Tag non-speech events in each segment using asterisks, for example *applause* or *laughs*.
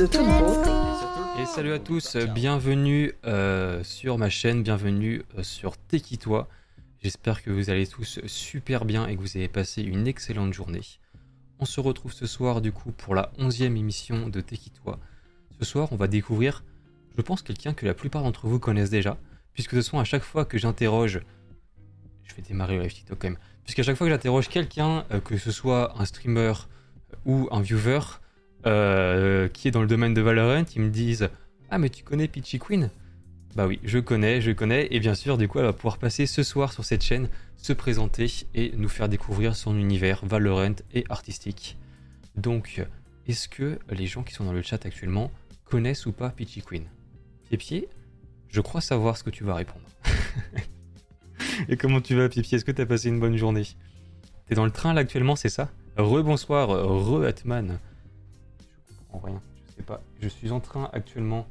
Et salut à tous, bienvenue euh, sur ma chaîne, bienvenue euh, sur Tekitoi. J'espère que vous allez tous super bien et que vous avez passé une excellente journée. On se retrouve ce soir du coup pour la onzième émission de Tekitoi. Ce soir on va découvrir, je pense, quelqu'un que la plupart d'entre vous connaissent déjà, puisque ce sont à chaque fois que j'interroge... Je vais démarrer le live TikTok quand même. Puisqu'à chaque fois que j'interroge quelqu'un, euh, que ce soit un streamer ou un viewer, euh, qui est dans le domaine de Valorant, ils me disent Ah, mais tu connais Peachy Queen? Bah oui, je connais, je connais, et bien sûr, du coup, elle va pouvoir passer ce soir sur cette chaîne, se présenter et nous faire découvrir son univers Valorant et artistique. Donc, est-ce que les gens qui sont dans le chat actuellement connaissent ou pas Peachy Queen? Pied je crois savoir ce que tu vas répondre. *laughs* et comment tu vas, Pipi? Est-ce que tu as passé une bonne journée? T'es dans le train là actuellement, c'est ça? Rebonsoir, re-Atman rien, je sais pas. Je suis en train actuellement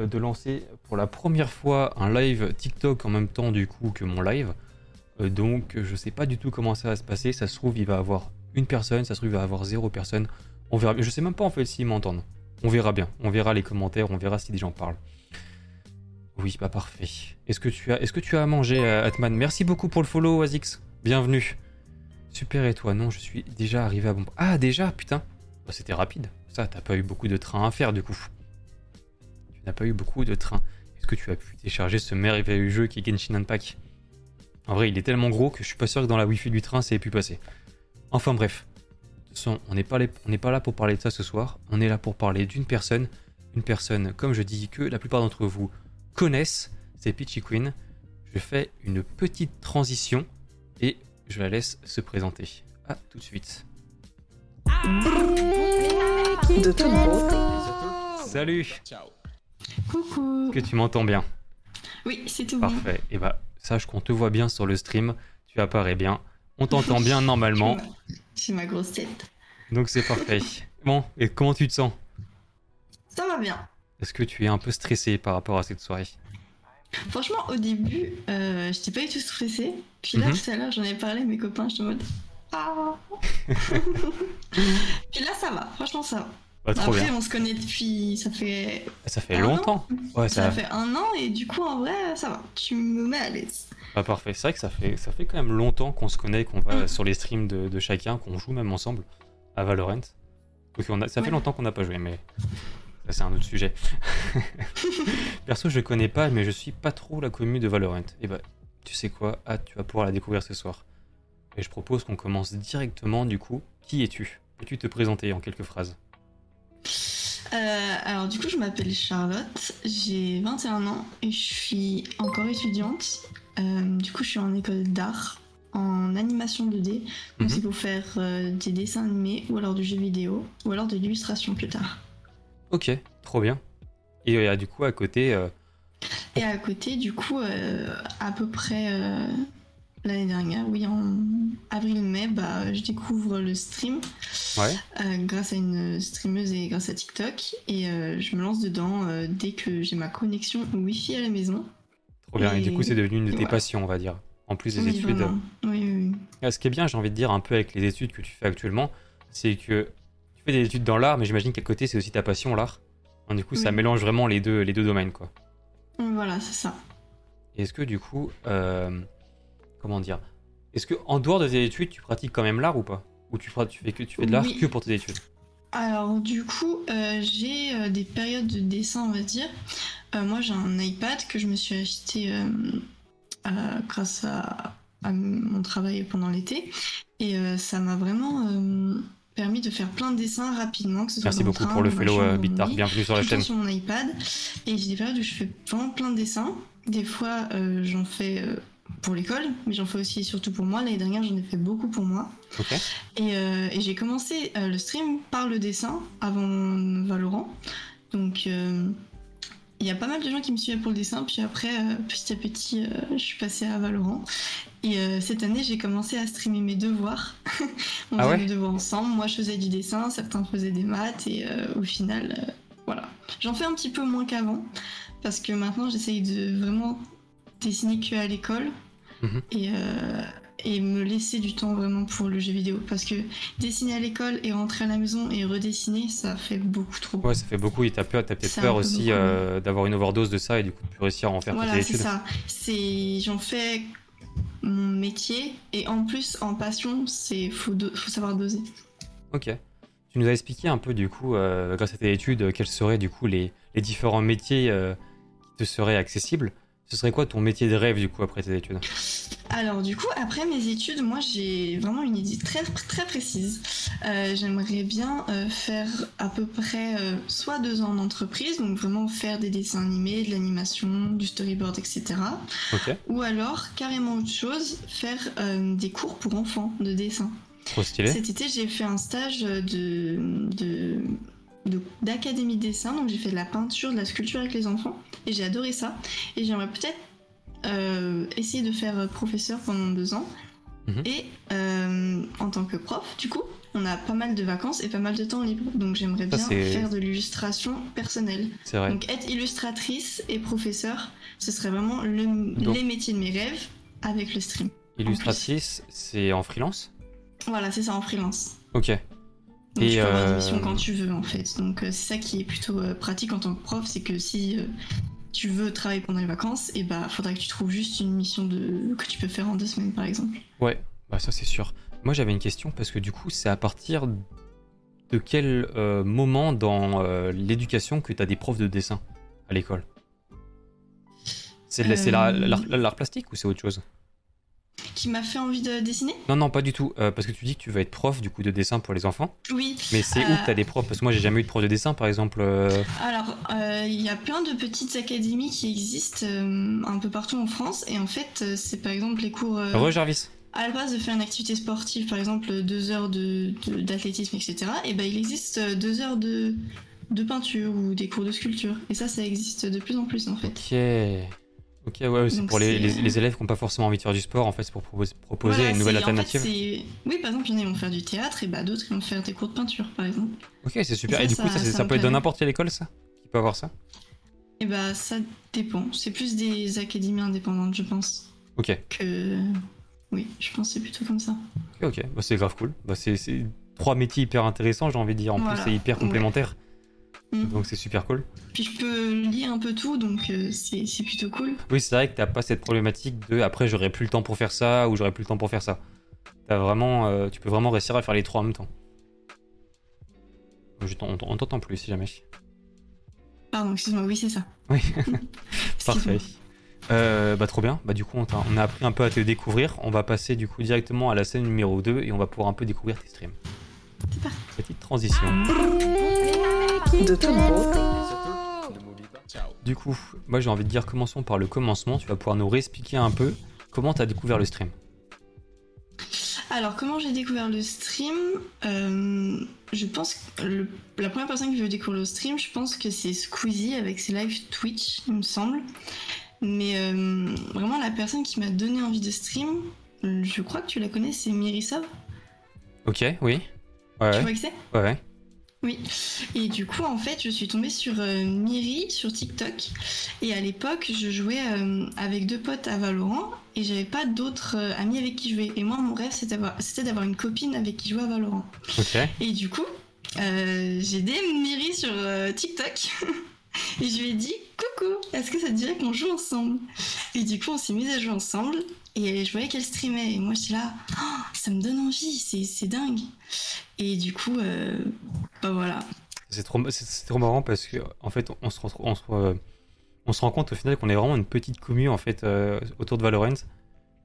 euh, de lancer pour la première fois un live TikTok en même temps du coup que mon live. Euh, donc je sais pas du tout comment ça va se passer. Ça se trouve il va avoir une personne, ça se trouve il va avoir zéro personne. On verra. Je sais même pas en fait s'ils m'entendent. On verra bien. On verra les commentaires, on verra si des gens parlent. Oui, pas bah parfait. Est-ce que tu as, est-ce que tu as mangé, euh, Atman? Merci beaucoup pour le follow, Azix. Bienvenue. Super et toi Non, je suis déjà arrivé à bon. Ah déjà, putain. Bah, c'était rapide. Ça, t'as pas eu beaucoup de trains à faire du coup. Tu n'as pas eu beaucoup de trains. Est-ce que tu as pu télécharger ce merveilleux jeu qui est Genshin Impact? En vrai, il est tellement gros que je suis pas sûr que dans la wifi du train, ça ait pu passer. Enfin bref. De toute façon, on n'est pas, là pour parler de ça ce soir. On est là pour parler d'une personne. Une personne, comme je dis, que la plupart d'entre vous connaissent. C'est Peachy Queen. Je fais une petite transition et je la laisse se présenter. A tout de suite. De toute beauté. Salut Coucou. Est-ce que tu m'entends bien? Oui, c'est tout bon. Parfait. Et bah, sache qu'on te voit bien sur le stream. Tu apparais bien. On t'entend bien normalement. *laughs* C'est ma grosse tête. Donc c'est parfait. Bon, et comment tu te sens? Ça va bien. Est-ce que tu es un peu stressé par rapport à cette soirée? Franchement, au début, euh, j'étais pas du tout stressée. Puis là, Mhm. tout à l'heure, j'en ai parlé à mes copains, j'étais en mode. Ah *laughs* Puis là, ça va, franchement, ça va. Bah, trop Après, bien. on se connaît depuis. Ça fait. Ça fait un longtemps. Ouais, Ça ça fait un an, et du coup, en vrai, ça va. Tu me mets à l'aise. Parfait. C'est vrai que ça fait, ça fait quand même longtemps qu'on se connaît, qu'on va Mm. sur les streams de, de chacun, qu'on joue même ensemble à Valorant. Donc on a, ça fait longtemps qu'on n'a pas joué, mais ça c'est un autre sujet. *laughs* *laughs* Perso, je connais pas, mais je suis pas trop la commune de Valorant. Et bah, tu sais quoi? Ah, tu vas pouvoir la découvrir ce soir. Et je propose qu'on commence directement du coup. Qui es-tu? Peux-tu te présenter en quelques phrases? Euh, alors, du coup, je m'appelle Charlotte, j'ai 21 ans et je suis encore étudiante. Euh, du coup, je suis en école d'art, en animation 2D. Mhm. Donc, c'est pour faire euh, des dessins animés ou alors du jeu vidéo ou alors de l'illustration plus tard. Ok, trop bien. Et du coup, à côté, Et à côté, du coup, à peu près l'année dernière, oui, en avril-mai, bah, je découvre le stream ouais. euh, grâce à une streameuse et grâce à TikTok. Et euh, je me lance dedans euh, dès que j'ai ma connexion Wi-Fi à la maison. Trop bien. Et, Et- du coup, c'est devenu une de tes passions, on va dire. En plus des Oui, études. Oui, oui, oui. Ah, Ce qui est bien, j'ai envie de dire, un peu avec les études que tu fais actuellement, c'est que tu fais des études dans l'art, mais j'imagine qu'à côté, c'est aussi ta passion, l'art. Donc, Du coup, ça mélange vraiment les deux, les deux domaines, quoi. Voilà, c'est ça. Est-ce que du coup, comment dire, est-ce que en dehors de tes études, tu pratiques quand même l'art ou pas? Ou tu, tu fais que tu fais de l'art Oui. que pour tes études? Alors, du coup, euh, j'ai euh, des périodes de dessin, on va dire. Euh, moi, j'ai un iPad que je me suis acheté grâce à, à mon travail pendant l'été. Et ça m'a vraiment permis de faire plein de dessins rapidement. Que ce soit Merci beaucoup train, pour le mon Bitar. lit, Bienvenue sur la chaîne. sur mon iPad. Et j'ai des périodes où je fais vraiment plein de dessins. Des fois, j'en fais pour l'école, mais j'en fais aussi surtout pour moi. L'année dernière, j'en ai fait beaucoup pour moi. Et, euh, et j'ai commencé euh, le stream par le dessin avant Valorant. Donc euh, il y a pas mal de gens qui me suivaient pour le dessin. Puis après, petit à petit, je suis passée à Valorant. Et cette année, j'ai commencé à streamer mes devoirs. *laughs* On Ah faisait ouais devoirs ensemble. Moi, je faisais du dessin, certains faisaient des maths. Et au final, voilà. J'en fais un petit peu moins qu'avant. Parce que maintenant, j'essaye de vraiment dessiner que à l'école. Mhm. Et, euh, et me laisser du temps vraiment pour le jeu vidéo. Parce que dessiner à l'école et rentrer à la maison et redessiner, ça fait beaucoup trop. Ouais, ça fait beaucoup et t'as peur, t'as peut-être peur aussi euh, d'avoir une overdose de ça et du coup de plus réussir à en faire Voilà, c'est ça. C'est, j'en fais mon métier et en plus en passion, c'est faut, do- faut savoir doser. Ok. Tu nous as expliqué un peu du coup, euh, grâce à tes études, quels seraient du coup les, les différents métiers euh, qui te seraient accessibles. Ce serait quoi ton métier de rêve du coup après tes études Alors du coup, après mes études, moi j'ai vraiment une idée très très précise. Euh, J'aimerais bien euh, faire à peu près euh, soit deux ans en entreprise, donc vraiment faire des dessins animés, de l'animation, du storyboard, etc. Ok. Ou alors carrément autre chose, faire des cours pour enfants de dessin. Trop stylé. Cet été, j'ai fait un stage de- de- d'académie de dessin, donc j'ai fait de la peinture, de la sculpture avec les enfants, et j'ai adoré ça. Et j'aimerais peut-être euh, essayer de faire professeur pendant deux ans. Mhm. Et euh, en tant que prof, du coup, on a pas mal de vacances et pas mal de temps libre, donc j'aimerais bien faire de l'illustration personnelle. C'est vrai. Donc être illustratrice et professeur, ce serait vraiment le- Donc- les métiers de mes rêves avec le stream. Illustratrice, c'est en freelance? Voilà, c'est ça en freelance. Ok. Donc Et, tu peux avoir des euh, missions quand tu veux en fait. Donc euh, c'est ça qui est plutôt euh, pratique en tant que prof, c'est que si euh, tu veux travailler pendant les vacances, et bah faudrait que tu trouves juste une mission de que tu peux faire en deux semaines par exemple. Ouais, bah ça c'est sûr. Moi j'avais une question parce que du coup c'est à partir de quel euh, moment dans euh, l'éducation que tu as des profs de dessin à l'école? C'est de Euh. l'art plastique ou c'est autre chose? Qui m'a fait envie de dessiner? Non, non, pas du tout. euh, parce que tu dis que tu vas être prof du coup de dessin pour les enfants. Oui. Mais c'est où Euh. que tu as des profs? Parce que moi j'ai jamais eu de prof de dessin par exemple. euh, Alors euh, il y a plein de petites académies qui existent euh, un peu partout en France et en fait euh, c'est par exemple les cours euh, Re Jarvis à la base de faire une activité sportive, par exemple deux heures de- de- d'athlétisme, etc., et ben il existe euh, deux heures de, de peinture ou des cours de sculpture. Et ça, ça existe de plus en plus en fait. Ok. Ok, ouais, c'est pour les, c'est- les- les élèves qui n'ont pas forcément envie de faire du sport, en fait, c'est pour proposer, proposer Voilà, une nouvelle c'est- en fait, alternative. oui, par exemple, il y en a qui vont faire du théâtre et bah, d'autres qui vont faire des cours de peinture, par exemple. ok, c'est super. Ça, Et du coup, ça- peut être dans n'importe quelle école, ça Qui peut avoir ça? Et bah ça dépend. C'est plus des académies indépendantes, je pense. Ok, Que. Oui, je pense que c'est plutôt comme ça. ok. Bah, c'est grave cool. Bah, c'est trois métiers hyper intéressants, j'ai envie de dire. En Voilà. plus, c'est hyper Ouais. Mm. Donc, c'est super cool. Puis je peux lire un peu tout, donc euh, c'est plutôt cool. Oui, c'est vrai que t'as pas cette problématique de après, j'aurai plus le temps pour faire ça ou j'aurai plus le temps pour faire ça. T'as vraiment, euh, tu peux vraiment réussir à faire les trois en même temps. Je on t'entend plus si jamais. Pardon, excuse-moi, oui, c'est ça. Oui, *laughs* *laughs* parfait. Euh, bah trop bien, bah du coup on, t'a- on a appris un peu à te découvrir, on va passer du coup directement à la scène numéro 2 et on va pouvoir un peu découvrir tes streams. Petite transition. De toute beauté. Du coup, moi j'ai envie de dire commençons par le commencement, tu vas pouvoir nous réexpliquer un peu comment t'as découvert le stream. Alors, comment j'ai découvert le stream Euh, Je pense que le- la première personne qui veut découvrir le stream, je pense que c'est Squeezie avec ses lives Twitch, il me semble. Mais euh, vraiment, la personne qui m'a donné envie de stream, je crois que tu la connais, c'est Mirissa. Ok, oui. Ouais, Tu ouais, vois qui c'est? Ouais, ouais. Oui. Et du coup, en fait, je suis tombée sur euh, Miri sur TikTok. Et à l'époque, je jouais euh, avec deux potes à Valorant et j'avais pas d'autres euh, amis avec qui jouer. Et moi, mon rêve, c'était d'avoir- une copine avec qui jouer à Valorant. Et du coup, j'ai DM Miri sur TikTok. *laughs* et je lui ai dit Coucou, est-ce que ça te dirait qu'on joue ensemble? Et du coup, on s'est mis à jouer ensemble. Et je voyais qu'elle streamait. Et moi, j'étais là Oh, Ça me donne envie, c'est c'est dingue. Et du coup, euh, bah voilà. C'est trop, c'est- c'est trop marrant parce que en fait on se, rend- on se, euh, on se rend compte au final qu'on est vraiment une petite commune en fait euh, autour de Valorant,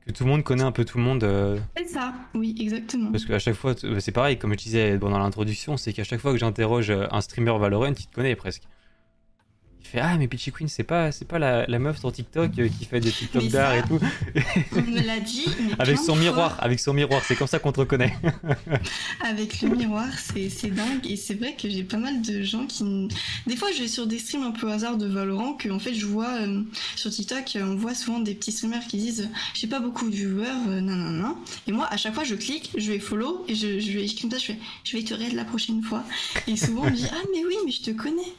que tout le monde connaît un peu tout le monde. euh, C'est ça. Oui, exactement. Parce qu'à chaque fois, t- c'est pareil, comme je disais pendant l'introduction, c'est qu'à chaque fois que j'interroge un streamer Valorant, il te connaît presque. Il fait Ah, mais Peachy Queen, c'est pas, c'est pas la, la meuf sur TikTok euh, qui fait des TikTok d'art et tout. On me l'a dit. *laughs* Avec son miroir, avec son miroir, c'est comme ça qu'on te reconnaît. *laughs* Avec le miroir, c'est c'est dingue. Et c'est vrai que j'ai pas mal de gens qui. Des fois, je vais sur des streams un peu hasard de Valorant que, en fait, je vois euh, sur TikTok, euh, on voit souvent des petits streamers qui disent J'ai pas beaucoup de viewers, euh, nan nan nan. Et moi, à chaque fois, je clique, je vais follow et je, je vais comme ça, je fais Je vais te raid la prochaine fois. Et souvent, on me dit Ah, mais oui, mais je te connais.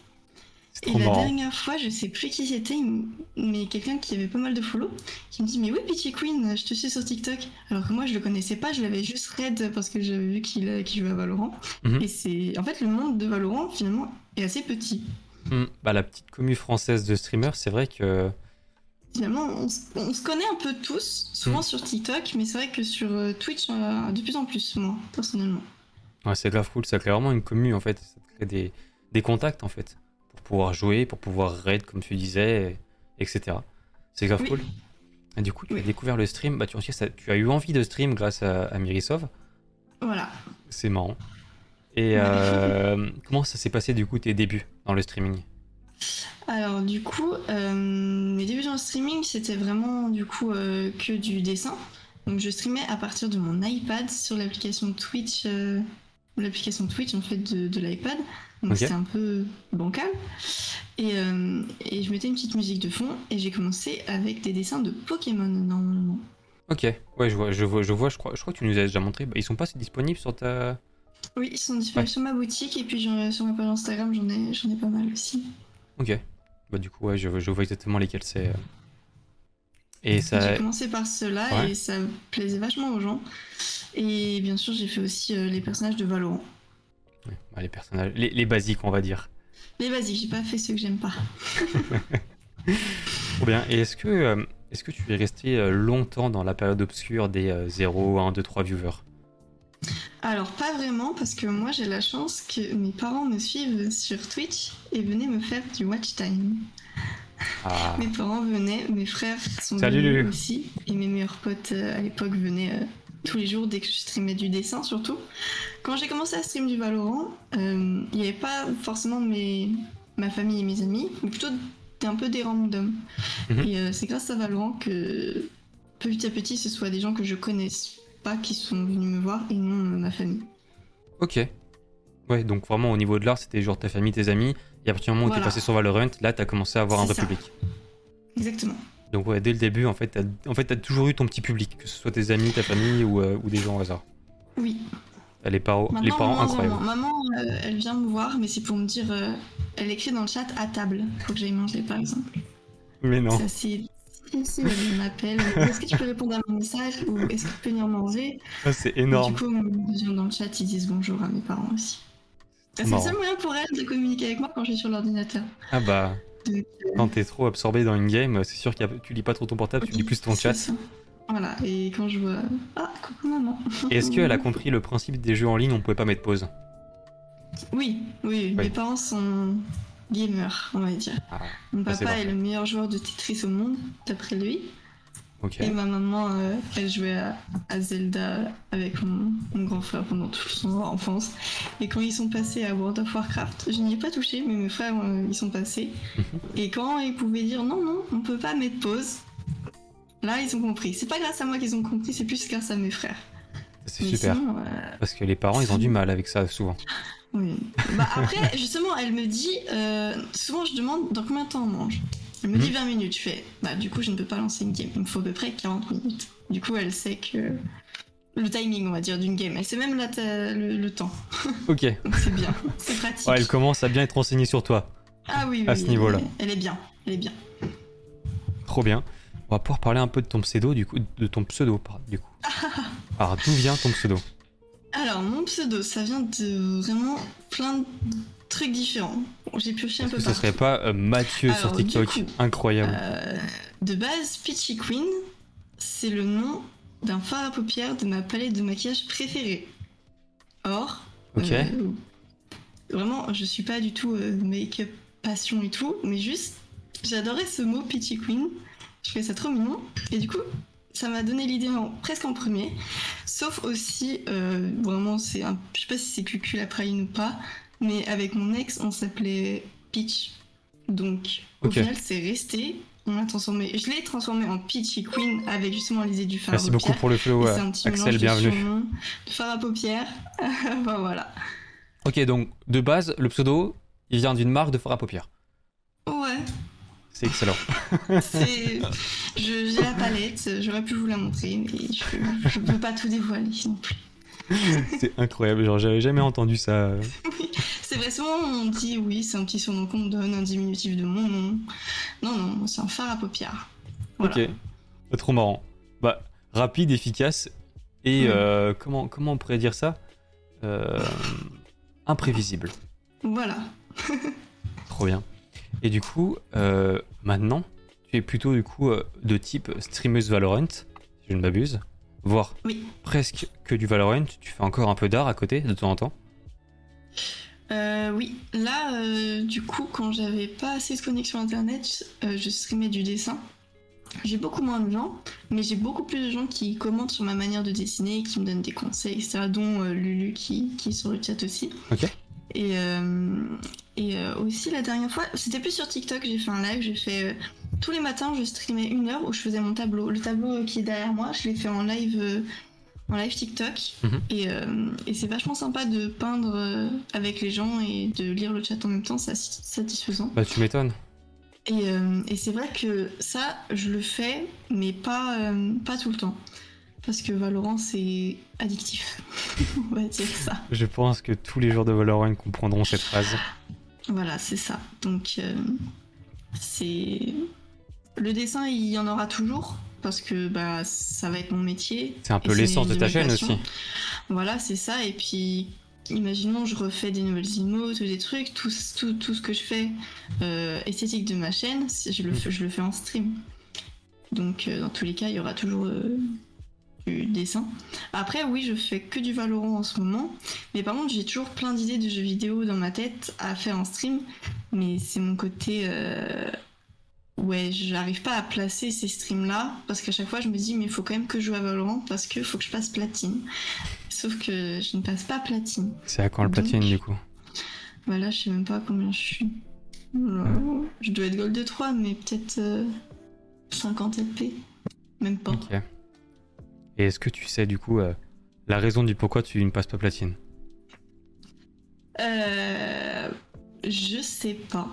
Et la marrant. dernière fois, je sais plus qui c'était, mais quelqu'un qui avait pas mal de follow, qui me dit Mais oui, Peachy Queen, je te suis sur TikTok. Alors que moi, je le connaissais pas, je l'avais juste raid parce que j'avais vu qu'il euh, jouait à Valorant. Mhm. Et c'est. En fait, le monde de Valorant, finalement, est assez petit. Hmm, Bah, la petite commu française de streamers, c'est vrai que. Finalement, on, se- on se connaît un peu tous, souvent Mhm. sur TikTok, mais c'est vrai que sur euh, Twitch, euh, de plus en plus, moi, personnellement. Ouais, c'est grave cool, ça crée vraiment une commu en fait, ça crée des, des contacts en fait, pouvoir jouer, pour pouvoir raid comme tu disais, et- etc. C'est grave Oui. cool. Et du coup, tu Oui. as découvert le stream, bah tu, as eu envie de stream grâce à, à Mirisov, Voilà. c'est marrant. Et euh, *laughs* comment ça s'est passé du coup tes débuts dans le streaming? Alors du coup, euh, mes débuts dans le streaming, c'était vraiment du coup euh, que du dessin. Donc je streamais à partir de mon iPad sur l'application Twitch, l'application Twitch en fait de, de l'iPad. Donc Ok. c'était un peu bancal. Et, euh, et je mettais une petite musique de fond et j'ai commencé avec des dessins de Pokémon normalement. Ok, ouais, je vois, je vois, je vois, je crois, je crois que tu nous as déjà montré. Bah, ils sont pas assez disponibles sur ta. Oui, ils sont disponibles Ouais. sur ma boutique et puis sur ma page Instagram j'en ai, j'en ai pas mal aussi. Ok. Bah du coup, ouais, je, je vois exactement lesquels c'est. euh. Et ça. J'ai commencé par cela Ouais. et ça plaisait vachement aux gens. Et bien sûr, j'ai fait aussi euh, les personnages de Valorant. ouais, bah, les personnages, les, les basiques, on va dire. Mais vas-y, j'ai pas fait ceux que j'aime pas. *laughs* Trop bien. Et est-ce que, euh, est-ce que tu es resté euh, longtemps dans la période obscure des euh, 0, 1, 2, 3 viewers? Alors, pas vraiment, parce que moi j'ai la chance que mes parents me suivent sur Twitch et venaient me faire du watch time. Ah, Mes parents venaient, mes frères sont Salut, venus Lulu. aussi, et mes meilleurs potes à l'époque venaient tous les jours dès que je streamais du dessin surtout. Quand j'ai commencé à stream du Valorant, euh, il n'y avait pas forcément mes, ma famille et mes amis, mais plutôt un peu des randoms. Mhm. Et euh, c'est grâce à Valorant que petit à petit ce soit des gens que je connais pas qui sont venus me voir et non ma famille. ok. Ouais, donc vraiment au niveau de l'art, c'était genre ta famille, tes amis. Et à partir du moment où tu es Voilà. passé sur Valorant, là, tu as commencé à avoir un vrai ça. public. Exactement. Donc ouais, dès le début, en fait, tu as, en fait, t'as toujours eu ton petit public, que ce soit tes amis, ta famille ou, euh, ou des gens au hasard. Oui. T'as Les, Maintenant, les parents incroyables. Maman, euh, elle vient me voir, mais c'est pour me dire. euh, elle écrit dans le chat à table. Faut que j'aille manger, par exemple. Mais non. C'est assez difficile. Elle m'appelle. Est-ce que tu peux répondre à mon message ou est-ce que tu peux venir manger? Ça, c'est Et énorme. Du coup, les gens dans le chat, ils disent bonjour à mes parents aussi. C'est le seul moyen pour elle de communiquer avec moi quand je suis sur l'ordinateur. Ah bah, quand t'es trop absorbé dans une game, c'est sûr que tu lis pas trop ton portable, tu lis plus ton chat. ça. Voilà, et quand je vois. Ah, coucou maman. Est-ce qu'elle a *laughs* compris le principe des jeux en ligne, on pouvait pas mettre pause? Oui, oui, Oui. mes parents sont gamers, on va dire. Ah, Mon c'est papa est parfait. le meilleur joueur de Tetris au monde, d'après lui. Et ma maman, euh, elle jouait à, à Zelda avec mon, mon grand frère pendant toute son enfance. Et quand ils sont passés à World of Warcraft, je n'y ai pas touché, mais mes frères, euh, ils sont passés. *laughs* Et quand ils pouvaient dire non, non, on peut pas mettre pause, là, ils ont compris. C'est pas grâce à moi qu'ils ont compris, c'est plus grâce à mes frères. C'est super. sinon, euh, Parce que les parents, ils ont du mal avec ça souvent. oui. Bah après, *laughs* justement, elle me dit, euh, souvent je demande dans combien de temps on mange. Elle me dit Mhm. 20 minutes, je fais, bah du coup je ne peux pas lancer une game, il me faut à peu près 40 minutes. Du coup elle sait que le timing, on va dire, d'une game, elle sait même le, le temps, *laughs* Ok. C'est bien, c'est pratique. elle commence à bien être renseignée sur toi. ah oui, oui, à ce oui, niveau-là. Elle, elle est bien, elle est bien. Trop bien. On va pouvoir parler un peu de ton pseudo, du coup, de ton pseudo, du coup. *laughs* Alors, d'où vient ton pseudo? Alors mon pseudo, ça vient de vraiment plein de trucs différents. Bon, J'ai pioché un peu que ce partout. serait pas euh, Mathieu sur Alors, TikTok coup, Incroyable. Euh, de base, Peachy Queen, c'est le nom d'un fard à paupières de ma palette de maquillage préférée. Or, Ok. euh, vraiment, je suis pas du tout make-up passion et tout, mais juste, j'adorais ce mot Peachy Queen. Je trouvais ça trop mignon. Et du coup, ça m'a donné l'idée en- presque en premier. Sauf aussi, euh, vraiment, c'est un, je sais pas si c'est cucul la praline ou pas, mais avec mon ex, on s'appelait Peach. Donc, au final, c'est resté. On l'a transformé. Je l'ai transformé en Peachy Queen avec justement les aides du à Merci beaucoup pour le flow, euh, Axel, bienvenue. de fard à paupières. *laughs* Enfin, voilà. Ok, donc, de base, le pseudo, il vient d'une marque de fard à paupières. Ouais, C'est excellent. *laughs* J'ai la palette, j'aurais pu vous la montrer, mais je, je peux pas tout dévoiler non plus. *laughs* c'est incroyable, genre, j'avais jamais entendu ça. C'est *laughs* c'est vrai, souvent on dit oui, c'est un petit surnom qu'on donne, un diminutif de mon nom. Non, non, c'est un phare à paupières. Voilà. Ok. Pas trop marrant. Bah, rapide, efficace et Mm. euh, comment, comment on pourrait dire ça Euh, Imprévisible. Voilà. *laughs* Trop bien. Et du coup, euh, maintenant, tu es plutôt du coup de type streameuse Valorant, si je ne m'abuse, voire Oui. presque que du Valorant. Tu fais encore un peu d'art à côté de temps en temps? Euh, oui, là, euh, du coup, quand j'avais pas assez de connexion internet, euh, je streamais du dessin. J'ai beaucoup moins de gens, mais j'ai beaucoup plus de gens qui commentent sur ma manière de dessiner, qui me donnent des conseils, etc. Dont Lulu qui, qui est sur le chat aussi. Ok. Et, euh, et euh, aussi la dernière fois, c'était plus sur TikTok, j'ai fait un live, j'ai fait euh, tous les matins, je streamais une heure où je faisais mon tableau. Le tableau qui est derrière moi, je l'ai fait en live, euh, en live TikTok. Mhm. Et, euh, et c'est vachement sympa de peindre euh, avec les gens et de lire le chat en même temps, c'est satisfaisant. Bah, tu m'étonnes. Et, et c'est vrai que ça, je le fais, mais pas, pas tout le temps. Parce que Valorant, c'est addictif. *laughs* On va dire ça. Je pense que tous les joueurs de Valorant comprendront cette phrase. Voilà, c'est ça. Donc, euh, c'est. Le dessin, il y en aura toujours. Parce que bah, ça va être mon métier. C'est un peu l'essence de ta chaîne aussi. Voilà, c'est ça. Et puis, imaginons, je refais des nouvelles emotes, des trucs, tout, tout, tout ce que je fais euh, esthétique de ma chaîne, c'est- je le, fais, je le fais en stream. Donc, euh, dans tous les cas, il y aura toujours euh, du dessin. Après, oui, je fais que du Valorant en ce moment. Mais par contre, j'ai toujours plein d'idées de jeux vidéo dans ma tête à faire en stream. Mais c'est mon côté. euh, Ouais, j'arrive pas à placer ces streams-là parce qu'à chaque fois je me dis mais il faut quand même que je joue à Valorant parce que faut que je passe platine. Sauf que je ne passe pas platine. C'est à quand le Donc. platine du coup? Bah là je sais même pas combien je suis. Euh, Je dois être gold 3 mais peut-être euh, 50 LP. Même pas. Et est-ce que tu sais du coup euh, la raison du pourquoi tu ne passes pas platine? Euh, je sais pas.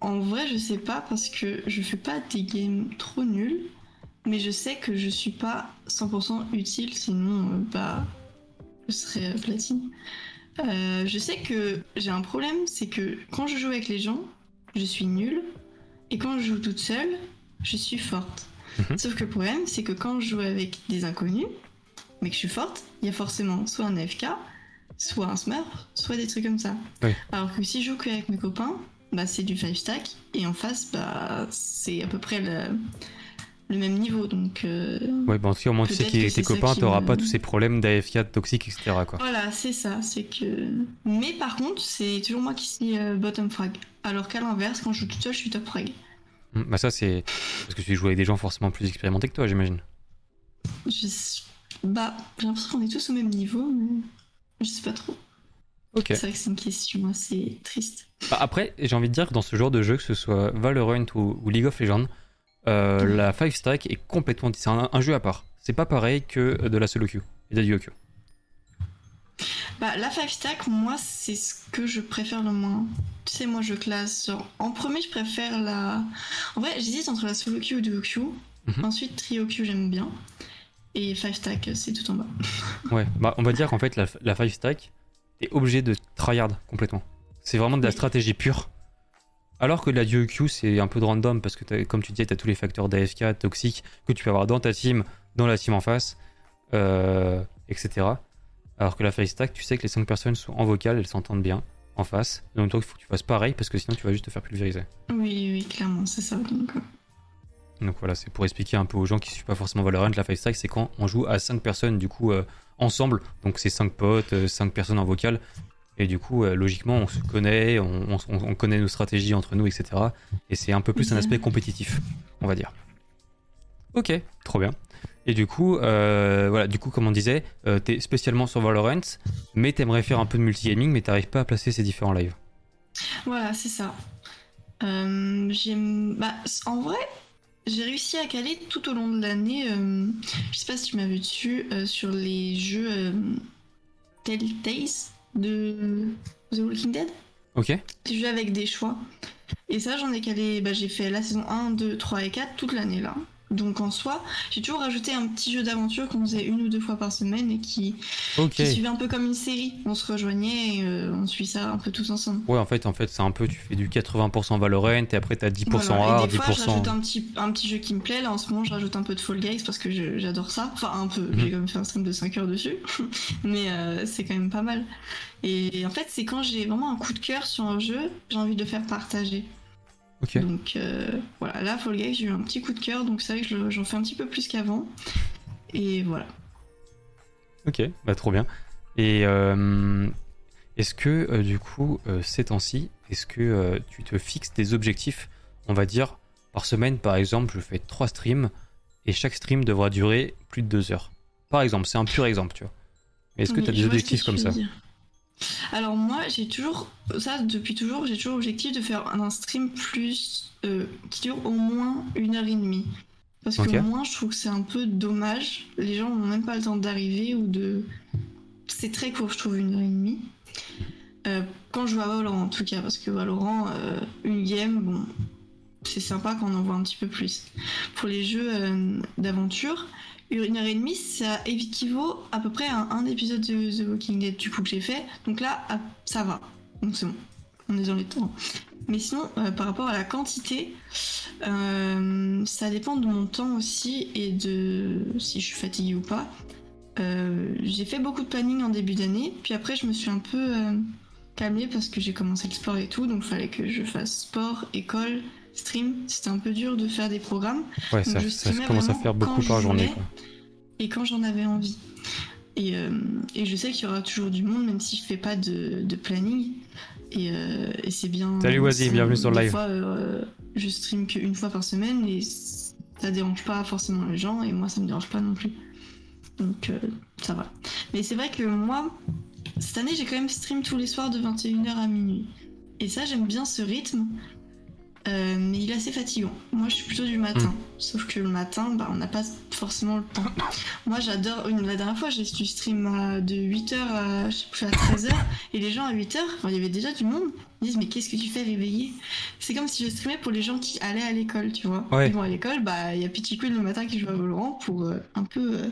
En vrai, je sais pas parce que je fais pas des games trop nuls, mais je sais que je suis pas 100% utile, sinon, euh, bah, je serais euh, platine. Euh, je sais que j'ai un problème, c'est que quand je joue avec les gens, je suis nulle, et quand je joue toute seule, je suis forte. Mhm. Sauf que le problème, c'est que quand je joue avec des inconnus, mais que je suis forte, il y a forcément soit un AFK, soit un smurf, soit des trucs comme ça. Oui. Alors que si je joue qu'avec mes copains, bah c'est du 5 stack, et en face, bah c'est à peu près le, le même niveau, donc... euh, Ouais, bah en tout cas, au moins tu sais que que tes copains, qui t'auras me- pas tous ces problèmes d'AFK toxiques, etc. quoi. Voilà, c'est ça, c'est que... Mais par contre, c'est toujours moi qui suis euh, bottom frag. Alors qu'à l'inverse, quand je joue toute seule, je suis top frag. Mm, Bah ça c'est parce que tu joues avec des gens forcément plus expérimentés que toi, j'imagine. Je... Bah, j'ai l'impression qu'on est tous au même niveau, mais je sais pas trop. Ok. C'est vrai que c'est une question assez triste. Bah, après, j'ai envie de dire que dans ce genre de jeu, que ce soit Valorant ou, ou League of Legends, euh, la 5 stack est complètement. C'est un, un jeu à part. C'est pas pareil que de la solo queue et de la duo queue. Bah, la 5 stack, moi, c'est ce que je préfère le moins. Tu sais, moi, je classe genre... En premier, je préfère la... En vrai, j'hésite entre la solo queue ou duo queue. Mhm. Ensuite, trio queue, j'aime bien. Et 5 stack, c'est tout en bas. *laughs* Ouais, bah on va dire qu'en fait la, la 5 stack, t'es obligé de tryhard complètement. C'est vraiment de la Oui. stratégie pure. Alors que la duo queue, c'est un peu de random parce que comme tu disais, t'as tous les facteurs d'AFK toxiques que tu peux avoir dans ta team, dans la team en face, euh, etc. Alors que la 5 stack, tu sais que les 5 personnes sont en vocal, elles s'entendent bien en face. Donc toi, il faut que tu fasses pareil parce que sinon tu vas juste te faire pulvériser. Oui, oui, clairement, c'est ça. Donc, euh, Donc voilà, c'est pour expliquer un peu aux gens qui ne suivent pas forcément Valorant, la 5 stack, c'est quand on joue à 5 personnes du coup euh, ensemble. Donc c'est 5 potes, 5 personnes en vocal. Et du coup, euh, logiquement, on se connaît, on, on- on connaît nos stratégies entre nous, etc. Et c'est un peu plus un aspect compétitif, on va dire. Ok, trop bien. Et du coup, euh, voilà, du coup, comme on disait, euh, t'es spécialement sur Valorant, mais t'aimerais faire un peu de multigaming, mais t'arrives pas à placer ces différents lives. Voilà, c'est ça. Euh, bah, en vrai, j'ai réussi à caler tout au long de l'année. euh, je sais pas si tu m'as vu dessus sur les jeux Telltales de The Walking Dead. Ok Des jeux avec des choix. Et ça, j'en ai calé. Bah, j'ai fait la saison 1, 2, 3 et 4 toute l'année là. Donc en soi, j'ai toujours rajouté un petit jeu d'aventure qu'on faisait une ou deux fois par semaine et qui, qui suivait un peu comme une série. On se rejoignait et euh, on suit ça un peu tous ensemble. Ouais, en fait, en fait, c'est un peu, tu fais du 80% Valorant et après t'as 10% Voilà. hard, Et des fois, je 10%. rajoute un petit, un petit jeu qui me plaît. Là, en ce moment, je rajoute un peu de Fall Guys parce que j'adore ça. Enfin, un peu. Mhm. J'ai quand même fait un stream de 5 heures dessus. *laughs* Mais euh, c'est quand même pas mal. Et en fait, c'est quand j'ai vraiment un coup de cœur sur un jeu, j'ai envie de le faire partager. Donc euh, voilà, là, Fall Guys, j'ai eu un petit coup de cœur. Donc c'est vrai que j'en fais un petit peu plus qu'avant. Et voilà. Ok, bah trop bien. Et euh, est-ce que euh, du coup, ces temps-ci, est-ce que tu te fixes des objectifs, on va dire, par semaine par exemple, je fais trois streams et chaque stream devra durer plus de deux heures. Par exemple, c'est un pur exemple, tu vois. Mais est-ce que tu as des objectifs comme ça dire. Alors moi, j'ai toujours, ça depuis toujours, j'ai toujours l'objectif de faire un stream plus euh, qui dure au moins une heure et demie. Parce que Ok. moi, je trouve que c'est un peu dommage. Les gens n'ont même pas le temps d'arriver ou de. C'est très court, je trouve, une heure et demie. Euh, quand je joue à Valorant, en tout cas, parce que Valorant, euh, une game, bon, c'est sympa quand on en voit un petit peu plus. Pour les jeux d'aventure, une heure et demie, ça équivaut à peu près à un épisode de The Walking Dead du coup que j'ai fait. Donc là, ah, ça va. Donc c'est bon. On est dans les temps. Mais sinon, euh, par rapport à la quantité, euh, ça dépend de mon temps aussi et de si je suis fatiguée ou pas. Euh, j'ai fait beaucoup de planning en début d'année, puis après je me suis un peu calmée parce que j'ai commencé le sport et tout, donc il fallait que je fasse sport, école, stream. C'était un peu dur de faire des programmes. Ouais, ça, ça commence à faire beaucoup par journée. Quoi. et quand j'en avais envie. Et, euh, et je sais qu'il y aura toujours du monde, même si je fais pas de, de planning. Et, euh, et c'est bien. Salut, Wazi, bienvenue sur le live. fois, euh, je stream qu'une fois par semaine et ça dérange pas forcément les gens et moi ça me dérange pas non plus. Donc euh, ça va. Mais c'est vrai que moi, cette année j'ai quand même stream tous les soirs de 21h à minuit. Et ça j'aime bien ce rythme. Euh, mais il est assez fatigant. Moi, je suis plutôt du matin. Sauf que le matin, bah, on n'a pas forcément le temps. Moi, j'adore. La dernière fois, j'ai du stream de 8h à, je sais plus, à 13h. et les gens à 8h, enfin, il y avait déjà du monde. Ils disent, mais qu'est-ce que tu fais réveillé? C'est comme si je streamais pour les gens qui allaient à l'école, tu vois. Ouais. Ils vont à l'école, bah, il y a Petit Queen le matin qui joue à Valorant pour euh, un peu euh,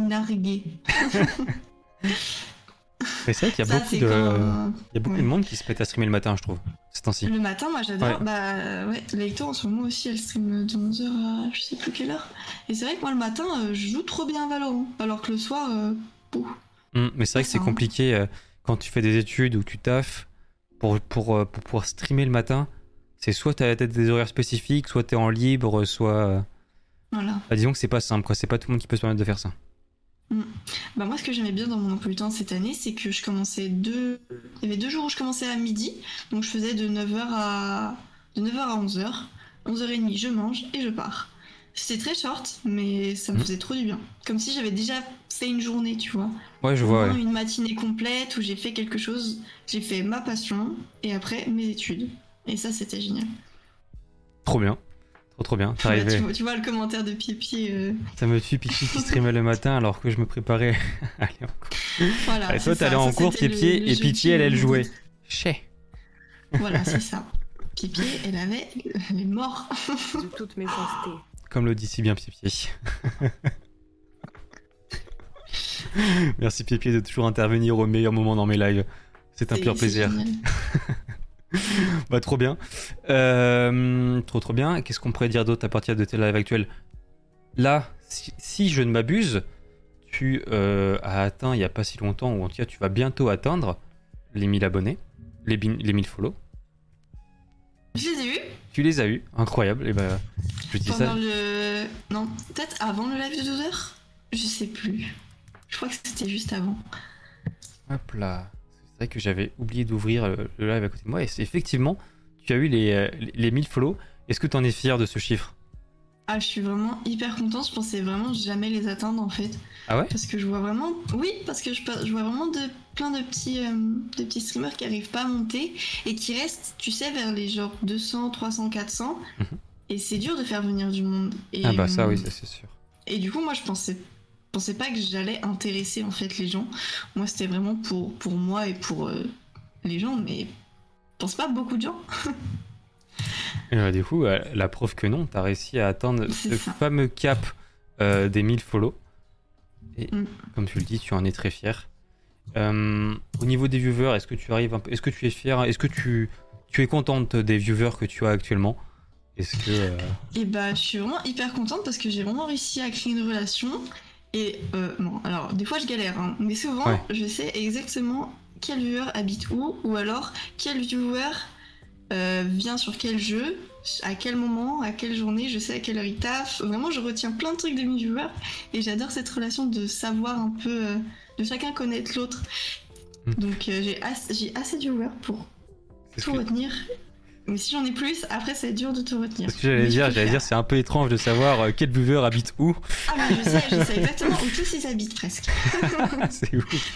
narguer. *laughs* Mais c'est vrai qu'il y a Ça, beaucoup, c'est de, quand- il y a beaucoup ouais. de monde qui se met à streamer le matin, je trouve, ces temps-ci. Le matin, moi j'adore. Ouais. Bah ouais, Lecto en ce moment aussi, elle stream de 11h à je sais plus quelle heure. Et c'est vrai que moi le matin, euh, je joue trop bien Valorant. Alors que le soir, euh. Hum, mais c'est vrai que c'est compliqué euh, quand tu fais des études ou tu taffes pour, pour, euh, pour pouvoir streamer le matin. C'est soit tu as des horaires spécifiques, soit tu es en libre, soit. Voilà. bah, disons que c'est pas simple, quoi. C'est pas tout le monde qui peut se permettre de faire ça. Bah moi ce que j'aimais bien dans mon emploi du temps cette année, c'est que je commençais deux... Il y avait deux jours où je commençais à midi. Donc je faisais de 9h à... De 9h à 11h. 11h30, je mange et je pars. C'était très short, mais ça me Mhm. faisait trop du bien. Comme si j'avais déjà fait une journée, tu vois. Ouais, je vois. ouais. une matinée complète où j'ai fait quelque chose, j'ai fait ma passion et après mes études. Et ça, c'était génial. Trop bien. Trop, trop bien. *laughs* Bah, tu, vois, tu vois le commentaire de Pipi. euh, Ça me tue Pichi qui streamait le matin alors que je me préparais *laughs* à aller en cours. Voilà. Et toi, t'allais en cours, Pipi, le et Pipi, elle, elle jouait. Chez. Voilà, c'est ça. Pipi, elle avait. Elle est morte. de toute méchanceté. Comme le dit si bien Pipi. *laughs* Merci Pipi de toujours intervenir au meilleur moment dans mes lives. C'est un pur plaisir. Bah trop bien. Euh, trop trop bien. Qu'est-ce qu'on pourrait dire d'autre à partir de tes lives actuels? Là, si, si je ne m'abuse, tu euh, as atteint il n'y a pas si longtemps, ou en tout cas tu vas bientôt atteindre les 1000 abonnés, les, bin- les 1000 follow. Je les ai eus Tu les as eu, incroyable. Et bah, je dis pendant ça. le. Non, peut-être avant le live de 12 heures? Je sais plus. Je crois que c'était juste avant. Hop là. Vrai que j'avais oublié d'ouvrir le, live à côté de moi. Et c'est effectivement, tu as eu les, euh, les, les 1000 follow. Est-ce que tu en es fier de ce chiffre? Ah, je suis vraiment hyper contente. Je pensais vraiment jamais les atteindre en fait. Ah ouais? Parce que je vois vraiment. Oui, parce que je, je vois vraiment de, plein de petits, euh, de petits streamers qui arrivent pas à monter et qui restent, tu sais, vers les genre 200, 300, 400. Mhm. Et c'est dur de faire venir du monde. Et, Ah bah ça euh, oui, ça, c'est sûr. Et du coup, moi, je pensais, pensais pas que j'allais intéresser en fait les gens. Moi, c'était vraiment pour, pour moi et pour euh, les gens, mais je pense pas beaucoup de gens. *laughs* Euh, du coup, euh, la preuve que non, t'as réussi à atteindre ce ça. fameux cap euh, des 1000 follow. Et Mm. comme tu le dis, tu en es très fier. Au niveau des viewers, est-ce que tu arrives un peu, est-ce que tu es fier, est-ce que tu, tu es contente des viewers que tu as actuellement? Est-ce que euh, Et bah, je suis vraiment hyper contente parce que j'ai vraiment réussi à créer une relation. Et euh, bon, alors des fois je galère, hein, mais souvent Ouais. je sais exactement quel viewer habite où, ou alors quel viewer euh, vient sur quel jeu, à quel moment, à quelle journée, je sais à quelle heure il taffe. Vraiment, je retiens plein de trucs de mes viewers et j'adore cette relation de savoir un peu, euh, de chacun connaître l'autre. Mm. Donc j'ai as- j'ai assez de viewers pour tout retenir. Mais si j'en ai plus, après c'est dur de tout retenir. c'est ce que j'allais dire, j'allais dire, c'est un peu étrange de savoir euh, quel viewer habite où. Ah mais je sais, je sais exactement où tous ils habitent presque. *laughs* c'est ouf.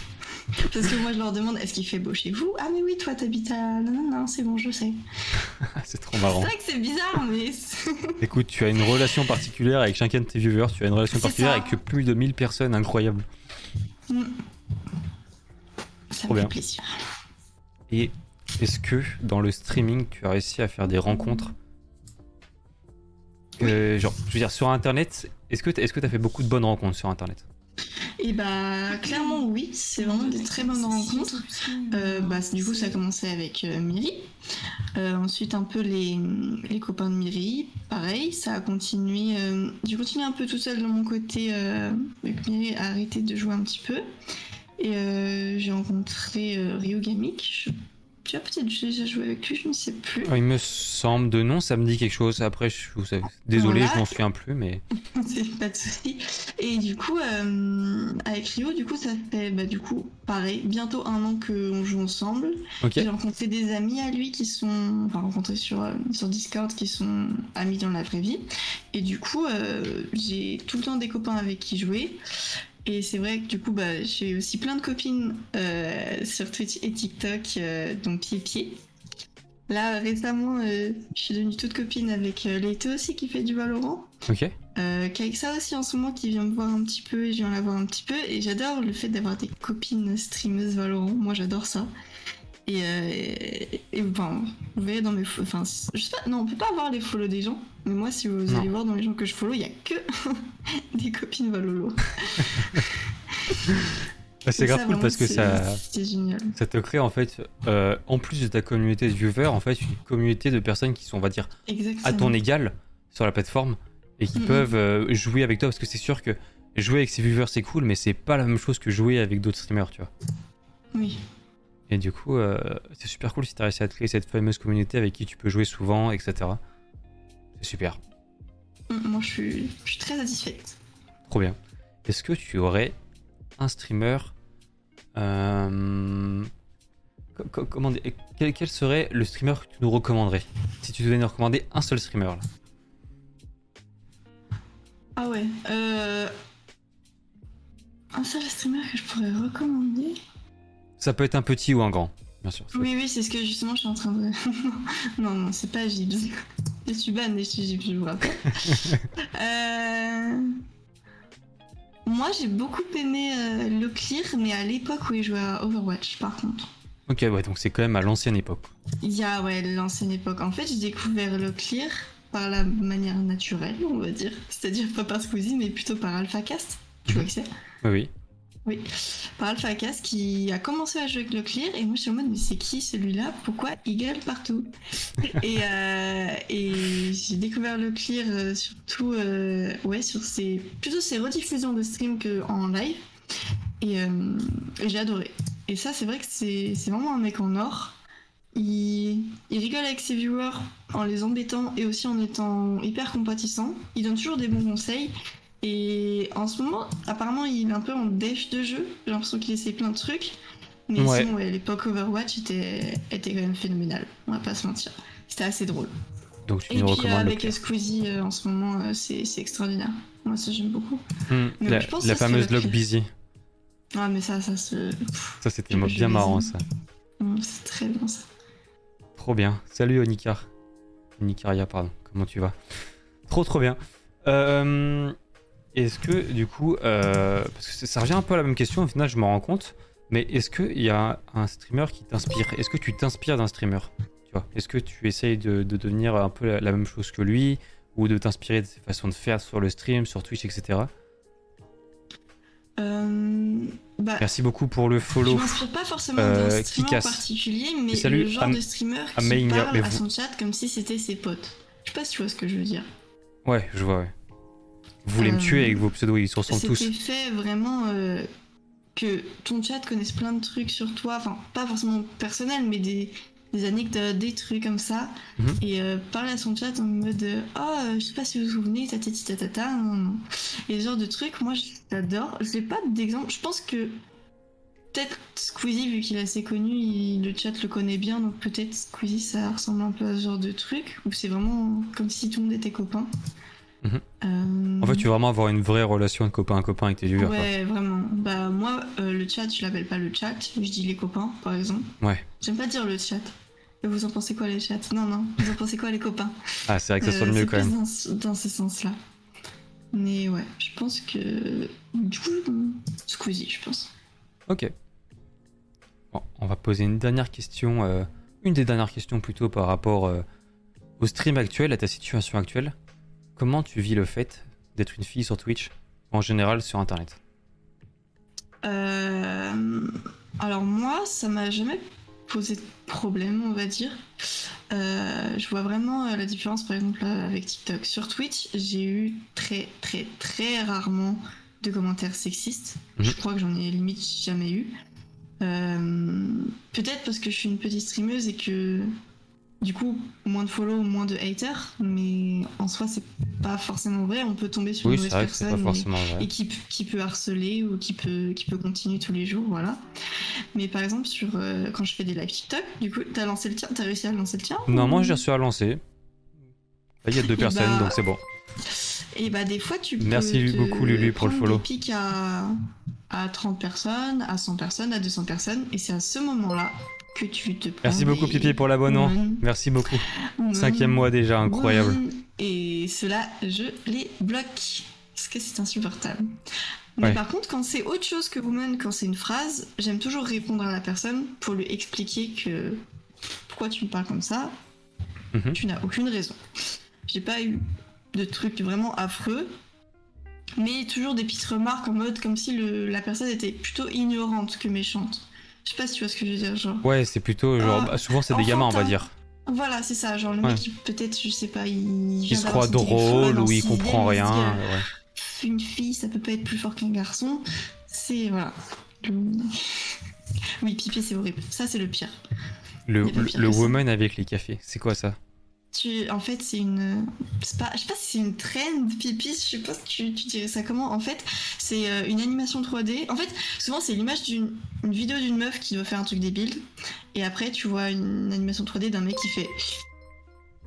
Parce que moi je leur demande est-ce qu'il fait beau chez vous? Ah mais oui toi t'habites à... Non non non c'est bon je sais. *laughs* c'est trop C'est marrant. vrai que c'est bizarre mais... c'est- Écoute, tu as une relation particulière avec chacun de tes viewers, tu as une relation C'est particulière ça. avec plus de 1000 personnes, incroyable. Mm. Ça Trop me bien. fait plaisir. Et est-ce que dans le streaming, tu as réussi à faire des rencontres Euh, Genre, je veux dire, sur internet, est-ce que tu as fait beaucoup de bonnes rencontres sur internet? Et bah clairement oui, c'est vraiment des très bonnes rencontres. Euh, bah, du coup ça a commencé avec euh, Miri. Euh, ensuite un peu les, les copains de Miri, pareil, ça a continué. J'ai continué un peu tout seul de mon côté, avec Miri a arrêté de jouer un petit peu. Et j'ai rencontré euh, Ryo Gamik. Je... Tu as peut-être déjà joué avec lui, je ne sais plus. Il me semble de nom, ça me dit quelque chose. Après, je, vous savez, désolé, Voilà. je m'en souviens plus, mais *laughs* C'est pas de souci. Et du coup, euh, avec Rio, du coup, ça fait bah, du coup pareil, bientôt un an qu'on joue ensemble. ok. J'ai rencontré des amis à lui qui sont, enfin rencontrés sur, euh, sur Discord qui sont amis dans la vraie vie. Et du coup, euh, j'ai tout le temps des copains avec qui jouer. Et c'est vrai que du coup, bah, j'ai aussi plein de copines euh, sur Twitch et TikTok, euh, dont Pied Pied. Là, récemment, euh, je suis devenue toute copine avec euh, Leito aussi qui fait du Valorant. Ok. Ça aussi en ce moment qui vient me voir un petit peu et je viens la voir un petit peu et j'adore le fait d'avoir des copines streameuses Valorant, moi j'adore ça. Et, euh, et, et, enfin, vous verrez dans mes enfin je sais pas, non on peut pas avoir les follow des gens, mais moi si vous Non. allez voir dans les gens que je follow, il y a que *laughs* des copines Valolo. Bah, c'est grave cool parce que ça, génial. ça te crée en fait, euh, en plus de ta communauté de viewers, en fait, une communauté de personnes qui sont, on va dire, Exactement. à ton égal sur la plateforme et qui peuvent euh, jouer avec toi parce que c'est sûr que jouer avec ses viewers c'est cool, mais c'est pas la même chose que jouer avec d'autres streamers, tu vois. Oui. Et du coup, euh, c'est super cool si t'as réussi à créer cette fameuse communauté avec qui tu peux jouer souvent, etc. C'est super, Mm, Moi je suis, je suis très satisfaite. trop bien. Est-ce que tu aurais un streamer euh, co- co- comment quel serait le streamer que tu nous recommanderais? Si tu devais nous recommander un seul streamer là. Ah ouais. Euh... Un seul streamer que je pourrais recommander? Ça peut être un petit ou un grand, bien sûr. Oui, oui, c'est ce que justement je suis en train de. *laughs* non, non, c'est pas Gibbs. Je suis ban chez Gibbs, je vous rappelle. *laughs* Euh, Moi, j'ai beaucoup aimé euh, Leclerc, mais à l'époque où il jouait à Overwatch, par contre. Ok, ouais, donc c'est quand même à l'ancienne époque. Il y a, ouais, l'ancienne époque. En fait, j'ai découvert Leclerc par la manière naturelle, on va dire. C'est-à-dire pas par Squeezie, mais plutôt par AlphaCast. Tu vois que c'est? Oui, oui. Oui, par AlphaCast qui a commencé à jouer avec Leclerc et moi je suis en mode mais c'est qui celui-là? Pourquoi il gueule partout? *laughs* Et, euh, et j'ai découvert Leclerc euh, surtout euh, ouais sur ses plutôt ses rediffusions de stream que en live et, et j'ai adoré. Et ça c'est vrai que c'est c'est vraiment un mec en or. Il, il rigole avec ses viewers en les embêtant et aussi en étant hyper compatissant. Il donne toujours des bons conseils. Et en ce moment, apparemment, il est un peu en def de jeu. J'ai l'impression qu'il essaie plein de trucs. Mais Ouais. sinon, ouais, l'époque Overwatch était, était quand même phénoménale. On va pas se mentir. C'était assez drôle. Donc tu Et nous puis avec Squeezie euh, en ce moment, euh, c'est c'est extraordinaire. Moi, ça, j'aime beaucoup. Hmm, Mais la, je pense la que ça fameuse log busy. Ah, mais ça, ça se. pff, Ça c'était bien marrant ça. hum, c'est très bien ça. Trop bien. Salut Onikar. Onikaria, pardon. Comment tu vas? Trop trop bien. Euh, est-ce que du coup, euh, parce que ça- revient un peu à la même question, au final je m'en rends compte, mais est-ce qu'il y a un streamer qui t'inspire? Est-ce que tu t'inspires d'un streamer? Tu vois Est-ce que tu essayes de, de devenir un peu la, la même chose que lui ou de t'inspirer de ses façons de faire sur le stream, sur Twitch, etc. Euh, bah, Merci beaucoup pour le follow. Je m'inspire pas forcément Euh, d'un streamer en particulier, mais salut, le genre Am- de streamer qui parle à vous- son chat comme si c'était ses potes. Je sais pas si tu vois ce que je veux dire. Ouais, je vois, ouais. Vous voulez me Euh, tuer avec vos pseudos, ils se ressemblent C'était tous. fait vraiment euh, que ton chat connaisse plein de trucs sur toi, enfin pas forcément personnel, mais des, des anecdotes, des trucs comme ça, Mhm. et euh, parler à son chat en mode euh, oh euh, je sais pas si vous vous souvenez, tatati tatata, non, non. Et ce genre de trucs, moi j'adore. J'ai pas d'exemple, je pense que peut-être Squeezie vu qu'il est assez connu, il- le chat le connaît bien, donc peut-être Squeezie ça ressemble un peu à ce genre de truc où c'est vraiment comme si tout le monde était copain. Euh, En fait, tu veux vraiment avoir une vraie relation de copain à copain avec tes viewers. quoi. Ouais, vraiment. Bah, moi, euh, le chat, je l'appelle pas le chat, je dis les copains, par exemple. Ouais. J'aime pas dire le chat. Et vous en pensez quoi, les chats? Non, non, vous en pensez quoi, les copains? *laughs* Ah, c'est vrai que ça sonne Euh, mieux quand même. Dans, ce- dans ce sens-là. Mais ouais, je pense que. Du coup, Squeezie, je pense. Ok. Bon, on va poser une dernière question, euh, une des dernières questions plutôt par rapport au stream actuel, à ta situation actuelle. Comment tu vis le fait d'être une fille sur Twitch, en général sur Internet? Euh, Alors moi, ça m'a jamais posé de problème, on va dire. Euh, je vois vraiment euh, la différence, par exemple, avec TikTok. Sur Twitch, j'ai eu très, très, très rarement de commentaires sexistes. Mhm. Je crois que j'en ai limite jamais eu. Euh, Peut-être parce que je suis une petite streameuse et que du coup, moins de follow, moins de haters, mais en soi, c'est pas forcément vrai. On peut tomber sur Oui, une mauvaise personne et- qui, qui peut harceler ou qui peut, qui peut continuer tous les jours, voilà. Mais par exemple, sur, euh, quand je fais des live TikTok, du coup, t'as lancé le tien, t'as réussi à lancer le tien Non, ou- moi j'ai reçu à lancer. Il y a deux Et personnes, bah, donc c'est bon. Et bah des fois, tu peux Merci te beaucoup, Lulu, pour le follow. des à, à 30 personnes, à 100 personnes, à 200 personnes, et c'est à ce moment-là que tu te prends Merci beaucoup, des Pipi, pour l'abonnement. Merci beaucoup. Cinquième mois déjà, incroyable. women, Et cela, je les bloque. Parce que c'est insupportable. Mais Ouais. par contre, quand c'est autre chose que woman, quand c'est une phrase, j'aime toujours répondre à la personne pour lui expliquer que pourquoi tu me parles comme ça, Mhm. tu n'as aucune raison. J'ai pas eu de trucs vraiment affreux, mais toujours des petites remarques en mode comme si le- la personne était plutôt ignorante que méchante. Je sais pas si tu vois ce que je veux dire, genre. Ouais, c'est plutôt genre. Ah, bah, souvent, c'est des gamins, on va dire. Voilà, c'est ça, genre le Ouais. mec, il- peut-être, je sais pas, il. Vient se croit drôle ou il comprend il rien. ouais. Une fille, ça peut pas être plus fort qu'un garçon. C'est. Voilà. Oui, pipi, c'est horrible. Ça, c'est le pire. Le, Il le, pire le woman avec les cafés, c'est quoi ça? Tu, en fait, c'est une. Pas, je sais pas si c'est une trend pipi, je sais pas si tu, tu dirais ça comment. En fait, c'est euh, une animation 3D. En fait, souvent, c'est l'image d'une une vidéo d'une meuf qui doit faire un truc débile. Et après, tu vois une animation 3D d'un mec qui fait.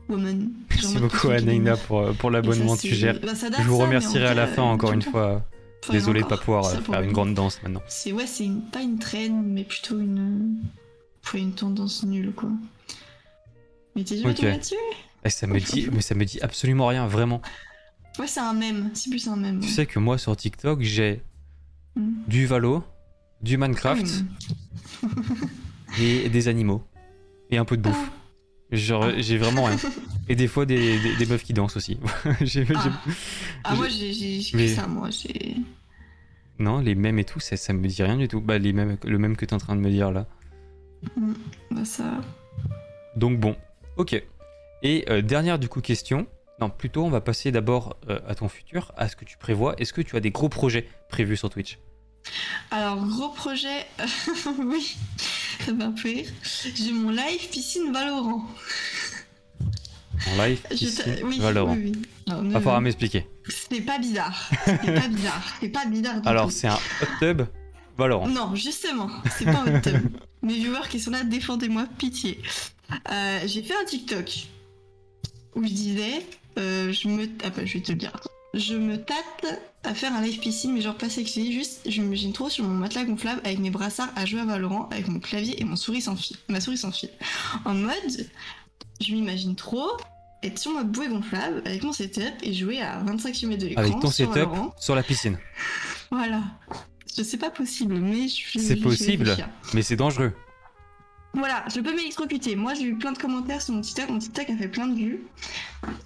Woman. Merci beaucoup, Anaïna, pour, pour Et l'abonnement, ça, tu gères. bah, Je vous ça, remercierai à la fin, euh, encore une fois. Enfin, Désolé de pas pouvoir ça, euh, pour faire une grande danse maintenant. C'est ouais, c'est pas une trend, mais plutôt une, une tendance nulle quoi. Mais t'es là-dessus Eh, ça me dit, mais ça me dit absolument rien, vraiment. Ouais, c'est un mème. C'est plus un mème. Tu ouais. sais que moi sur TikTok, j'ai Mm. du Valo, du Minecraft Ah *laughs* et des animaux. Et un peu de bouffe. Genre, Ah. j'ai vraiment rien. Et des fois, des, des, des meufs qui dansent aussi. *laughs* Ah. Ah, moi j'ai Mais- ça, moi j'ai. Non, les mêmes et tout, ça, ça me dit rien du tout. Bah, les mêmes, le même que t'es en train de me dire là. Bah ça. Donc bon, ok. Et euh, dernière du coup question. Non, plutôt on va passer d'abord euh, à ton futur, à ce que tu prévois. Est-ce que tu as des gros projets prévus sur Twitch? Alors, gros projet. *laughs* oui, ça m'a rire. J'ai mon live piscine Valorant. En live, t'a- oui, Valorant. oui, oui. Non, ne- Va falloir m'expliquer. C'est pas bizarre. C'est pas bizarre. C'est pas bizarre du Alors c'est un hot tub Valorant. Non, justement, c'est pas un hot tub. *laughs* Mes viewers qui sont là, défendez-moi, pitié. Euh, j'ai fait un TikTok où je disais, euh, je me, ah bah, je vais te le dire. Je me tâte à faire un live piscine, mais genre pas sexy, juste je m'imagine trop sur mon matelas gonflable avec mes brassards à jouer à Valorant, avec mon clavier et mon souris sans fil, ma souris sans fil. En mode, je m'imagine trop être sur ma bouée gonflable avec mon setup et jouer à 25 km de l'écran. Avec ton sur setup Valorant. sur la piscine. Voilà. Je sais pas possible, mais je suis. C'est possible. Mais c'est dangereux. Voilà, je peux m'électrocuter. Moi, j'ai eu plein de commentaires sur mon TikTok. Mon TikTok a fait plein de vues,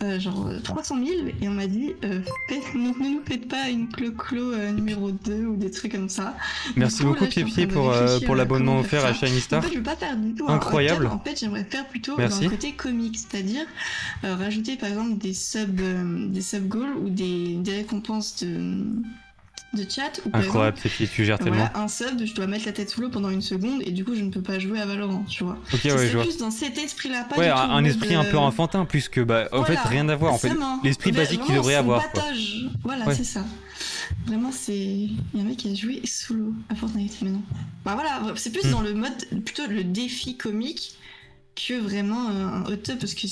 euh, genre euh, 300 000, et on m'a dit euh, faites- ne, ne nous faites pas une clo-clo euh, numéro 2 ou des trucs comme ça. Merci coup, beaucoup là, je suis en Pied train de pour, euh, l'abonnement offert à. Shiny En Star. fait, je veux pas faire du tout Incroyable. En fait, j'aimerais faire plutôt Merci. un côté comique, c'est-à-dire euh, rajouter par exemple des sub euh, des sub goals ou des, des récompenses de de chat ou par Incroyable, Pied, tu gères exemple, tellement. voilà, un sub, je dois mettre la tête sous l'eau pendant une seconde et du coup je ne peux pas jouer à Valorant, tu vois. Ok, ouais, je vois. plus dans cet esprit-là, pas Ouais, du tout un, esprit un peu enfantin, plus que bah, en fait voilà, rien à voir. En fait, l'esprit basique qu'il devrait c'est avoir. Quoi. Voilà, Ouais. c'est ça. Vraiment, c'est. Il y a un mec qui a joué sous l'eau à Fortnite maintenant. Bah voilà, c'est plus Hmm. dans le mode, plutôt le défi comique que vraiment euh, un hot tub parce que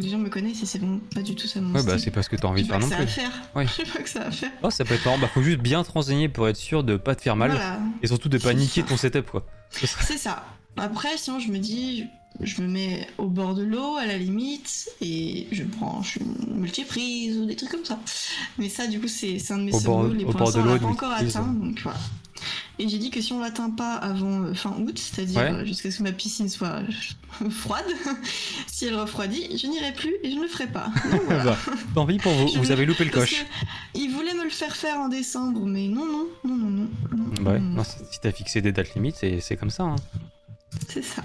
les gens me connaissent et c'est vraiment pas du tout ça mon Ouais, bah c'est parce que t'as envie Je de *laughs* faire non plus. Ouais. Je sais pas que ça va faire. Oh, ça peut être marrant. Bah, faut juste bien te renseigner pour être sûr de pas te faire mal Voilà, et surtout de pas niquer ton setup quoi. *laughs* C'est ça. Après, sinon, je me dis, je me mets au bord de l'eau, à la limite, et je branche une multiprise ou des trucs comme ça. Mais ça, du coup, c'est un de mes Au bord- et au pour bord de l'eau, pas encore atteint, donc voilà. Et j'ai dit que si on l'atteint pas avant euh, fin août, c'est-à-dire Ouais. jusqu'à ce que ma piscine soit *laughs* froide, *laughs* si elle refroidit, je n'irai plus et je ne le ferai pas. Donc, voilà. Bah, Tant pis pour vous, Je vous ne- avez loupé le coche. il voulait me le faire faire en décembre, mais non, non, non, non, non. non, Bah ouais, non, non, si t'as fixé des dates limites, c'est c'est comme ça. Hein. C'est ça.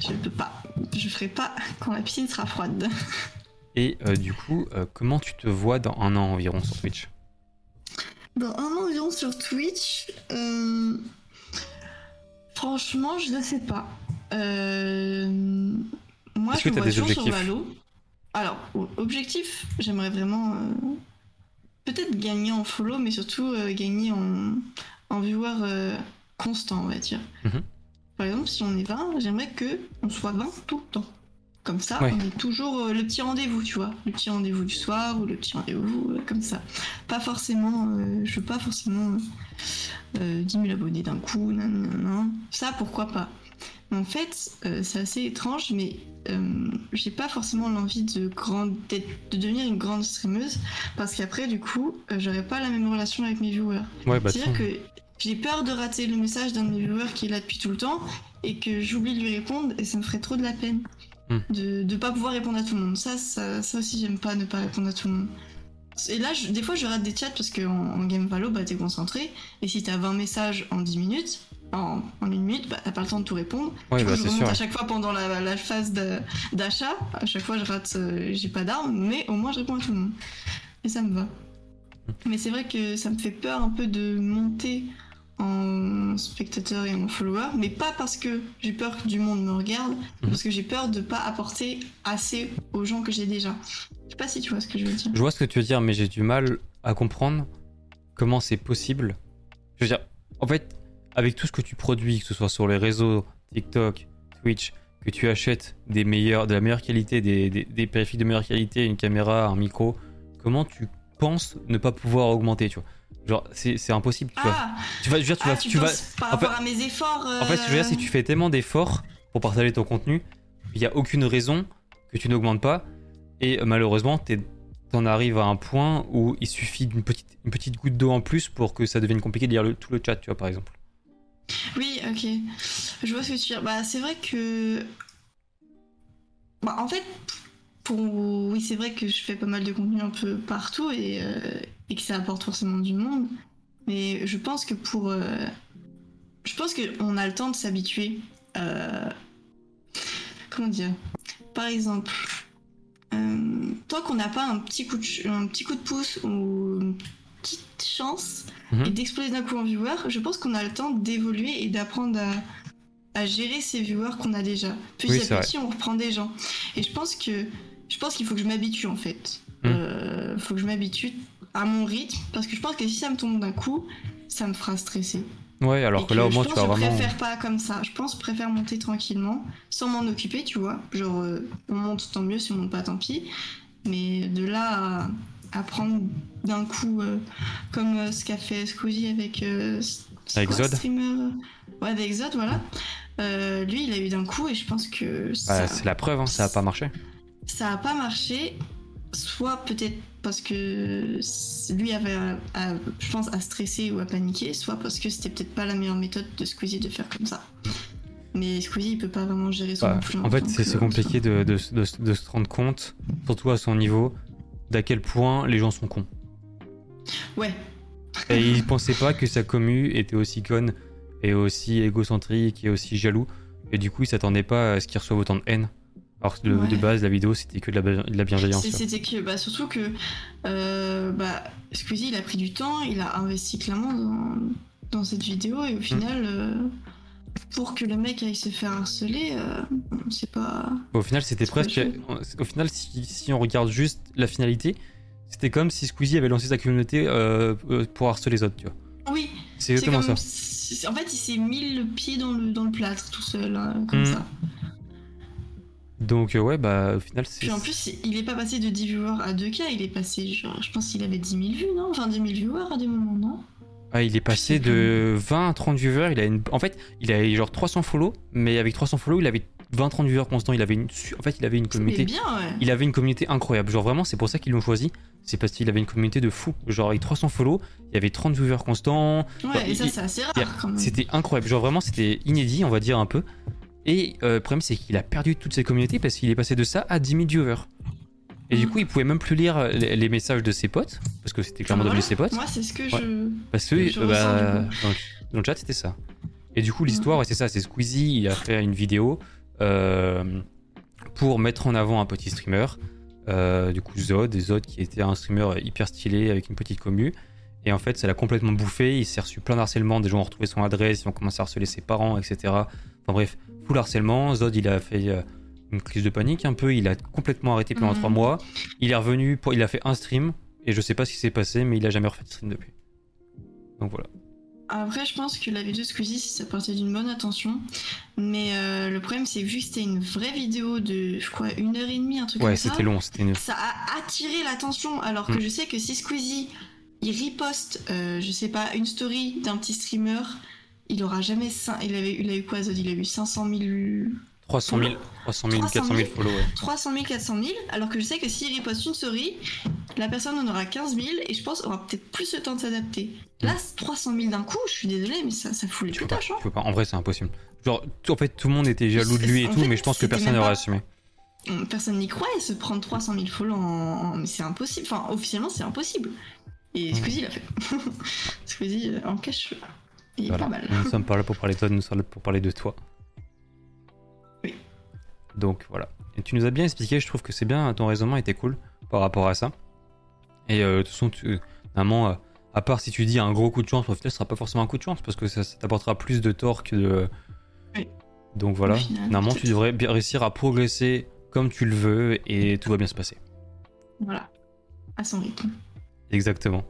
Je ne peux pas. Je ferai pas quand la piscine sera froide. Et euh, du coup, euh, comment tu te vois dans un an environ sur Twitch? Dans un an environ sur Twitch, euh, franchement, je ne sais pas. Euh, Moi, je que me des sur Valo. Alors, objectif, j'aimerais vraiment euh, peut-être gagner en follow, mais surtout gagner en, en viewer constant, on va dire. Mhm. Par exemple, si on est 20, j'aimerais que on soit 20 tout le temps. Comme ça, Ouais. on est toujours euh, le petit rendez-vous, tu vois. Le petit rendez-vous du soir ou le petit rendez-vous euh, comme ça. Pas forcément, euh, je veux pas forcément euh, 10 000 abonnés d'un coup, nan, nan, nan. Ça, pourquoi pas. Mais en fait, euh, c'est assez étrange, mais euh, j'ai pas forcément l'envie de, de devenir une grande streameuse parce qu'après, du coup, euh, j'aurais pas la même relation avec mes viewers. Ouais, bah C'est-à-dire que j'ai peur de rater le message d'un de mes viewers qui est là depuis tout le temps et que j'oublie de lui répondre et ça me ferait trop de la peine Hmm. de ne pas pouvoir répondre à tout le monde. Ça, ça, ça aussi, j'aime pas ne pas répondre à tout le monde. Et là, je- des fois, je rate des chats parce qu'en en game Valo, bah, t'es concentré et si t'as 20 messages en 10 minutes, en, en une minute, bah, t'as pas le temps de tout répondre. Ouais, Du coup, bah je c'est remonte sûr. à chaque fois pendant la, la phase d'achat. À chaque fois, je rate, euh, j'ai pas d'armes, mais au moins, je réponds à tout le monde. Et ça me va. Mais c'est vrai que ça me fait peur un peu de monter en spectateur et en follower, mais pas parce que j'ai peur que du monde me regarde, Mhm. parce que j'ai peur de pas apporter assez aux gens que j'ai déjà. Je sais pas si tu vois ce que je veux dire. Je vois ce que tu veux dire, mais j'ai du mal à comprendre comment c'est possible. Je veux dire, en fait, avec tout ce que tu produis, que ce soit sur les réseaux, TikTok, Twitch, que tu achètes des meilleurs, de la meilleure qualité, des, des, des périphériques de meilleure qualité, une caméra, un micro, comment tu penses ne pas pouvoir augmenter, tu vois? Genre, c'est impossible, tu vois. Ah, Tu vas, je veux dire, tu ah, vas, tu tu vas, par en fait- rapport à mes efforts. en fait, je veux dire, si tu fais tellement d'efforts pour partager ton contenu, il n'y a aucune raison que tu n'augmentes pas. Et euh, malheureusement, tu en arrives à un point où il suffit d'une petite, une petite goutte d'eau en plus pour que ça devienne compliqué de lire le- tout le chat, tu vois, par exemple. Oui, ok. Je vois ce que tu veux dire. Bah, c'est vrai que. Bah, en fait, pour... oui, c'est vrai que je fais pas mal de contenu un peu partout et, euh, et que ça apporte forcément du monde. Mais je pense que pour. euh, Je pense qu'on a le temps de s'habituer. euh, Comment dire? Par exemple, euh, tant qu'on n'a pas un petit, coup de... un petit coup de pouce ou une petite chance Mhm. et d'exploser d'un coup en viewer, je pense qu'on a le temps d'évoluer et d'apprendre à, à gérer ces viewers qu'on a déjà. Oui, c'est à petit, on reprend des gens. Et je pense que je pense qu'il faut que je m'habitue en fait. Mhm. Euh, faut que je m'habitue à mon rythme parce que je pense que si ça me tombe d'un coup, ça me fera stresser. Ouais, alors que là, au moins, tu vas vraiment. Je préfère pas comme ça. Je pense que je préfère monter tranquillement, sans m'en occuper, tu vois. Genre, euh, on monte tant mieux, si on monte pas, tant pis. Mais de là à, à prendre d'un coup, euh, comme euh, ce qu'a fait Squeezie avec. Zod streamer Ouais, avec Zod, voilà. Lui, il a eu d'un coup, et je pense que Bah, c'est la preuve, hein, ça a pas marché. ça a pas marché. Soit peut-être parce que lui avait, à, à- je pense, à stresser ou à paniquer, soit parce que c'était peut-être pas la meilleure méthode de Squeezie de faire comme ça. Mais Squeezie, il peut pas vraiment gérer son Bah, en fait, c'est compliqué de, de- de- de se rendre compte, surtout à son niveau, d'à quel point les gens sont cons. Ouais, Et il pensait pas que sa commu était aussi conne et aussi égocentrique et aussi jaloux. Et du coup, il s'attendait pas à ce qu'il reçoive autant de haine. Alors que de, Ouais. de base, la vidéo, c'était que de la, de la bienveillance. C'était que, bah, surtout que euh, bah, Squeezie, il a pris du temps, il a investi clairement dans, dans cette vidéo, Mm. et au final, euh, pour que le mec aille se faire harceler, euh, c'est pas. Au final, c'était presque. Au final, si, si on regarde juste la finalité, c'était comme si Squeezie avait lancé sa communauté euh, pour harceler les autres, tu vois. Oui, C'est exactement ça. En fait, il s'est mis le pied dans le, dans le plâtre tout seul, hein, comme Mm. ça. Donc, euh, ouais, bah, au final, c'est. Puis en plus, il est pas passé de 10 viewers à 2K, il est passé, genre, je pense qu'il avait 10 000 vues, non? Enfin, 10 000 viewers à des moments, non? Ah, il est passé de 20 à 30 viewers. Il a une... En fait, il avait genre 300 follow, mais avec 300 follow, il avait 20-30 viewers constants. Il avait une... En fait, il avait une communauté. bien, ouais. Il avait une communauté incroyable. Genre vraiment, c'est pour ça qu'ils l'ont choisi. C'est parce qu'il avait une communauté de fou. Genre avec 300 follow, il y avait 30 viewers constants. Ouais, et ça, il- c'est assez rare quand même. C'était incroyable. Genre vraiment, c'était inédit, on va dire un peu. Et euh, le problème, c'est qu'il a perdu toute ses communautés parce qu'il est passé de ça à 10 000 viewers. Et du coup, il pouvait même plus lire les, les messages de ses potes parce que c'était clairement Ah, devenu ses potes. Moi, c'est ce que Ouais. je. Parce que Je euh, bah, dans, le, dans le chat, c'était ça. Et du coup, l'histoire, ouais, c'est ça c'est Squeezie, il a fait une vidéo euh, pour mettre en avant un petit streamer. euh, du coup, Zod, et Zod qui était un streamer hyper stylé avec une petite commu. Et en fait, ça l'a complètement bouffé. Il s'est reçu plein d'harcèlement. Des gens ont retrouvé son adresse, ils ont commencé à harceler ses parents, etc. Enfin bref, full harcèlement. Zod, il a fait euh, une crise de panique un peu. Il a complètement arrêté pendant Mhm. trois mois. Il est revenu, pour, il a fait un stream. Et je sais pas ce qui s'est passé, mais il a jamais refait de stream depuis. Donc voilà. Après, je pense que la vidéo de Squeezie, ça partait d'une bonne intention. Mais euh, le problème, c'est que vu que c'était une vraie vidéo de, je crois, une heure et demie, un truc Ouais, comme ça. c'était long. C'était une... Ça a attiré l'attention, alors que Mm. je sais que si Squeezie, il riposte, euh, je sais pas, une story d'un petit streamer, il aura jamais. cin- Il, avait, il a eu quoi, Zod? Il a eu 500 000. 300 000, 300 000 400 000 follow, ouais. 300 000, 400 000, alors que je sais que s'il riposte une story, la personne en aura 15 000 et je pense aura peut-être plus le temps de s'adapter. Là, 300 000 d'un coup, je suis désolée, mais ça, ça fout les pétaches. hein. tu peux pas. En vrai, c'est impossible. Genre, en fait, tout le monde était jaloux de lui et tout, fait, mais je pense que personne n'aurait pas- assumé. Hum, Personne n'y croit et se prendre 300 000 follow en. en- Mais c'est impossible. Enfin, officiellement, c'est impossible. Et Mm. Squeezie l'a fait. *laughs* Squeezie euh, en cache. Il est Voilà. pas mal. Nous ne sommes *laughs* pas là pour parler de toi, nous sommes là pour parler de toi. Oui. Donc voilà. Et tu nous as bien expliqué, je trouve que c'est bien, ton raisonnement était cool par rapport à ça. Et euh, de toute façon, tu, normalement, euh, à part si tu dis un gros coup de chance, au final, ce sera pas forcément un coup de chance parce que ça, ça t'apportera plus de tort que de. Oui. Donc voilà. Final, Normalement, tu devrais bien réussir à progresser comme tu le veux et tout va bien se passer. Voilà. À son rythme. Exactement.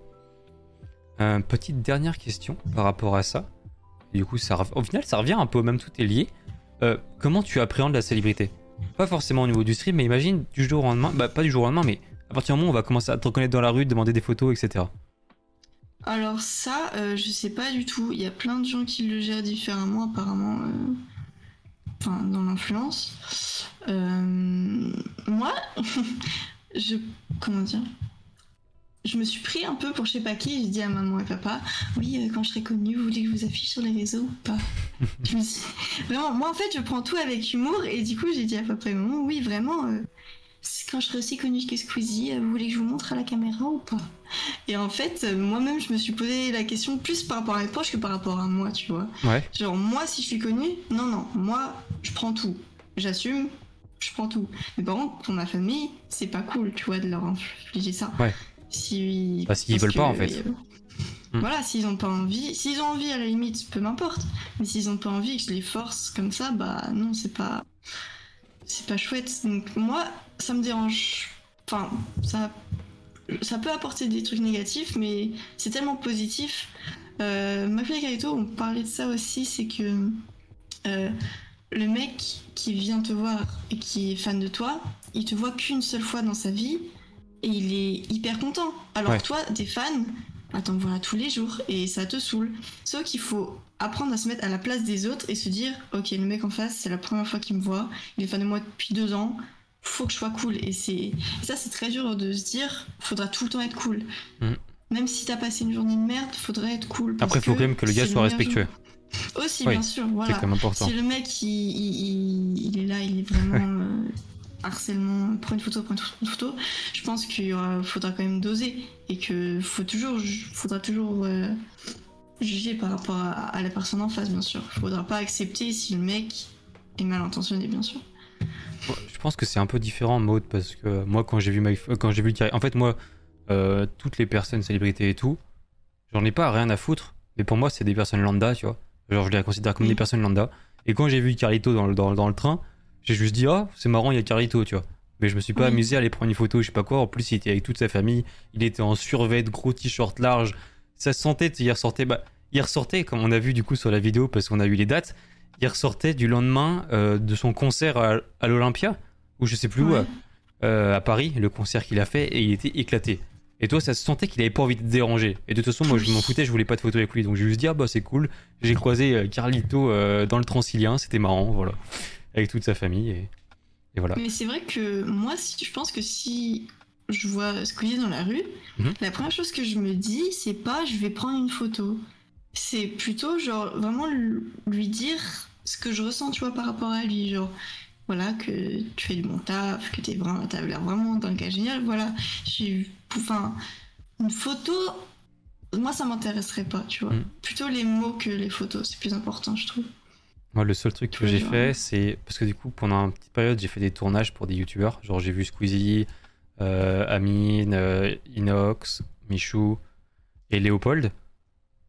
Euh, petite dernière question par rapport à ça. Du coup, ça, au final, ça revient un peu, même tout est lié. Euh, comment tu appréhendes la célébrité? Pas forcément au niveau du stream, mais imagine du jour au lendemain, bah pas du jour au lendemain, mais à partir du moment où on va commencer à te reconnaître dans la rue, demander des photos, etc. Alors ça, euh, je sais pas du tout. Il y a plein de gens qui le gèrent différemment apparemment. Enfin, dans l'influence. Moi, *laughs* je... Comment dire? Je me suis pris un peu pour je sais pas qui, j'ai dit à maman et papa, oui, euh, quand je serai connue, vous voulez que je vous affiche sur les réseaux ou pas? *laughs* Je me suis- Vraiment, moi en fait, je prends tout avec humour et du coup, j'ai dit à papa et maman, oui, vraiment, euh, quand je serai aussi connue que Squeezie, euh, vous voulez que je vous montre à la caméra ou pas? Et en fait, moi-même, je me suis posé la question plus par rapport à mes proches que par rapport à moi, tu vois. Ouais. Genre, moi, si je suis connue, non, non, moi, je prends tout. J'assume, je prends tout. Mais par contre, pour ma famille, c'est pas cool, tu vois, de leur infliger ça. Ouais. Si... S'ils parce veulent pas, en fait. Hmm. Voilà, s'ils ont pas envie, s'ils ont envie à la limite, peu m'importe. Mais s'ils ont pas envie et que je les force comme ça, bah non, c'est pas, c'est pas chouette. Donc moi, ça me dérange. Enfin, ça, ça peut apporter des trucs négatifs, mais c'est tellement positif. Euh, McFly et Carito, on parlait de ça aussi, c'est que euh, le mec qui vient te voir et qui est fan de toi, il te voit qu'une seule fois dans sa vie et il est hyper content. Alors Ouais. que toi, t'es fan, bah, t'en vois tous les jours et ça te saoule. Sauf qu'il faut apprendre à se mettre à la place des autres et se dire ok le mec en face c'est la première fois qu'il me voit il est fan de moi depuis deux ans faut que je sois cool et c'est ça c'est très dur de se dire faudra tout le temps être cool Mhm. même si t'as passé une journée de merde faudrait être cool parce Après, il faut quand même que le gars c'est soit respectueux. jour. Aussi, Oui, bien sûr, C'est voilà. quand même important. Si le mec il, il- est là, il est vraiment harcèlement, prends une photo, prends une photo, prends une photo, je pense qu'il faudra quand même doser et que faut toujours, faudra toujours euh, juger par rapport à, à la personne en face, bien sûr. Faudra pas accepter si le mec est mal intentionné, bien sûr. Je pense que c'est un peu différent en mode parce que moi quand j'ai vu My- quand j'ai vu le en fait moi euh, toutes les personnes célébrités et tout, j'en ai pas rien à foutre, mais pour moi c'est des personnes lambda, tu vois. Genre je les considère comme Oui. des personnes lambda. Et quand j'ai vu Carlito dans le, dans, dans le train, j'ai juste dit ah c'est marrant il y a Carlito, tu vois. Mais je me suis pas Oui. amusé à aller prendre une photo, je sais pas quoi. En plus il était avec toute sa famille, il était en survêt, gros t-shirt large. Ça se sentait, il ressortait, bah, il ressortait comme on a vu du coup sur la vidéo parce qu'on a eu les dates. Il ressortait du lendemain euh, de son concert à, à l'Olympia, ou je sais plus où, Ouais. à, euh, à Paris, le concert qu'il a fait, et il était éclaté. Et toi, ça se sentait qu'il avait pas envie de te déranger. Et de toute façon, moi, je m'en foutais, je voulais pas de photo avec lui. Donc j'ai juste dit, ah bah c'est cool. J'ai croisé euh, Carlito euh, dans le Transilien, c'était marrant, voilà. Avec toute sa famille, et, et voilà. Mais c'est vrai que moi, si, je pense que si je vois Squeezie dans la rue, Mhm. la première chose que je me dis, c'est pas je vais prendre une photo. C'est plutôt genre vraiment lui dire ce que je ressens, tu vois, par rapport à lui. Genre, voilà, que tu fais du bon taf, que t'es vraiment, t'as l'air vraiment dans le cas génial. Voilà, j'ai enfin, une photo, moi ça m'intéresserait pas, tu vois. Mhm. Plutôt les mots que les photos, c'est plus important, je trouve. Moi, le seul truc que j'ai fait, c'est. Parce que du coup, pendant une petite période, j'ai fait des tournages pour des youtubeurs. Genre, j'ai vu Squeezie, euh, Amine, euh, Inox, Michou et Léopold.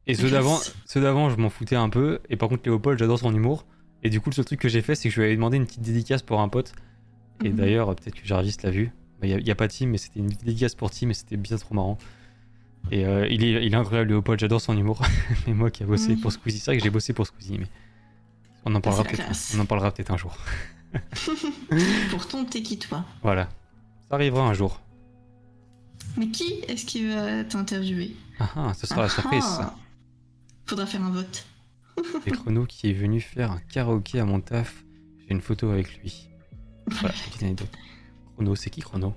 Et ceux d'avant, ceux d'avant, je m'en foutais un peu. Et par contre, Léopold, j'adore son humour. Et du coup, le seul truc que j'ai fait, c'est que je lui avais demandé une petite dédicace pour un pote. Et Mhm. d'ailleurs, peut-être que Jarvis l'a vu. Il n'y a, pas Tim, mais c'était une dédicace pour Tim, et c'était bien trop marrant. Et euh, il, est, il est incroyable, Léopold, j'adore son humour. *laughs* mais moi qui ai bossé pour Squeezie, c'est vrai que j'ai bossé pour Squeezie, mais on en parlera peut-être on en parlera peut-être un jour. *laughs* Pourtant, t'es qui toi Voilà. Ça arrivera un jour. Mais qui est-ce qui va t'interviewer? Ah ah, ce sera la Ah surprise. ah. Faudra faire un vote. *laughs* C'est Chrono qui est venu faire un karaoké à mon taf. J'ai une photo avec lui. Voilà, petite anecdote. Chrono, c'est qui Chrono?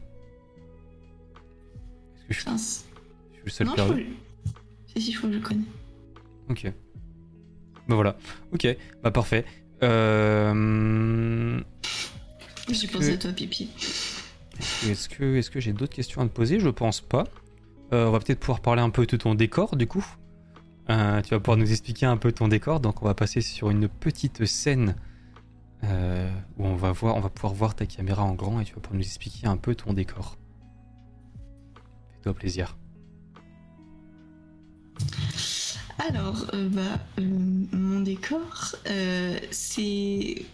Est-ce que je, Mince. je suis le seul Non, perdu? Si, si, je crois que je le connais. Ok. Bah voilà. Ok, bah parfait. Euh... J'ai que- pensé à toi, Pipi. Est-ce que, est-ce que j'ai d'autres questions à te poser? Je pense pas. Euh, on va peut-être pouvoir parler un peu de ton décor du coup. Euh, tu vas pouvoir nous expliquer un peu ton décor. Donc on va passer sur une petite scène euh, où on va voir, on va pouvoir voir ta caméra en grand et tu vas pouvoir nous expliquer un peu ton décor. Fais-toi plaisir. Alors, euh, bah, euh, mon décor, euh, c'est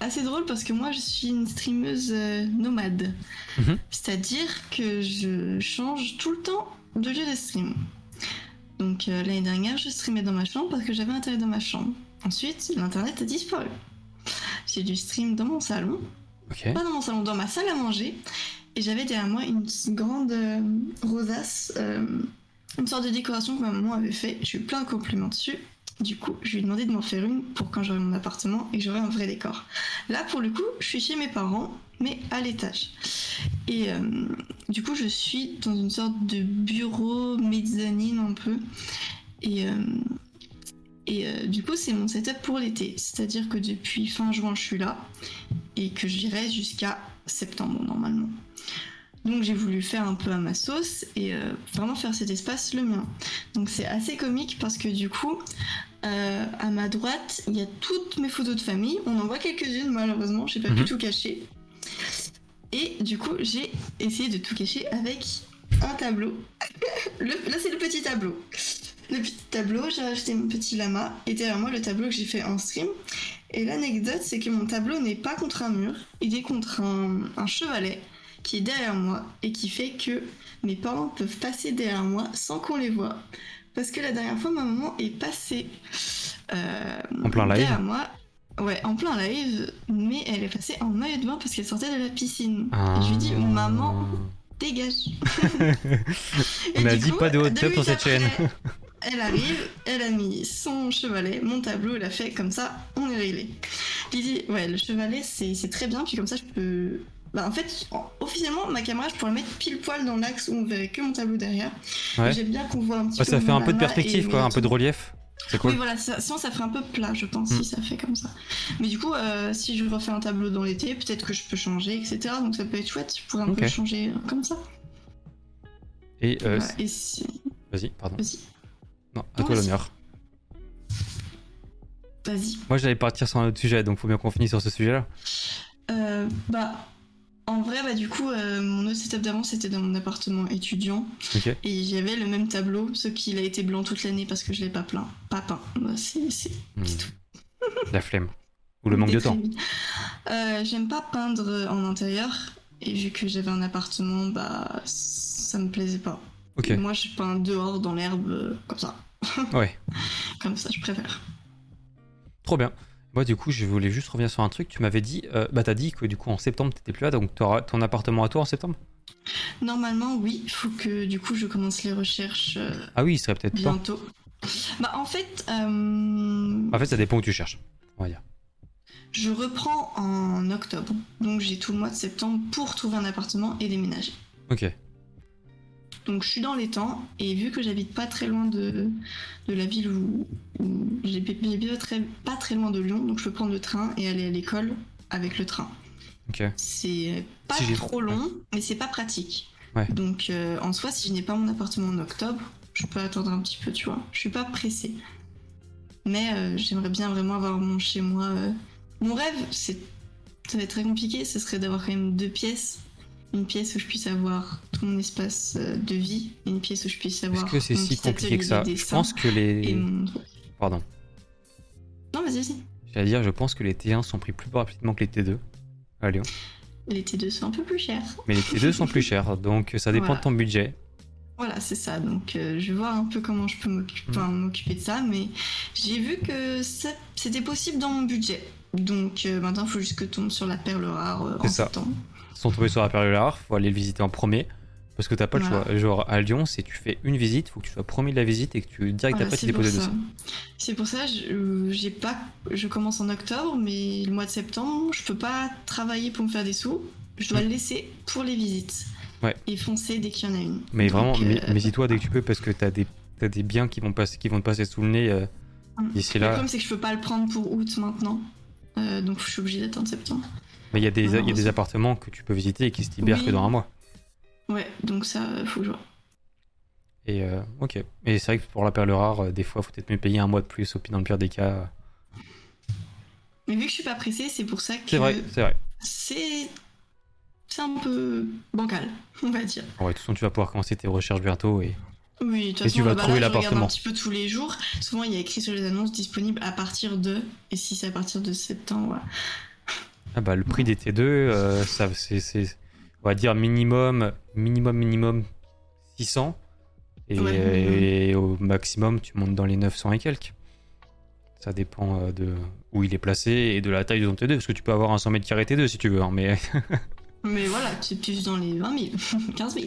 assez drôle parce que moi, je suis une streameuse nomade. Mhm. C'est-à-dire que je change tout le temps de lieu de stream. Donc, l'année dernière, je streamais dans ma chambre parce que j'avais internet dans ma chambre. Ensuite, l'internet a disparu. J'ai dû stream dans mon salon pas dans mon salon, dans ma salle à manger. Et j'avais derrière moi une grande rosace, une sorte de décoration que ma maman avait fait. J'ai eu plein de compliments dessus. Du coup, je lui ai demandé de m'en faire une pour quand j'aurai mon appartement et que j'aurai un vrai décor. Là, pour le coup, je suis chez mes parents, mais à l'étage. Et euh, du coup, je suis dans une sorte de bureau mezzanine un peu. Et, euh, euh, du coup, c'est mon setup pour l'été. C'est-à-dire que depuis fin juin, je suis là et que j'irai jusqu'à septembre normalement. Donc j'ai voulu faire un peu à ma sauce et euh, vraiment faire cet espace le mien. Donc c'est assez comique parce que du coup, euh, à ma droite, il y a toutes mes photos de famille. On en voit quelques-unes malheureusement, j'ai pas pu Mhm. tout cacher. Et du coup, j'ai essayé de tout cacher avec un tableau. *laughs* Le- là, c'est le petit tableau. Le petit tableau, j'ai rajouté mon petit lama et derrière moi le tableau que j'ai fait en stream. Et l'anecdote, c'est que mon tableau n'est pas contre un mur, il est contre un, un chevalet qui est derrière moi et qui fait que mes parents peuvent passer derrière moi sans qu'on les voit. Parce que la dernière fois, ma maman est passée euh, En plein live derrière moi. Ouais, en plein live, mais elle est passée en maillot de bain parce qu'elle sortait de la piscine. Et je lui dis, maman, dégage. *laughs* On a dit coup, pas de hot tub sur cette chaîne. Elle arrive, elle a mis son chevalet, mon tableau, elle a fait comme ça, on est réglé. Il dit, ouais, le chevalet c'est très bien, puis comme ça je peux. Bah en fait, en- officiellement, ma caméra je pourrais mettre pile poil dans l'axe où on verrait que mon tableau derrière. Ouais. J'aime bien qu'on voit un petit Ouais, peu. ça fait un peu de perspective, quoi, un peu de relief. C'est cool. Oui, voilà, ça- sinon ça ferait un peu plat, je pense, Mm. si ça fait comme ça. Mais du coup, euh, si je refais un tableau dans l'été, peut-être que je peux changer, etc. Donc ça peut être chouette, je pourrais un peu changer euh, comme ça. Et euh, Voilà, Et si... vas-y, pardon. Vas-y, Non, à Non, toi l'honneur. vas-y. Moi, j'allais partir sur un autre sujet, donc faut bien qu'on finisse sur ce sujet-là. Euh, bah, en vrai, bah du coup, euh, mon autre setup d'avant, c'était dans mon appartement étudiant. Et j'avais le même tableau, sauf qu'il a été blanc toute l'année parce que je l'ai pas plein. Pas peint. Bah, c'est... c'est- Hmm. C'est tout. *laughs* La flemme. Ou le manque de temps. Euh, J'aime pas peindre en intérieur. Et vu que j'avais un appartement, bah ça me plaisait pas. Moi je peins dehors dans l'herbe euh, comme ça. Ouais. *laughs* Comme ça je préfère. Trop bien. Moi, du coup, je voulais juste revenir sur un truc. Tu m'avais dit, euh, bah, t'as dit que du coup, en septembre, t'étais plus là, donc t'auras ton appartement à toi en septembre? Normalement oui, il faut que du coup je commence les recherches euh, Ah oui, il serait peut-être temps. bientôt. Bah en fait, euh, En fait, ça dépend où tu cherches. On va dire. je reprends en octobre. Donc j'ai tout le mois de septembre pour trouver un appartement et déménager. Ok. Donc je suis dans les temps et vu que j'habite pas très loin de, de la ville où, où j'habite très, pas très loin de Lyon, donc je peux prendre le train et aller à l'école avec le train. Ok. C'est pas Si trop long, mais c'est pas pratique. Ouais. Donc euh, en soi, si je n'ai pas mon appartement en octobre, je peux attendre un petit peu, tu vois. Je suis pas pressée. Mais euh, j'aimerais bien vraiment avoir mon chez moi. euh. Mon rêve, c'est ça va être très compliqué, ce serait d'avoir quand même deux pièces. Une pièce où je puisse avoir tout mon espace euh, de vie, et une pièce où je puisse avoir Est-ce que c'est si compliqué que ça Je pense que les. mon... Pardon. Non, vas-y, vas-y. J'allais dire, je pense que les T1 sont pris plus rapidement que les T2 à Lyon. Les T2 sont un peu plus chers. Mais les T2 sont plus chers, donc ça dépend Voilà. de ton budget. Voilà, c'est ça. Donc, euh, je vais voir un peu comment je peux m'occuper Mm. m'occuper de ça. Mais j'ai vu que c'était possible dans mon budget. Donc, euh, maintenant, il faut juste que tombe sur la perle rare euh, en septembre. Si on tombait sur la période rare, faut aller le visiter en premier. Parce que t'as pas le Voilà. choix. Genre à Lyon, si tu fais une visite, faut que tu sois premier de la visite et que tu direct Voilà, après tu déposes le dossier. C'est pour ça, euh, j'ai pas, je commence en octobre, mais le mois de septembre, je peux pas travailler pour me faire des sous. Je dois Mm. le laisser pour les visites. Ouais. Et foncer dès qu'il y en a une. Mais Donc, vraiment, euh, mais- méfie-toi dès que tu peux parce que t'as des, t'as des biens qui vont, passer, qui vont te passer sous le nez euh, Mm. d'ici Le là. problème, c'est que je peux pas le prendre pour août maintenant. Euh, donc, je suis obligée d'attendre septembre. Mais il y a des, y a des appartements que tu peux visiter et qui se libèrent Oui. que dans un mois. Ouais, donc ça, faut que je vois. Et euh, ok. Et c'est vrai que pour la perle rare, euh, des fois, faut peut-être me payer un mois de plus, au pire, dans le pire des cas. Mais vu que je suis pas pressée, c'est pour ça que C'est vrai, c'est vrai. c'est c'est un peu bancal, *laughs* on va dire. Ouais, de toute façon, tu vas pouvoir commencer tes recherches bientôt et Oui, de toute façon, tu vas bah trouver l'appartement. un petit peu tous les jours. Souvent, il y a écrit sur les annonces disponible à partir de. Et si c'est à partir de septembre, voilà. Ah bah le prix des T2, euh, ça c'est, c'est- on va dire minimum, minimum, minimum 600. Et, Ouais, et au maximum, tu montes dans les 900 et quelques. Ça dépend euh, de où il est placé et de la taille de ton T2. Parce que tu peux avoir un 100 mètres carrés T2 si tu veux. hein, mais, *laughs* Mais voilà, tu es plus dans les 20 000, 15 000,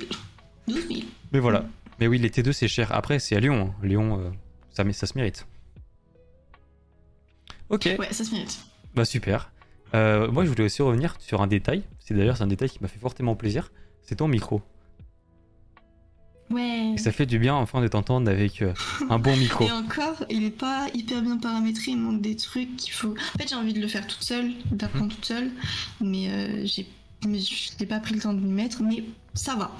12 000. mais voilà. Mais oui, les T2 c'est cher. Après, c'est à Lyon. hein. Lyon, euh, ça, ça se mérite. Ok, Ouais, ça se mérite. bah super. Euh, moi, je voulais aussi revenir sur un détail. C'est d'ailleurs c'est un détail qui m'a fait fortement plaisir. C'est ton micro. Ouais. Et ça fait du bien enfin de t'entendre avec euh, un bon *laughs* micro. Et encore, il est pas hyper bien paramétré, il manque des trucs qu'il faut. En fait, j'ai envie de le faire toute seule, d'apprendre toute seule, mais euh, j'ai mais je n'ai pas pris le temps de m'y mettre, mais ça va.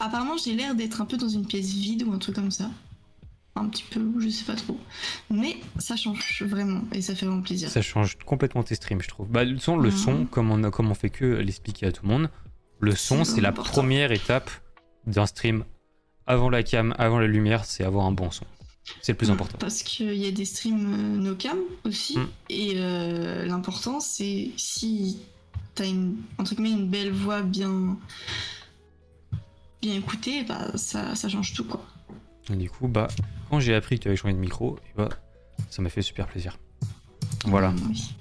Apparemment, j'ai l'air d'être un peu dans une pièce vide ou un truc comme ça. Un petit peu, je sais pas trop. Mais ça change vraiment et ça fait vraiment plaisir. Ça change complètement tes streams, je trouve. Bah, le son, le Mhm. son comme, on a, comme on fait que l'expliquer à tout le monde, le son, C'est la première étape d'un stream. Avant la cam, avant la lumière, c'est avoir un bon son. C'est le plus Mm, important. Parce qu'il y a des streams euh, no cam aussi. Mm. Et euh, l'important, c'est si t'as une, entre guillemets, une belle voix bien, bien écoutée, bah, ça, ça change tout, quoi. Et du coup, bah, quand j'ai appris que tu avais changé de micro, et bah, ça m'a fait super plaisir. Voilà. Oui.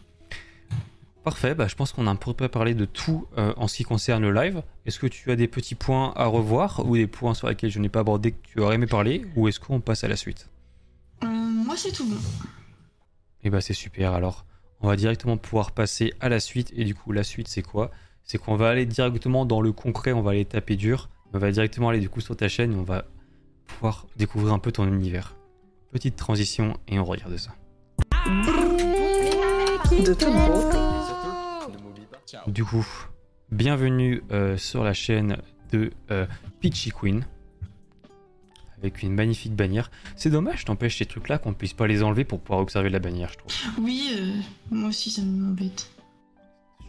Parfait, bah, je pense qu'on a un peu près parlé de tout euh, en ce qui concerne le live. Est-ce que tu as des petits points à revoir ou des points sur lesquels je n'ai pas abordé que tu aurais aimé parler ou est-ce qu'on passe à la suite? Euh, moi, c'est tout bon. Et bah c'est super alors. On va directement pouvoir passer à la suite et du coup la suite c'est quoi? C'est qu'on va aller directement dans le concret, on va aller taper dur. On va directement aller du coup sur ta chaîne et on va pouvoir découvrir un peu ton univers. Petite transition et on regarde ça. De toute beauté. Du coup, bienvenue euh, sur la chaîne de euh, Peachy Queen. Avec une magnifique bannière. C'est dommage, t'empêches ces trucs-là qu'on puisse pas les enlever pour pouvoir observer la bannière, je trouve. Oui, euh, moi aussi ça m'embête.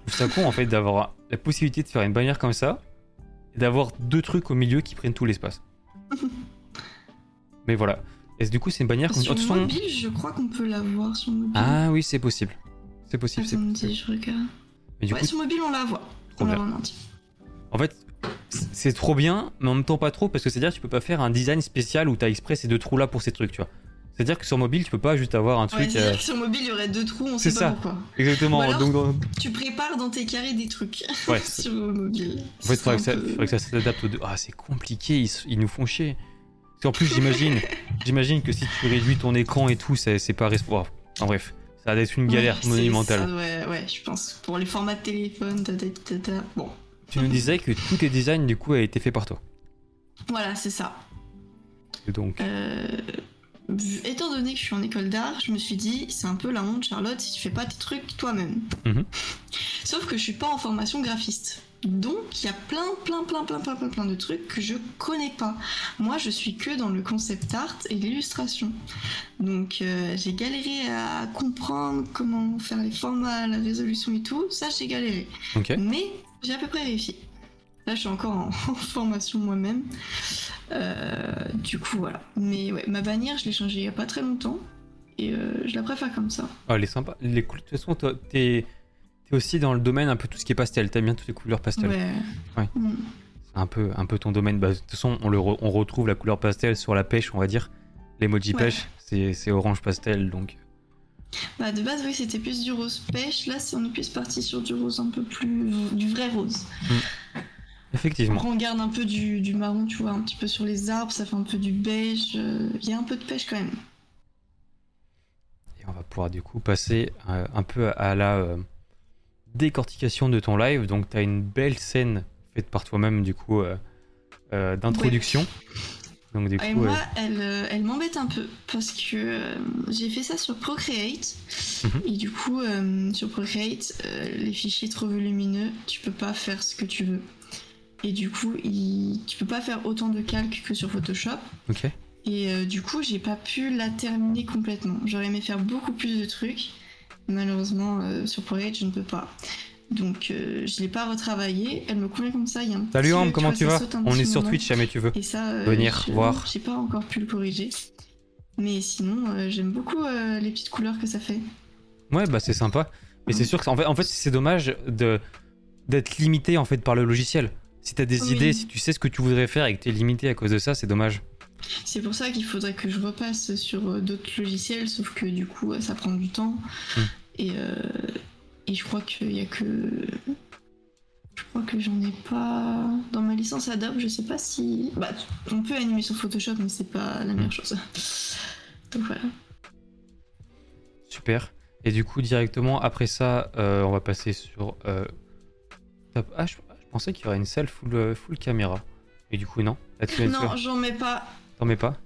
Je trouve ça con en fait d'avoir la possibilité de faire une bannière comme ça et d'avoir deux trucs au milieu qui prennent tout l'espace. *laughs* Mais voilà. Et du coup, c'est une bannière. Sur façon- mobile, je crois qu'on peut l'avoir sur mobile. Ah oui, c'est possible. C'est possible, c'est possible. je regarde. Mais du ouais, coup, sur mobile, on la voit. On la en fait, c'est trop bien, mais en même temps pas trop parce que c'est-à-dire que tu peux pas faire un design spécial où t'as exprès ces deux trous là pour ces trucs, tu vois. C'est-à-dire que sur mobile, tu peux pas juste avoir un Ouais, truc. c'est-à-dire euh, que sur mobile, il y aurait deux trous, on C'est sait ça. pas pourquoi. Exactement. Ou alors- Donc, Tu prépares dans tes carrés des trucs *laughs* ouais. sur mobile. En fait, il faudrait que ça, peu- faudrait que ça s'adapte aux deux. Ah, c'est compliqué, ils nous font chier. Qu'en plus, j'imagine, *laughs* j'imagine que si tu réduis ton écran et tout, c'est c'est pas responsable. En bref, ça va être une galère Ouais, monumentale. ça, ouais, ouais, je pense. Pour les formats de téléphone, tata. Bon, Tu nous disais que tous tes designs, du coup, a été fait par toi. voilà, c'est ça. Et donc, Euh, étant donné que je suis en école d'art, je me suis dit, c'est un peu la honte, Charlotte, si tu fais pas tes trucs toi-même. Mhm. *laughs* Sauf que je suis pas en formation graphiste. Donc, il y a plein, plein, plein, plein, plein, plein, plein de trucs que je connais pas. Moi, je suis que dans le concept art et l'illustration. Donc, euh, j'ai galéré à comprendre comment faire les formats, la résolution et tout. Ça, j'ai galéré. Mais j'ai à peu près réussi. Là, je suis encore en, *laughs* en formation moi-même. Euh, du coup, voilà. Mais ouais, ma bannière, je l'ai changée il y a pas très longtemps. Et euh, je la préfère comme ça. Ah, elle est sympa. Les de toute façon, toi, t'es t'es aussi dans le domaine un peu tout ce qui est pastel. T'aimes bien toutes les couleurs pastel. Ouais. Ouais. Mm. C'est un peu, un peu ton domaine. Bah, de toute façon, on, le re- on retrouve la couleur pastel sur la pêche, on va dire. L'emoji Ouais. pêche, c'est orange pastel, donc. Bah, de base, oui, c'était plus du rose pêche. Là, c'est- on est plus parti sur du rose un peu plus. du vrai rose. Effectivement. Après, on garde un peu du, du marron, tu vois, un petit peu sur les arbres, ça fait un peu du beige. euh, Il y a un peu de pêche quand même. Et on va pouvoir du coup passer euh, un peu à la euh, décortication de ton live. Donc, tu as une belle scène faite par toi-même, du coup, euh, euh, d'introduction. Donc, du Et moi, euh, elle, elle m'embête un peu parce que j'ai fait ça sur Procreate. Mhm. Et du coup, sur Procreate, les fichiers trop volumineux, tu peux pas faire ce que tu veux. Et du coup, il- tu peux pas faire autant de calques que sur Photoshop. ok. Et euh, du coup, j'ai pas pu la terminer complètement. J'aurais aimé faire beaucoup plus de trucs. Malheureusement, euh, sur Procreate, je ne peux pas. Donc, euh, je l'ai pas retravaillé. Elle me convient comme ça. Il y a un Salut Ambre, comment vois, tu vas On est sur moment. Twitch, jamais tu veux. Et ça, euh, Venir je- voir. J'ai pas encore pu le corriger. Mais sinon, euh, j'aime beaucoup euh, les petites couleurs que ça fait. Ouais, bah c'est sympa. Mais c'est sûr que en fait, en fait c'est dommage de d'être limité en fait par le logiciel. Si t'as des Oui. idées, si tu sais ce que tu voudrais faire et que t'es limité à cause de ça, c'est dommage. C'est pour ça qu'il faudrait que je repasse sur euh, d'autres logiciels, sauf que du coup, euh, ça prend du temps. Hmm. Et, euh, et je crois qu'il y a que. Je crois que j'en ai pas. Dans ma licence Adobe, je sais pas si. Bah, on peut animer sur Photoshop, mais c'est pas la meilleure chose. Donc voilà. Super. Et du coup, directement après ça, euh, on va passer sur. euh, top- Ah, je, je pensais qu'il y aurait une salle full, full caméra. Et du coup, non. Non, j'en mets pas. t'en mets pas?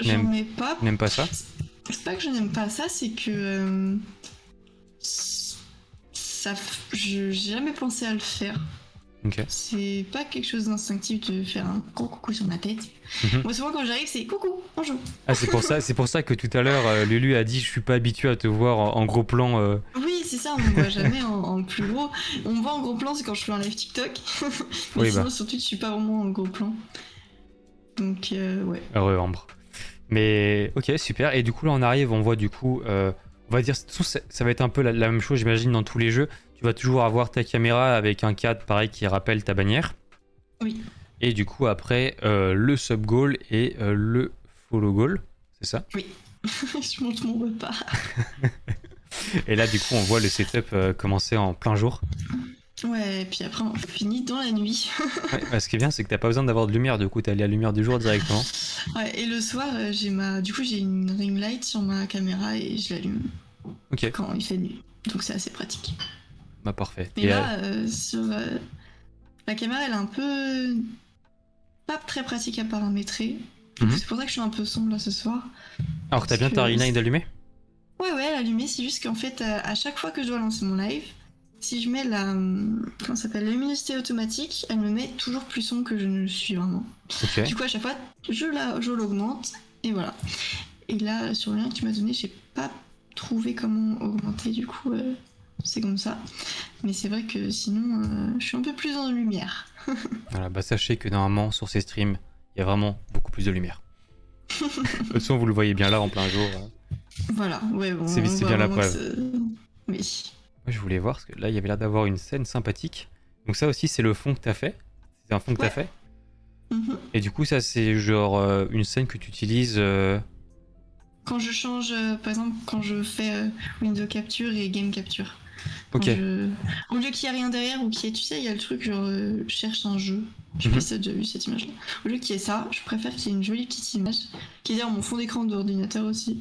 J'en N'aime- mets pas Tu n'aimes pas ça? C'est pas que je n'aime pas ça, c'est que euh, ça, je j'ai jamais pensé à le faire. Ok. C'est pas quelque chose d'instinctif de faire un gros coucou sur ma tête. Mhm. Moi souvent quand j'arrive c'est coucou, bonjour. Ah, c'est pour ça, c'est pour ça que tout à l'heure, euh, Lulu a dit je suis pas habitué à te voir en, en gros plan. euh, Oui c'est ça, on me voit jamais en, en plus gros. On me voit en gros plan c'est quand je fais un live TikTok. *laughs* Mais Oui, sinon bah. sur Twitch je suis pas vraiment en gros plan. Donc euh, ouais. Heureux Ambre. Mais ok, super. Et du coup, là, on arrive, on voit du coup, on va dire, ça, ça va être un peu la, la même chose, j'imagine, dans tous les jeux. Tu vas toujours avoir ta caméra avec un cadre pareil qui rappelle ta bannière. Oui. Et du coup, après, euh, le sub goal et euh, le follow goal, c'est ça? *laughs* Je monte mon repas. *laughs* Et là, du coup, on voit le setup euh, commencer en plein jour. Ouais, et puis après on finit dans la nuit. *laughs* Ouais, bah, ce qui est bien, c'est que t'as pas besoin d'avoir de lumière, du coup, t'as la lumière du jour directement. *laughs* Ouais, et le soir, euh, j'ai ma, du coup, j'ai une ring light sur ma caméra et je l'allume quand il fait nuit. Donc c'est assez pratique. bah parfait. Mais Et, là, euh, sur euh, la caméra, elle est un peu pas très pratique à paramétrer. Mhm. C'est pour ça que je suis un peu sombre là ce soir. Alors que t'as bien ta ring light allumée? Ouais, ouais, elle est allumée. C'est juste qu'en fait, à chaque fois que je dois lancer mon live, si je mets la. Comment s'appelle luminosité automatique, elle me met toujours plus sombre que je ne le suis vraiment. Ok. Du coup, à chaque fois, je la- je l'augmente. Et voilà. Et là, sur le lien que tu m'as donné, j'ai pas trouvé comment augmenter. Du coup, euh, c'est comme ça. Mais c'est vrai que sinon, euh, je suis un peu plus en lumière. *laughs* Voilà, bah sachez que normalement sur ces streams, il y a vraiment beaucoup plus de lumière. de toute façon, vous le voyez bien là en plein jour. hein. Voilà, ouais, bon. C'est- bien la preuve. Oui. Moi, je voulais voir parce que là, il y avait l'air d'avoir une scène sympathique. Donc ça aussi, c'est le fond que t'as fait. C'est un fond que t'as fait. Mhm. Et du coup, ça, c'est genre euh, une scène que tu utilises. euh, Quand je change, euh, par exemple, quand je fais euh, window capture et game capture. Ok. je- Au lieu qu'il y ait rien derrière ou qu'il y ait, tu sais, il y a le truc genre je cherche un jeu. Je sais Mhm. pas si t'as déjà vu cette image-là. Au lieu qu'il y ait ça, je préfère qu'il y ait une jolie petite image qui est derrière mon fond d'écran d'ordinateur aussi.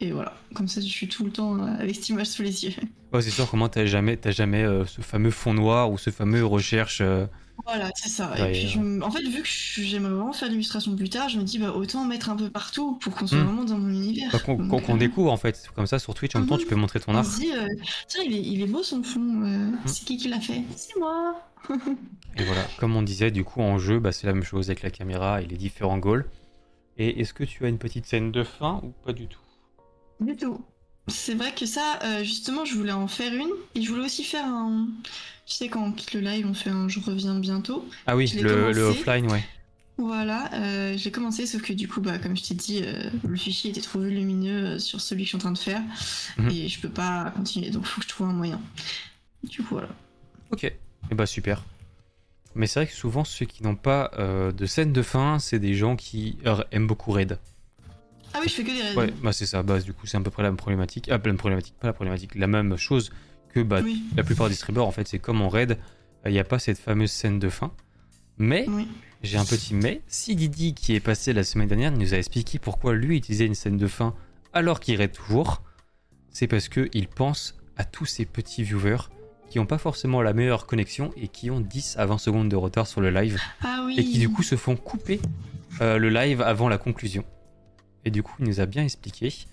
Et voilà, comme ça je suis tout le temps euh, avec cette image sous les yeux. Ouais, c'est sûr, comment t'as jamais, t'as jamais euh, ce fameux fond noir ou ce fameux recherche. euh, Voilà, c'est ça. Et Ouais, puis, ouais. je me- en fait, vu que j'aimerais vraiment faire l'illustration plus tard, je me dis bah autant mettre un peu partout pour qu'on soit Mhm. vraiment dans mon univers. bah, qu'on euh, découvre en fait. Comme ça, sur Twitch, en même temps, Mhm. tu peux montrer ton On art. se dit, tiens, il est, il est beau son fond. euh, C'est qui qui l'a fait? C'est moi. *laughs* Et voilà, comme on disait, du coup, en jeu, bah, c'est la même chose avec la caméra et les différents goals. Et est-ce que tu as une petite scène de fin ou pas du tout? Du tout. C'est vrai que ça, euh, justement, je voulais en faire une. Et je voulais aussi faire un. Tu sais, quand on quitte le live, on fait un je reviens bientôt. Ah oui, le, le offline, ouais. Voilà, euh, j'ai commencé, sauf que du coup, bah, comme je t'ai dit, euh, le fichier était trop volumineux euh, sur celui que je suis en train de faire. Mhm. Et je peux pas continuer, donc faut que je trouve un moyen. Du coup, voilà. Ok, et bah super. Mais c'est vrai que souvent, ceux qui n'ont pas euh, de scène de fin, c'est des gens qui aiment beaucoup Raid. Ah oui, je fais que des raids. Ouais, bah c'est ça, bah, du coup, c'est à peu près la même problématique. Ah, la même problématique, pas la problématique, la même chose que bah, Oui, la plupart des streamers, en fait, c'est comme en Raid, il n'y a pas cette fameuse scène de fin. Mais oui. J'ai un petit mais. Si Didi, qui est passé la semaine dernière, nous a expliqué pourquoi lui utilisait une scène de fin alors qu'il raid toujours, c'est parce qu'il pense à tous ces petits viewers qui n'ont pas forcément la meilleure connexion et qui ont 10 à 20 secondes de retard sur le live Ah oui. et qui du coup se font couper euh, le live avant la conclusion. Et du coup, il nous a bien expliqué qu'il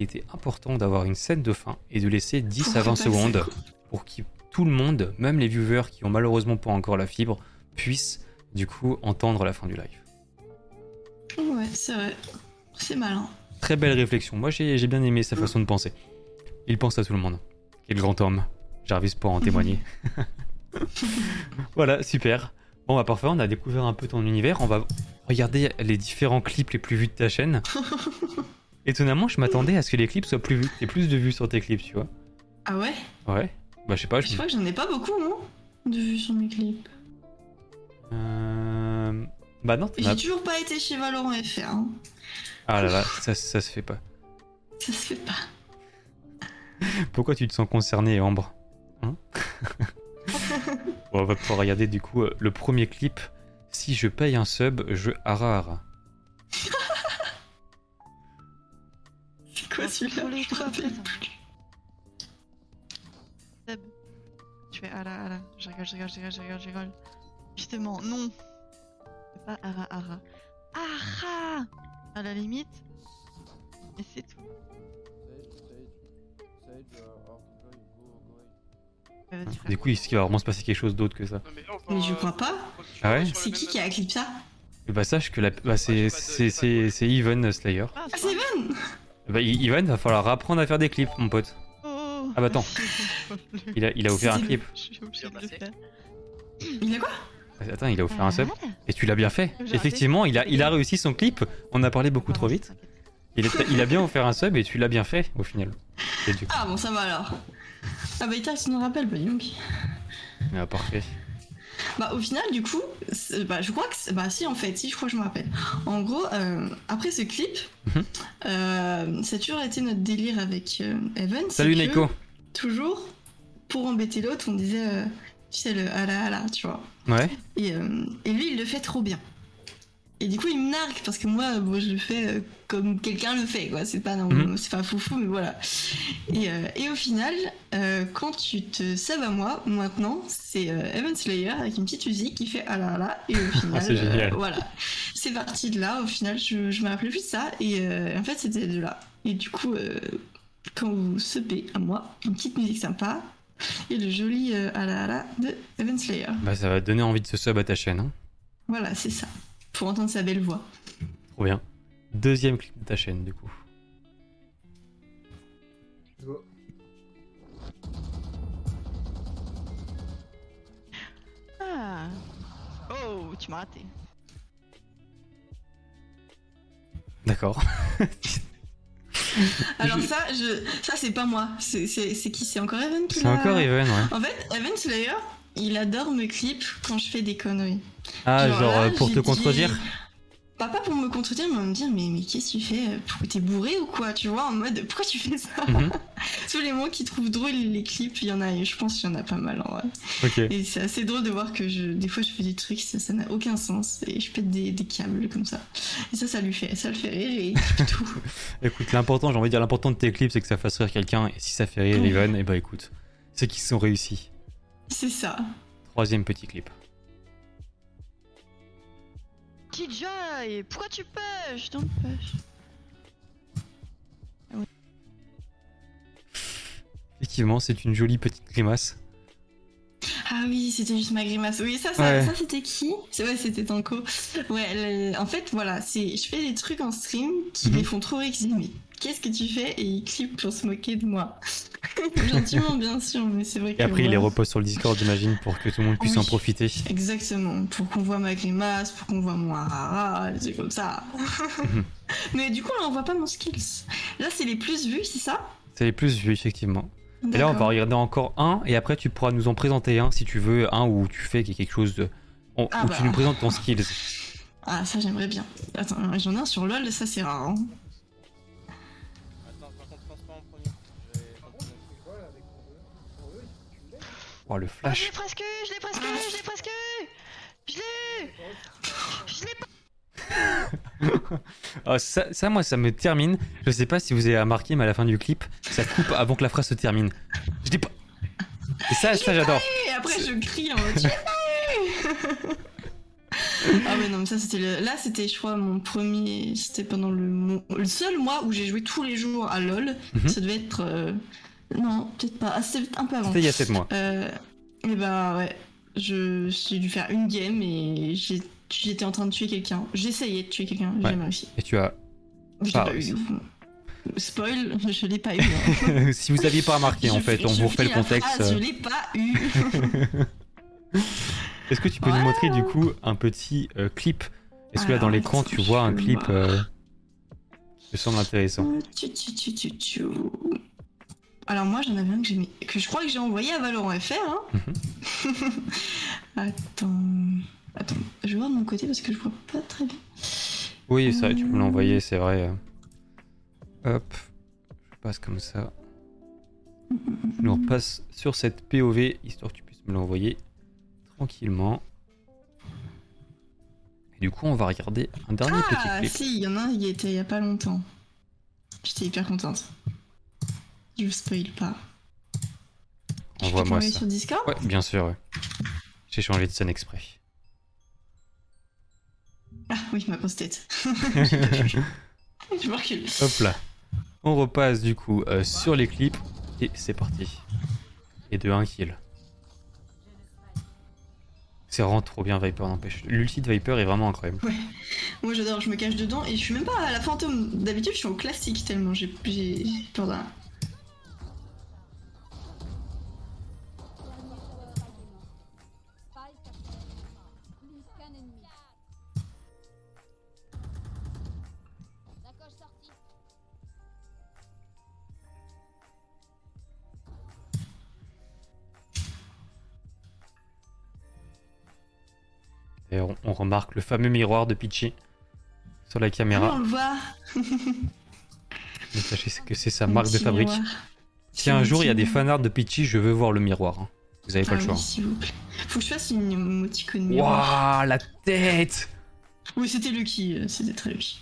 était important d'avoir une scène de fin et de laisser 10 Pour à 20 que personne- secondes pour que tout le monde, même les viewers qui ont malheureusement pas encore la fibre, puissent du coup entendre la fin du live. Ouais, c'est vrai. C'est malin. Très belle réflexion. Moi, j'ai j'ai bien aimé sa façon de penser. Il pense à tout le monde. Quel grand homme. Jarvis pour en témoigner. *laughs* voilà, super. Bon, bah parfait, on a découvert un peu ton univers. On va regarder les différents clips les plus vus de ta chaîne. *laughs* Étonnamment, je m'attendais à ce que les clips soient plus vus. T'aies plus de vues sur tes clips, tu vois. Ah ouais? Ouais. Bah, je sais pas. Je... Crois que j'en ai pas beaucoup, non? De vues sur mes clips. Euh... Bah, non, J'ai toujours pas été chez Valorant FR. Hein. Ah là là, ça, ça se fait pas. Ça se fait pas. Pourquoi tu te sens concerné, Ambre? Hein? *laughs* *laughs* On va pouvoir regarder du coup euh, le premier clip. Si je paye un sub, je harare. C'est quoi celui-là Je me trois, rappelle attends. plus. Seb. Tu fais ah là, ah là. Je rigole, je rigole, je rigole, je rigole, je rigole. Justement, non. C'est pas ara ara. Ara À la limite. Et c'est tout. Euh, tu fais Du coup, est-ce qu'il va vraiment se passer quelque chose d'autre que ça Mais je crois pas. Ah ouais C'est qui qui a clip ça Et Bah sache que la... bah, c'est Even Slayer. Ah, Ah, c'est Evan Bah I- Even, va falloir apprendre à faire des clips, mon pote. Oh Ah bah attends. Il a, il a offert un clip. Je suis obligée de le faire. Il a quoi Attends, il a offert un sub. Ah, Et tu l'as bien fait. Effectivement, il a, il a réussi son clip. On a parlé beaucoup trop vite. Il, a bien offert un sub et tu l'as bien fait au final. Et du coup, Ah bon, ça va alors. Ah bah, Ita, tu nous rappelles, bah donc. ah, parfait. Bah au final du coup, bah, je crois que bah si en fait, si je crois que je me rappelle. En gros, euh, après ce clip, Mhm. euh, ça a toujours été notre délire avec euh, Evan. Salut Neko. Toujours, pour embêter l'autre, on disait, euh, tu sais le ala ala, tu vois. Ouais. Et, euh, et lui, il le fait trop bien. Et du coup, il me nargue parce que moi, bon, je le fais euh, comme quelqu'un le fait, quoi. C'est pas, non, Mhm. c'est pas foufou, mais voilà. Et, euh, et au final, euh, quand tu te sabs à moi, maintenant, c'est euh, Evan Slayer avec une petite musique qui fait ah là là. Et au *laughs* final, Ah, c'est génial. voilà. C'est parti de là. Au final, je, je me rappelais plus de ça. Et en fait, c'était de là. Et du coup, quand vous subez à moi, une petite musique sympa. Et le joli ah là là de Evan Slayer. Bah, ça va donner envie de se sub à ta chaîne. Hein. Voilà, c'est ça. Pour entendre sa belle voix. Trop bien. Deuxième clip de ta chaîne, du coup. Go. Ah. Oh, tu m'as raté. D'accord. *laughs* Alors Je- ça, je... ça c'est pas moi. C'est qui? C'est encore Evan qui C'est encore Even, ouais. En fait, Evan Slayer, il adore me clip quand je fais des conneries. Ah, genre, là, euh, pour te dit- contredire Pas, pas pour me contredire, mais me dire mais, mais qu'est-ce que tu fais? T'es bourré ou quoi? Tu vois, en mode pourquoi tu fais ça? Mhm. *laughs* Tous les mots qui trouvent drôle les clips, il y en a, je pense qu'il y en a pas mal en vrai. Ok. Et c'est assez drôle de voir que je, des fois je fais des trucs, ça n'a aucun sens et je pète des, des câbles comme ça. Et ça, ça lui fait, ça le fait rire et il *laughs* tout. Écoute, l'important, j'ai envie de dire, l'important de tes clips, c'est que ça fasse rire quelqu'un. Et si ça fait rire. Even, et bah écoute, c'est qu'ils sont réussis. C'est ça. Troisième petit clip. TJ, pourquoi tu pêches? Don't push. Effectivement, c'est une jolie petite grimace. Ah oui, c'était juste ma grimace. Oui, ça, ça, Ouais. ça c'était qui? C'est ouais, c'était Tanko. Ouais, le- en fait, voilà, c'est, je fais des trucs en stream qui Mhm. les font trop rire. Qu'est-ce que tu fais Et ils clipent pour se moquer de moi. *laughs* Gentiment, bien sûr, mais c'est vrai que. Et après, il les repose sur le Discord, j'imagine, pour que tout le monde puisse Oui. en profiter. Exactement, pour qu'on voit ma grimace, pour qu'on voit mon rara, des trucs comme ça. *laughs* mais du coup, là, on voit pas mon skills. Là, c'est les plus vus, c'est ça? C'est les plus vus, effectivement. Et là, on va regarder encore un, et après, tu pourras nous en présenter un si tu veux, un où tu fais quelque chose de. Ah où bah. tu nous présentes ton skills. Ah, ça, j'aimerais bien. Attends, j'en ai un sur LoL, ça, c'est rare. hein. Oh, le Ah, je flash. l'ai presque eu, je l'ai presque eu, je l'ai presque eu Je l'ai eu Je l'ai pas Ah, *laughs* ça, ça, moi, ça me termine. Je sais pas si vous avez remarqué, mais à la fin du clip, ça coupe avant que la phrase se termine. Je dis pas. Et ça, ça j'adore. Et après, je crie en mode eu *laughs* Ah, mais non, mais ça, c'était le... Là, c'était, je crois, mon premier. C'était pendant le, le seul mois où j'ai joué tous les jours à LoL. Mhm. Ça devait être. euh, Non, peut-être pas. Ah, c'était un peu avant. C'était il y a 7 mois. Euh, et bah ouais, je j'ai dû faire une game et j'ai- j'étais en train de tuer quelqu'un. J'essayais de tuer quelqu'un, j'ai Ouais. jamais réussi. Et tu as. Je Pas pas réussi. eu. Spoil, je l'ai pas eu. hein. *laughs* si vous aviez pas remarqué, en fait, on je vous refait le contexte. Je l'ai pas eu. *laughs* Est-ce que tu peux nous montrer du coup un petit euh, clip? Est-ce que là dans l'écran tu vois un clip euh, qui semble intéressant? Tu, tu, tu. Alors moi j'en avais un que j'ai mis, que je crois que j'ai envoyé à Valorant FR. Hein. Mhm. *laughs* Attends, attends, je vais voir de mon côté parce que je vois pas très bien. Oui, ça, tu peux Euh. l'envoyer, c'est vrai. Hop, je passe comme ça. Je le repasse sur cette POV histoire que tu puisses me l'envoyer tranquillement. Et du coup, on va regarder un dernier Ah petit clip. si, il y en a un, y était il y a pas longtemps. J'étais hyper contente. Je spoil pas. Envoie-moi ça. sur Discord Ouais, bien sûr, ouais. J'ai changé de scène exprès. Ah oui, ma grosse *laughs* tête. je me recule. Hop là. On repasse du coup euh, sur les clips et c'est parti. Et de 1 kill. C'est vraiment trop bien Viper n'empêche. L'ulti de Viper est vraiment incroyable. Moi j'adore, je me cache dedans et je suis même pas à la fantôme. D'habitude je suis au classique tellement j'ai j'ai peur d'un. Et on, on remarque le fameux miroir de Peachy sur la Ah, on caméra. le voit. *laughs* Mais sachez que c'est sa marque de fabrique. miroir. Si un jour il y a des fanarts de Peachy, je veux voir le miroir. hein. Vous avez pas Ah le choix. oui, s'il vous plaît. Faut que je fasse une émoticône miroir. Waouh, la tête Oui, c'était Lucky, euh, c'était très Lucky.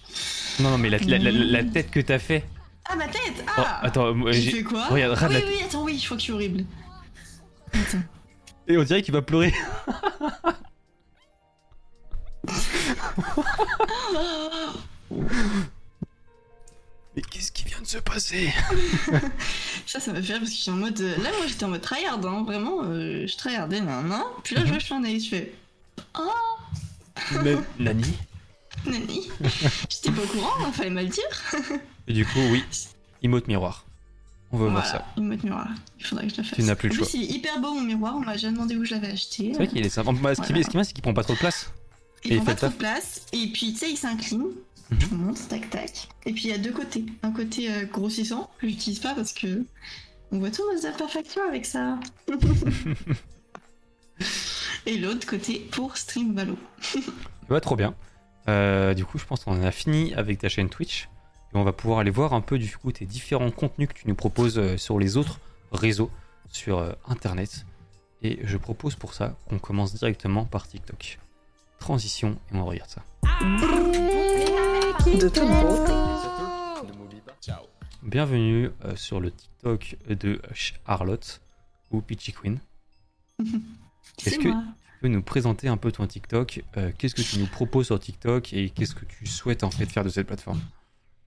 Non, non, mais la, la- la- la tête que t'as fait. Ah, ma tête Oh, Ah attends, moi, J'ai fait quoi? Regarde, Ah, regarde Oui, oui, attends, oui, je crois que je suis horrible. Attends. Et on dirait qu'il va pleurer. *laughs* *laughs* Mais qu'est-ce qui vient de se passer *laughs* Ça, ça m'a fait rire parce que je suis en mode. euh, Là, moi, j'étais en mode tryhard, hein, vraiment. euh, je tryhardais, nan, nan. Puis là, je vois, je fais un ace, je fais. *laughs* Nani Nani J'étais pas au courant, hein, fallait mal le dire. Et du coup, oui, emote miroir. On veut voir ça. Une mode miroir. Il faudrait que je la fasse. Tu n'as plus le En choix. plus, il est hyper beau mon miroir, on m'a déjà demandé où je l'avais acheté. C'est vrai qu'il est sympa. Ce qui Voilà. ce qui est bien, c'est qu'il prend pas trop de place. Il Et pas trop de place. Et puis, tu sais, il s'incline. Mhm. Je vous montre, tac tac. Et puis, il y a deux côtés. Un côté euh, grossissant, que j'utilise pas parce que. On voit tous nos imperfections avec ça. *laughs* Et l'autre côté pour stream Valo. Ouais, trop bien. Euh, du coup, je pense qu'on en a fini avec ta chaîne Twitch. Et on va pouvoir aller voir un peu du coup tes différents contenus que tu nous proposes euh, sur les autres réseaux sur internet. Et je propose pour ça qu'on commence directement par TikTok. Transition et on regarde ça. De toute beauté. Bienvenue euh, sur le TikTok de Charlotte ou Peachy Queen. *laughs* Est-ce que- moi. Tu peux nous présenter un peu ton TikTok euh, Qu'est-ce que tu nous proposes sur TikTok et qu'est-ce que tu souhaites en fait faire de cette plateforme?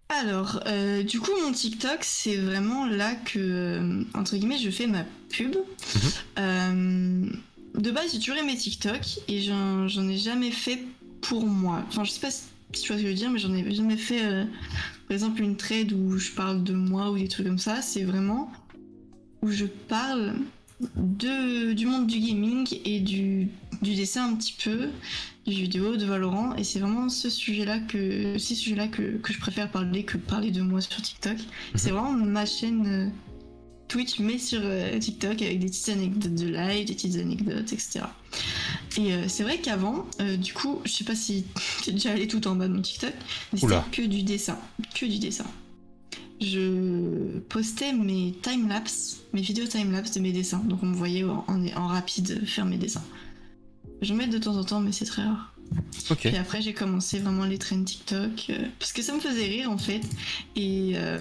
Alors, euh, du coup, mon TikTok, c'est vraiment là que, entre guillemets, je fais ma pub. Euh, de base, j'ai toujours aimé TikTok et j'en j'en ai jamais fait pour moi. Enfin, je sais pas si tu vois ce que je veux dire, mais j'en ai jamais fait, euh, par exemple, une trade où je parle de moi ou des trucs comme ça. C'est vraiment où je parle de, du monde du gaming et du, du dessin un petit peu, du vidéo, de Valorant. Et c'est vraiment ce sujet-là que, ces sujets-là que, que je préfère parler que parler de moi sur TikTok. C'est vraiment ma chaîne euh, Twitch, mais sur euh, TikTok avec des petites anecdotes de live, des petites anecdotes, etc. Et euh, c'est vrai qu'avant, euh, du coup, je sais pas si *laughs* t'es déjà allé tout en bas de mon TikTok, mais c'était que du dessin. Que du dessin. Je postais mes timelapses, mes vidéos timelapses de mes dessins. Donc on me voyait en, en- en rapide faire mes dessins. J'en mets de temps en temps, mais c'est très rare. Ok. Puis après, j'ai commencé vraiment les trends TikTok euh, parce que ça me faisait rire en fait. Et, euh,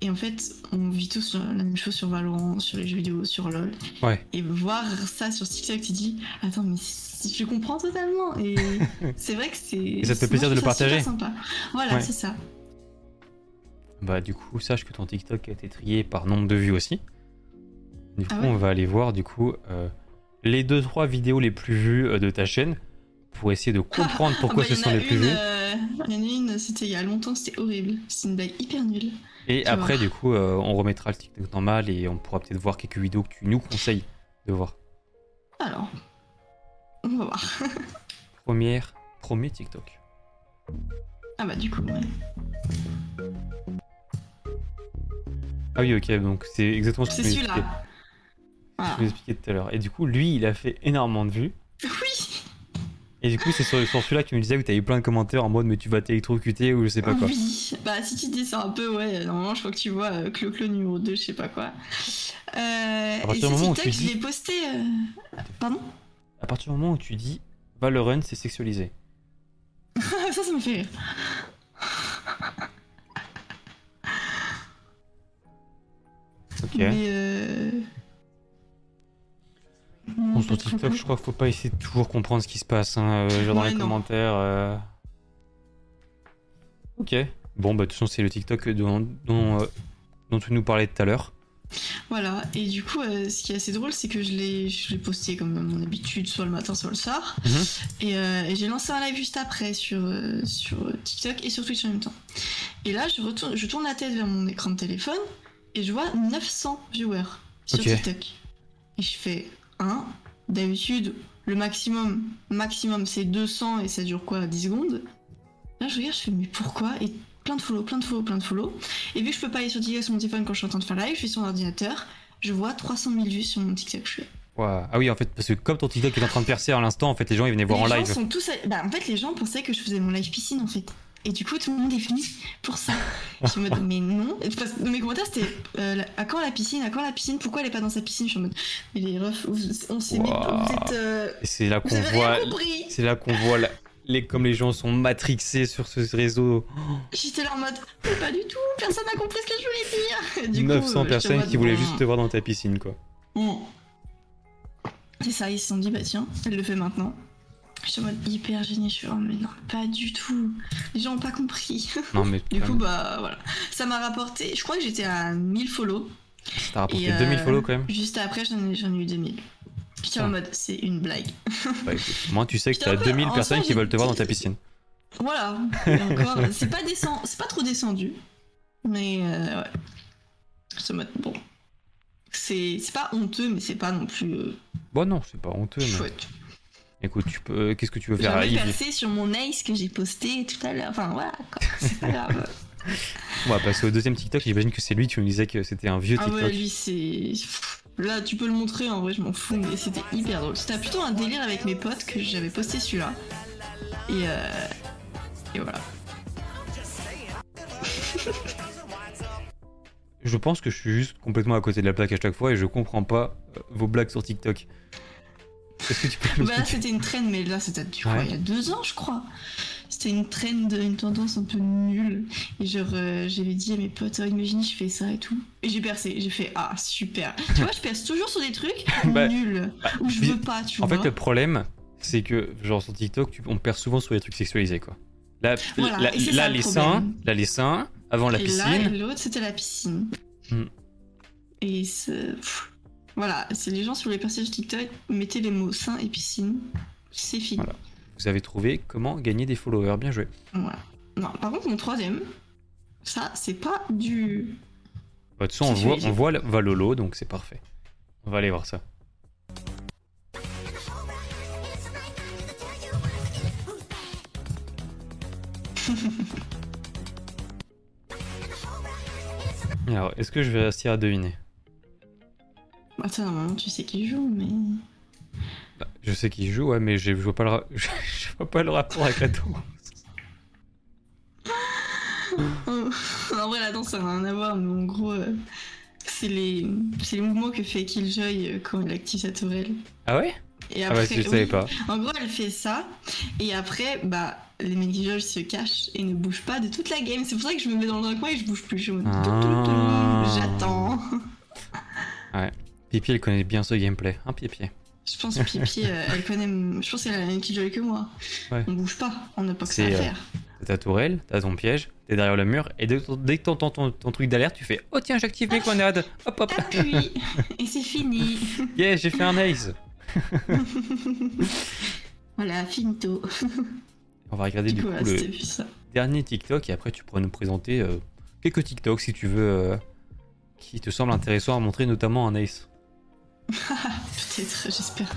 et en fait, on vit tous la même chose sur Valorant, sur les jeux vidéo, sur LoL. Ouais. Et voir ça sur TikTok, tu te dis Attends, mais si- je comprends totalement. Et *laughs* c'est vrai que c'est. ça te fait plaisir de le partager. sympa. Voilà, Ouais. c'est ça. Bah du coup, sache que ton TikTok a été trié par nombre de vues aussi. Du coup, Ah ouais on va aller voir du coup euh, les deux trois vidéos les plus vues euh, de ta chaîne pour essayer de comprendre *laughs* pourquoi Ah bah, ce en sont les plus vues. euh, Il y en a une, c'était il y a longtemps, c'était horrible. C'est une blague hyper nulle. Et tu après, vois. du coup, euh, on remettra le TikTok normal et on pourra peut-être voir quelques vidéos que tu nous conseilles de voir. Alors, on va voir. *laughs* Première, premier TikTok. Ah bah, du coup, ouais. Ah oui, ok, donc c'est exactement ce que tu m'expliquais-. Voilà. tu m'expliquais tout à l'heure. Et du coup, lui, il a fait énormément de vues. Oui! Et du coup, c'est sur, sur celui-là que tu me disais que tu as eu plein de commentaires en mode mais tu vas t'électrocuter ou je sais pas quoi. Oui, bah si tu dis ça un peu, ouais, normalement je crois que tu vois euh, Clo-Clo numéro 2, je sais pas quoi. Euh, partir et du moment où je l'ai posté. euh, Pardon? À partir du moment où tu dis Valorant, c'est sexualisé. *laughs* Ça, ça me fait rire. Ok. Mais sur TikTok, je crois qu'il faut pas essayer de toujours comprendre ce qui se passe. Hein, euh, genre dans les non. commentaires. euh. Ok. Bon, bah, de toute façon, c'est le TikTok dont, dont, euh, dont tu nous parlais tout à l'heure. Voilà, et du coup, euh, ce qui est assez drôle, c'est que je l'ai je l'ai posté comme à mon habitude, soit le matin, soit le soir. Mhm. Et, euh, et j'ai lancé un live juste après sur, euh, sur TikTok et sur Twitch en même temps. Et là, je, retourne, je tourne la tête vers mon écran de téléphone et je vois 900 viewers sur Ok. TikTok. Et je fais 1. D'habitude, le maximum, maximum c'est 200 et ça dure quoi 10 secondes? Là, je regarde, je fais mais pourquoi? Et plein de follow, plein de follow, plein de follow. Et vu que je peux pas aller sur TikTok sur mon téléphone quand je suis en train de faire live, je suis sur mon ordinateur, je vois 300 000 vues sur mon TikTok. Je fais. Ah oui, en fait, parce que comme ton TikTok est en train de percer à l'instant, en fait, les gens ils venaient voir les en gens live. sont tous. Bah, en fait, les gens pensaient que je faisais mon live piscine en fait. Et du coup, tout le monde est venu pour ça. Je suis en mode, mais non. Parce que mes commentaires, c'était euh, à quand la piscine À quand la piscine Pourquoi elle est pas dans sa piscine? Je suis en mode, mais les refs, on s'est mis. Vous êtes. euh, c'est là qu'on voit. C'est là qu'on voit la, les, comme les gens sont matrixés sur ce réseau. J'étais là en mode, mais pas du tout, personne n'a compris ce que je voulais dire. Du coup, 900 euh, personnes qui voulaient juste te voir dans ta piscine, quoi. C'est ça, ils se sont dit, bah tiens, elle le fait maintenant. J'étais en mode hyper gênée, je suis oh, mais non, pas du tout. Les gens ont pas compris. *laughs* Non, mais Du coup, bah voilà. Ça m'a rapporté, je crois que j'étais à 1000 follow. t'as rapporté et, euh, 2000 follow quand même. Juste après, j'en ai, ai eu 2000. J'étais Ah. en mode, c'est une blague. *laughs* Bah, écoute, moi, tu sais que t'as un peu- 2000 en personnes soi, qui veulent te voir dans ta piscine. Voilà. *laughs* C'est pas descend, pas trop descendu. Mais euh, ouais. En mode, bon. C'est pas honteux, mais c'est pas non plus euh, Bon, non, c'est pas honteux, mais. Écoute, tu peux. Qu'est-ce que tu veux faire J'avais percé sur mon ace que j'ai posté tout à l'heure. Enfin voilà, quoi. *laughs* c'est pas grave. On va passer au deuxième TikTok. J'imagine que c'est lui, tu me disais que c'était un vieux Ah TikTok. ouais, lui c'est. Là, tu peux le montrer, en vrai, je m'en fous, mais c'était hyper drôle. C'était plutôt un délire avec mes potes que j'avais posté celui-là. Et, euh... Et voilà. *laughs* Je pense que je suis juste complètement à côté de la plaque à chaque fois et je comprends pas euh, vos blagues sur TikTok. Est-ce que tu peux Bah là, c'était une trend, mais là, c'était du Ouais. il y a deux ans, je crois. C'était une trend, une tendance un peu nulle. Et genre, euh, j'avais dit à mes potes, oh, imagine, je fais ça et tout. Et j'ai percé. J'ai fait, ah, super. tu vois, je perce toujours sur des trucs *laughs* Bah, nuls. bah, Où je veux pas, tu En vois. fait, le problème, c'est que, genre, sur TikTok, tu- on perd souvent sur les trucs sexualisés, quoi. Là, Voilà, là, ça, les seins, là, les seins, avant la et là, et piscine. l'autre, c'était la piscine. Hmm. Et c'est. pff, Voilà, c'est les gens sur les personnages TikTok, mettez les mots sein et piscine. C'est fini. Voilà. Vous avez trouvé comment gagner des followers. Bien joué. Voilà. Non, par contre, mon troisième, ça, c'est pas du. Bah, de toute façon, on voit, on voit, va Lolo, donc c'est parfait. On va aller voir ça. *laughs* Alors, est-ce que je vais réussir à deviner? Attends, normalement, tu sais qui joue, mais. Bah, Je sais qui joue, ouais, mais je vois pas le, ra- *laughs* je vois pas le rapport avec la danse. en vrai, la danse, ça n'a rien à voir, mais en gros, euh, c'est les... les mouvements que fait Killjoy euh, quand il active sa tourelle. Ah ouais? Et Ah ouais, je oui, pas. En gros, elle fait ça, et après, bah, les Killjoy se cachent et ne bougent pas de toute la game. C'est pour ça que je me mets dans un coin et je bouge plus. Je Ah. J'attends. Pipi, elle connaît bien ce gameplay. Un pied Je pense que Pipi, euh, elle connaît. Je pense qu'elle a la même Killjoy que moi. Ouais. On bouge pas, on n'a pas que ça à euh, faire. T'as ta tourelle, t'as ton piège, t'es derrière le mur, et dès, que t'entends ton, ton truc d'alerte, tu fais Oh tiens, j'active mes grenades Hop hop Appuie Et c'est fini *laughs* Yeah, j'ai fait un ace *laughs* Voilà, finito. On va regarder du, coup, le ça. dernier TikTok, et après tu pourras nous présenter euh, quelques TikTok si tu veux, euh, qui te semblent intéressants à montrer, notamment un ace. *laughs* Peut-être, j'espère.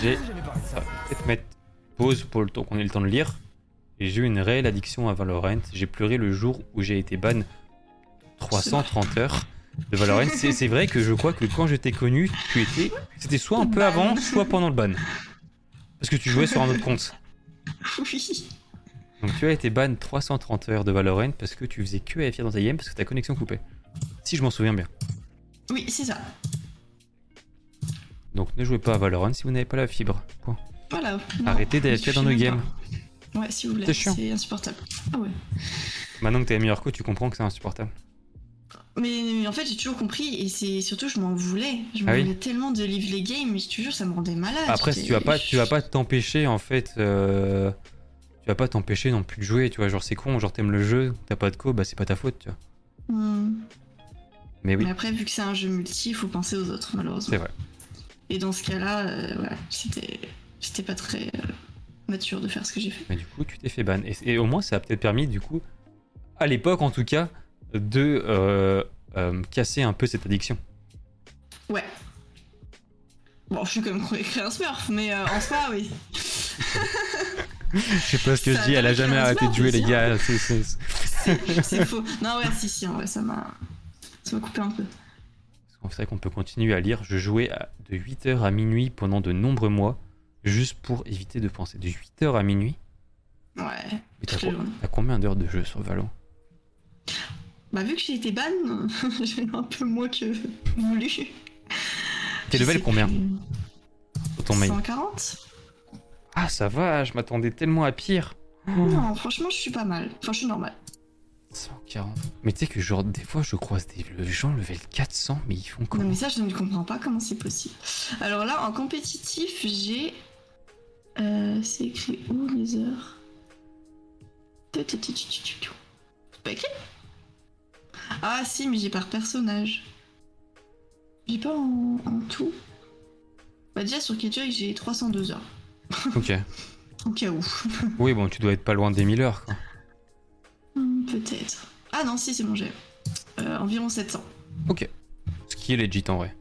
J'ai. Peut-être mettre pause pour le temps qu'on ait le temps de lire. Et j'ai eu une réelle addiction à Valorant. J'ai pleuré le jour où j'ai été ban 330 heures de Valorant. *laughs* C'est vrai que je crois que quand je t'ai connu, tu étais. C'était soit un peu avant, soit pendant le ban. Parce que tu jouais sur un autre compte. Oui. Donc tu as été ban 330 heures de Valorant parce que tu faisais que AFR dans ta game parce que ta connexion coupait. Si je m'en souviens bien. Oui, c'est ça. Donc ne jouez pas à Valorant si vous n'avez pas la fibre. Point. Voilà. Arrêtez suffit dans nos games. Ouais, si vous voulez. C'est insupportable. Ah ouais. Maintenant que t'es meilleur co, tu comprends que c'est insupportable. Mais, mais en fait, j'ai toujours compris, et c'est surtout, je m'en voulais. Je m'en Ah oui voulais tellement de livre les games, mais je te jure, ça me rendait malade. Après, tu vas pas, tu vas pas t'empêcher en fait. euh, tu vas pas t'empêcher non plus de jouer, tu vois. Genre, c'est con, genre, t'aimes le jeu, t'as pas de co, bah c'est pas ta faute, tu vois. Hmm. Mais oui, Mais après, vu que c'est un jeu multi, il faut penser aux autres, malheureusement. c'est vrai. Et dans ce cas-là, euh, voilà, c'était c'était pas très euh, mature de faire ce que j'ai fait. Mais du coup, tu t'es fait ban. Et, et au moins, ça a peut-être permis, du coup, à l'époque en tout cas, de euh, euh, casser un peu cette addiction. Ouais. Bon, je suis quand même créé un smurf, mais euh, en soi, oui. *laughs* Je sais pas ce que Ça je dis, elle a jamais arrêté de jouer, les gars. c'est- c'est- C'est c'est faux. Non, ouais, si, si, en vrai, ça m'a. Ça m'a coupé un peu. C'est vrai qu'on peut continuer à lire. Je jouais de 8h à minuit pendant de nombreux mois, juste pour éviter de penser. De 8h à minuit Ouais. Mais t'as combien d'heures de jeu sur Valo? Bah, vu que j'ai été ban, *laughs* j'ai un peu moins que voulu. T'es level combien plus. sur ton mail? 140 Ah, ça va, je m'attendais tellement à pire. Non, franchement, je suis pas mal. Enfin, je suis normal. 140. Mais tu sais que, genre, des fois, je croise des le- gens level 400, mais ils font Non, comment mais ça, je ne comprends pas comment c'est possible. Alors là, en compétitif, j'ai. Euh, c'est écrit où les heures? C'est pas écrit? Ah, si, mais j'ai par personnage. J'ai pas en, en tout. Bah, déjà, sur Killjoy, j'ai 302 heures. Ok. *laughs* Au cas où. Oui, bon, tu dois être pas loin des 1000 heures, quoi. Hmm, Peut-être. Ah non, si, c'est bon, j'ai. Euh, environ 700. Ok. Ce qui est legit en vrai.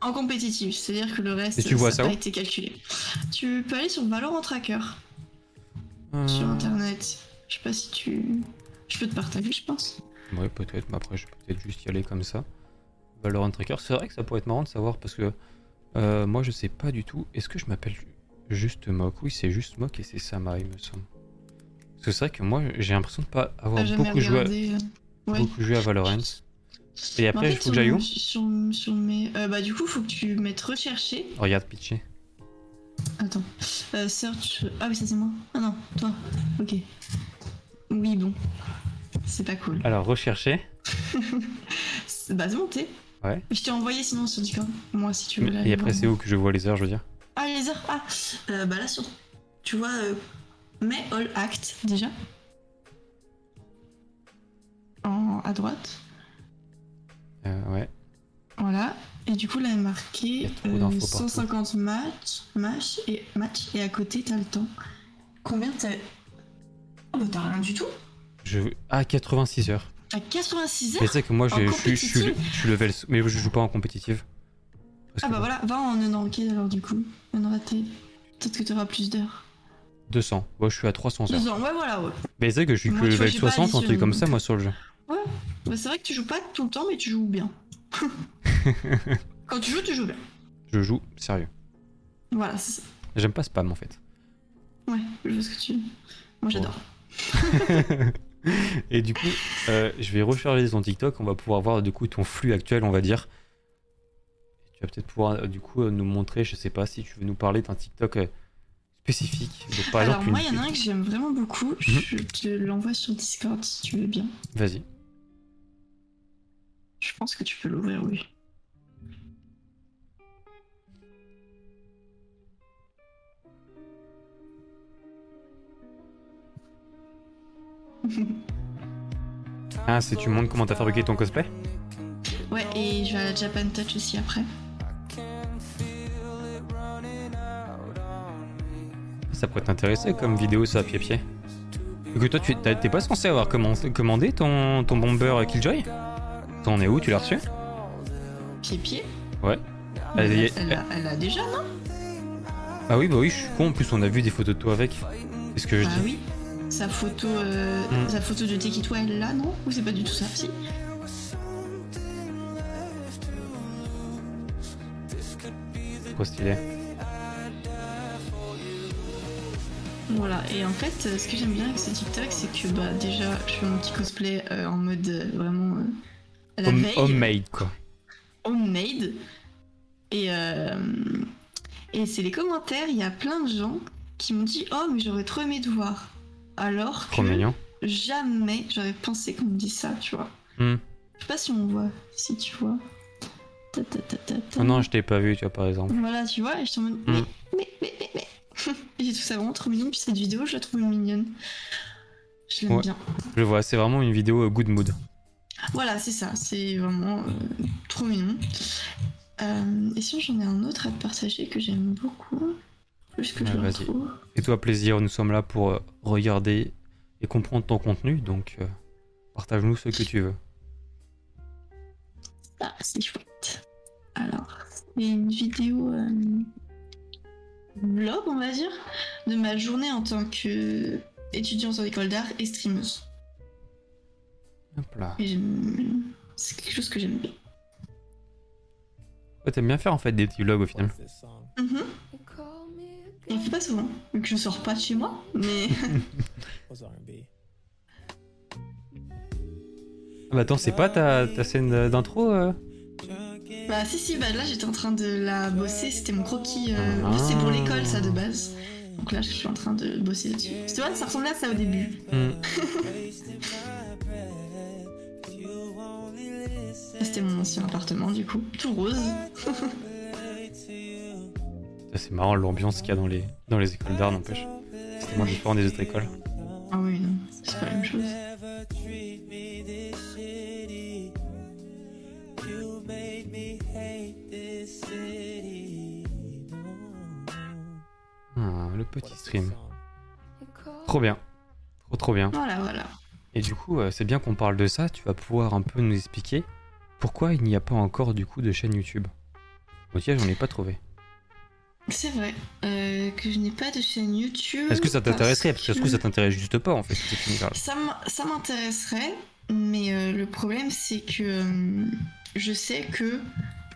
En compétitif, c'est-à-dire que le reste, Et tu vois ça n'a pas été calculé. Tu peux aller sur Valorant Tracker. Euh, sur internet. Je sais pas si tu. Je peux te partager, je pense. Ouais, peut-être, mais après, je peux peut-être juste y aller comme ça. Valorant Tracker, c'est vrai que ça pourrait être marrant de savoir parce que euh, moi, je sais pas du tout. Est-ce que je m'appelle juste Mok? Oui, c'est juste Mok et c'est Sama, il me semble. C'est vrai que moi, j'ai l'impression de pas avoir beaucoup joué, à, euh, Ouais. beaucoup joué à Valorant. Et en après, fait, il faut que j'aille où sur, mes. euh, bah, du coup, faut que tu mettes rechercher. Regarde, pitcher. Attends. Euh, search. Ah oui, ça c'est moi. Ah non, toi. Ok. Oui, bon. C'est pas cool. Alors, rechercher. *laughs* Bah, c'est monté. Ouais. Je t'ai envoyé sinon sur Discord. Moi, si tu veux. là, Et après, c'est où que je vois les heures, je veux dire? Ah, les heures. Ah, euh, bah là, sur. Tu vois, euh, mais all act déjà. En, à droite. Euh, Ouais. Voilà. Et du coup, là, il est y marqué a trop euh, d'infos partout. 150 matchs, match et match. Et à côté, t'as le temps. Combien t'as. Oh, bah, t'as rien du tout. Je... Ah, 86 heures. T'as 86 Mais heures. tu sais que moi, je je suis- level. Mais je joue pas en compétitive. Parce Ah, que bah voilà, va en unranked alors, du coup. Unranked. Peut-être que t'auras plus d'heures. 200. Moi, je suis à 300 heures. Deux ans, ouais, voilà, ouais. Mais c'est vrai que je suis que Moi, tu vois, level j'ai pas 60 ou un truc comme ça, moi, sur le jeu. Bah, c'est vrai que tu joues pas tout le temps, mais tu joues bien. *laughs* Quand tu joues, tu joues bien. Je joue sérieux. Voilà, c'est ça. J'aime pas spam en fait. Ouais, je vois ce que tu. Moi, j'adore. *laughs* Et du coup, euh, je vais recharger ton TikTok. On va pouvoir voir du coup ton flux actuel, on va dire. Et tu vas peut-être pouvoir euh, du coup euh, nous montrer, je sais pas si tu veux nous parler d'un TikTok spécifique. Donc par Alors, exemple, moi, une... il y en a un que j'aime vraiment beaucoup. Je te l'envoie sur Discord si tu veux bien. Vas-y. Je pense que tu peux l'ouvrir, oui. *laughs* Ah, c'est tu montres comment t'as fabriqué ton cosplay? Ouais, et je vais à la Japan Touch aussi après. Ça pourrait t'intéresser comme vidéo ça, pied-pied. Que toi, tu t'es pas censé avoir commandé ton, ton bomber Killjoy? T'en es où Tu l'as reçu? Pied-pied? Ouais. Elle, Elle- elle, a, elle a déjà, non? Ah oui, bah oui, je suis con. En plus, on a vu des photos de toi avec. C'est ce que je Bah dis. oui. Sa photo, euh, Hmm. sa photo de Tekito, elle là, non? Ou c'est pas du tout ça? Si. Trop stylé. Voilà, et en fait, euh, ce que j'aime bien avec ce TikTok, c'est que bah déjà, je fais mon petit cosplay euh, en mode euh, vraiment euh, la Home- veille, homemade, quoi. homemade. Et, et c'est les commentaires, il y a plein de gens qui m'ont dit Oh, mais j'aurais trop aimé te voir. Alors Trop que mignon. jamais j'aurais pensé qu'on me dise ça, tu vois. Hmm. Je sais pas si on voit, si tu vois. Ta. Oh non, je t'ai pas vu, tu vois, par exemple. Voilà, tu vois, et je suis en mode, Mm. mais, mais, mais, mais, mais. *laughs* J'ai trouvé ça vraiment trop mignon, puis cette vidéo, je la trouve mignonne. Je l'aime Ouais. bien. Je vois, c'est vraiment une vidéo euh, good mood. Voilà, c'est ça, c'est vraiment euh, trop mignon. Euh, et sinon, j'en ai un autre à te partager que j'aime beaucoup. Plus que je Ouais, vas-y. retrouve? Et toi, plaisir, nous sommes là pour regarder et comprendre ton contenu, donc euh, partage-nous ce que tu veux. Ah, c'est chouette. Alors, c'est une vidéo vlog, on va dire, de ma journée en tant que étudiante en école d'art et streameuse. Hop là. C'est quelque chose que j'aime bien. Ouais, T'aimes bien faire en fait des petits vlogs au final. Et on fait pas souvent, vu que je sors pas de chez moi, mais *laughs* Ah bah attends, c'est pas ta, ta scène d'intro euh? Bah si si, bah là j'étais en train de la bosser, c'était mon croquis, euh, fait, c'est pour l'école ça de base. Donc là, je suis en train de bosser dessus. Tu vois, ça ressemblait à ça au début. Hmm. C'était mon ancien appartement, du coup. Tout rose. C'est marrant l'ambiance qu'il y a dans les, dans les écoles d'art, n'empêche. C'est tellement différent des autres écoles. Ah oui, non, c'est pas la même chose. Ah, le petit stream. Trop bien. Trop trop bien. Voilà, voilà. Et du coup, euh, c'est bien qu'on parle de ça. Tu vas pouvoir un peu nous expliquer pourquoi il n'y a pas encore du coup de chaîne YouTube. Moi, tiens, j'en ai pas trouvé. C'est vrai euh, que je n'ai pas de chaîne YouTube. Est-ce que ça t'intéresserait? Parce que ça se trouve, ça que- t'intéresse juste pas en fait. Ça m'intéresserait, mais euh, le problème c'est que euh, je sais que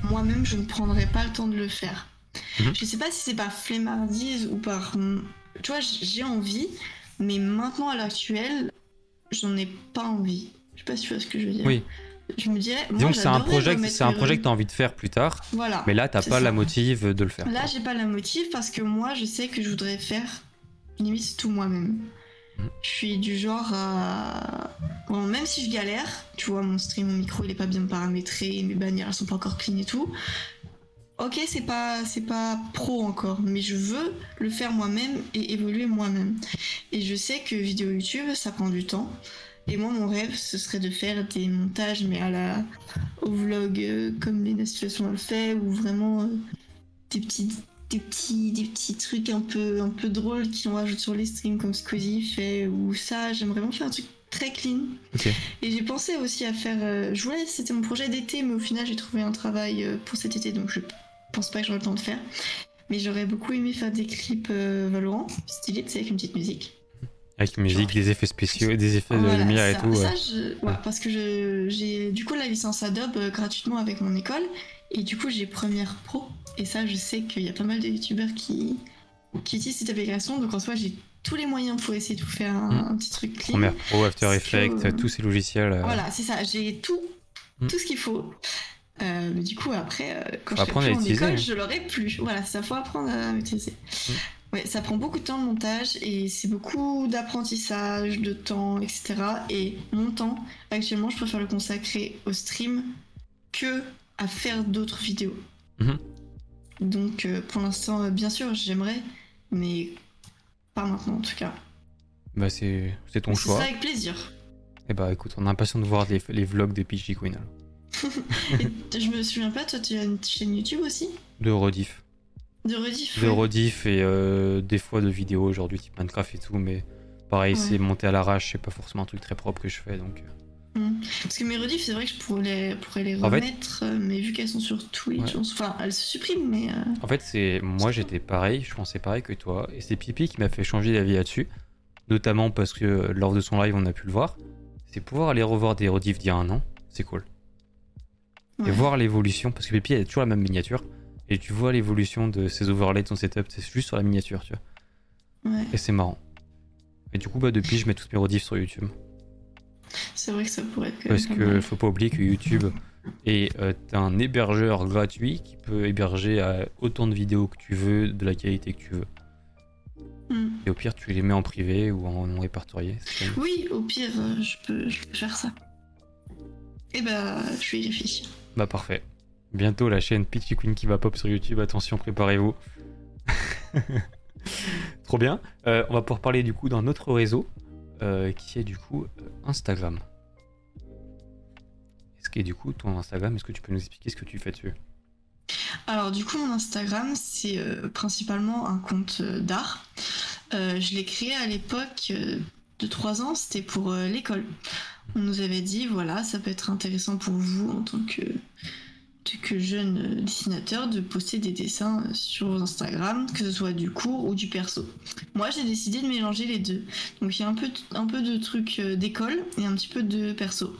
moi-même je ne prendrai pas le temps de le faire. Mhm. Je sais pas si c'est par flemmardise ou par. Tu vois, j'ai envie, mais maintenant à l'heure actuelle, j'en ai pas envie. Je sais pas si tu vois ce que je veux dire. Oui. Je me dirais. moi, Disons que c'est un projet, c'est un projet que t'as envie de faire plus tard, Voilà. mais là t'as pas ça. la motive de le faire. Là, j'ai pas la motive parce que moi, je sais que je voudrais faire limite tout moi-même. Je suis du genre à. Bon, même si je galère, tu vois, mon stream, mon micro, il est pas bien paramétré, mes bannières, elles sont pas encore clean et tout. Ok, c'est pas, c'est pas pro encore, mais je veux le faire moi-même et évoluer moi-même. Et je sais que vidéo YouTube, ça prend du temps. Et moi, mon rêve, ce serait de faire des montages, mais à la, au vlog, euh, comme Lena Situation le fait, ou vraiment euh, des petits, des petits, des petits trucs un peu, un peu drôles qui rajoute sur les streams, comme Squeezie fait, ou ça. J'aimerais vraiment faire un truc très clean. Et j'ai pensé aussi à faire. euh, je voulais, c'était mon projet d'été, mais au final, j'ai trouvé un travail euh, pour cet été, donc je pense pas que j'aurai le temps de faire. Mais j'aurais beaucoup aimé faire des clips euh, Valorant, stylés, tu sais, avec une petite musique. Avec musique, des effets spéciaux, des effets de Voilà, lumière et tout. ça, ouais. je- ouais, parce que j'ai du coup la licence Adobe euh, gratuitement avec mon école et du coup j'ai Premiere Pro et ça je sais qu'il y a pas mal de youtubeurs qui, qui utilisent cette application donc en soi j'ai tous les moyens pour essayer de vous faire un, Mm. un petit truc clean. Première Pro, After Effects, que- tous ces logiciels. euh, Voilà c'est ça j'ai tout Mm. tout ce qu'il faut. Euh, mais du coup après euh, quand Faut je serai à plus en utiliser, école hein. je l'aurai plus. Voilà ça faut apprendre à maîtriser. Mm. Ouais, ça prend beaucoup de temps le montage et c'est beaucoup d'apprentissage, de temps, etc. Et mon temps, actuellement, je préfère le consacrer au stream que à faire d'autres vidéos. Mhm. Donc, euh, pour l'instant, euh, bien sûr, j'aimerais, mais pas maintenant en tout cas. Bah, c'est c'est ton choix. sera avec plaisir. Et bah, écoute, on est impatient de voir les, les vlogs des PG Queen alors. *laughs* Je me souviens pas, toi, tu as une chaîne YouTube aussi? De rediff. De rediff De rediff et euh, des fois de vidéos aujourd'hui, type Minecraft et tout, mais pareil, Ouais. c'est monté à l'arrache, c'est pas forcément un truc très propre que je fais donc. euh, Mm. Parce que mes rediffs, c'est vrai que je pourrais les, pourrais les En fait- remettre, euh, mais vu qu'elles sont sur Twitch, Ouais. enfin, elles se suppriment, mais. euh, En fait, c'est moi j'étais pareil, je pensais pareil que toi, et c'est Pipi qui m'a fait changer d'avis là-dessus, notamment parce que lors de son live on a pu le voir. C'est pouvoir aller revoir des rediffs d'il y a un an, c'est cool. Et voir l'évolution, parce que Pipi elle a toujours la même miniature, et tu vois l'évolution de ses overlays, de son setup, c'est juste sur la miniature, tu vois. Ouais. Et c'est marrant. Et du coup, bah depuis, je mets tous mes rediffs sur YouTube. C'est vrai que ça pourrait être. Parce que faut pas oublier que YouTube est euh, un hébergeur gratuit qui peut héberger euh, autant de vidéos que tu veux, de la qualité que tu veux. Mm. Et au pire, tu les mets en privé ou en non répertorié. Oui, au pire, euh, je peux, je peux faire ça. Et bah, je vais y réfléchir. Bah parfait. Bientôt la chaîne Peachy Queen qui va pop sur YouTube. Attention, préparez-vous. *laughs* Trop bien. Euh, on va pouvoir parler du coup d'un autre réseau euh, qui est du coup euh, Instagram. Est-ce que du coup ton Instagram, est-ce que tu peux nous expliquer ce que tu fais dessus? Alors, du coup, mon Instagram, c'est principalement un compte d'art. Je l'ai créé à l'époque de 3 ans, c'était pour l'école. On nous avait dit, voilà, ça peut être intéressant pour vous en tant que, que jeune euh, dessinateur de poster des dessins euh, sur Instagram, que ce soit du cours ou du perso. Moi, j'ai décidé de mélanger les deux. Donc, il y a un peu, un peu de trucs euh, d'école et un petit peu de perso.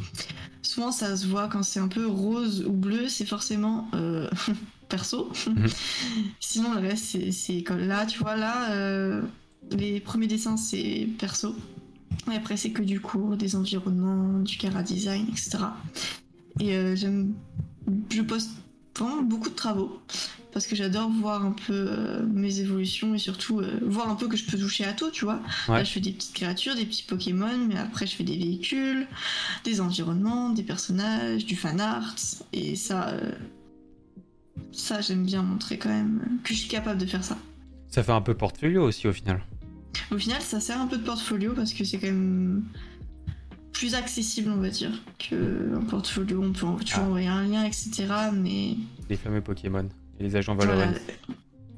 Souvent, ça se voit quand c'est un peu rose ou bleu, c'est forcément euh, *laughs* perso. Mhm. *laughs* Sinon, le reste, c'est- c'est école. Là, tu vois, là, euh, les premiers dessins, c'est perso. Et après, c'est que du cours, des environnements, du cara design, etc. Et euh, j'aime. Je poste vraiment beaucoup de travaux. parce que j'adore voir un peu euh, mes évolutions et surtout euh, voir un peu que je peux toucher à tout, tu vois. Ouais. Là, je fais des petites créatures, des petits Pokémon, mais après, je fais des véhicules, des environnements, des personnages, du fan art, et ça, euh, ça, j'aime bien montrer quand même que je suis capable de faire ça. Ça fait un peu portfolio aussi au final. Au final, ça sert un peu de portfolio parce que c'est quand même plus accessible, on va dire, qu'un portfolio. On peut en- toujours Ah. envoyer un lien, etc. Mais Les fameux Pokémon et les agents voilà, Valorant.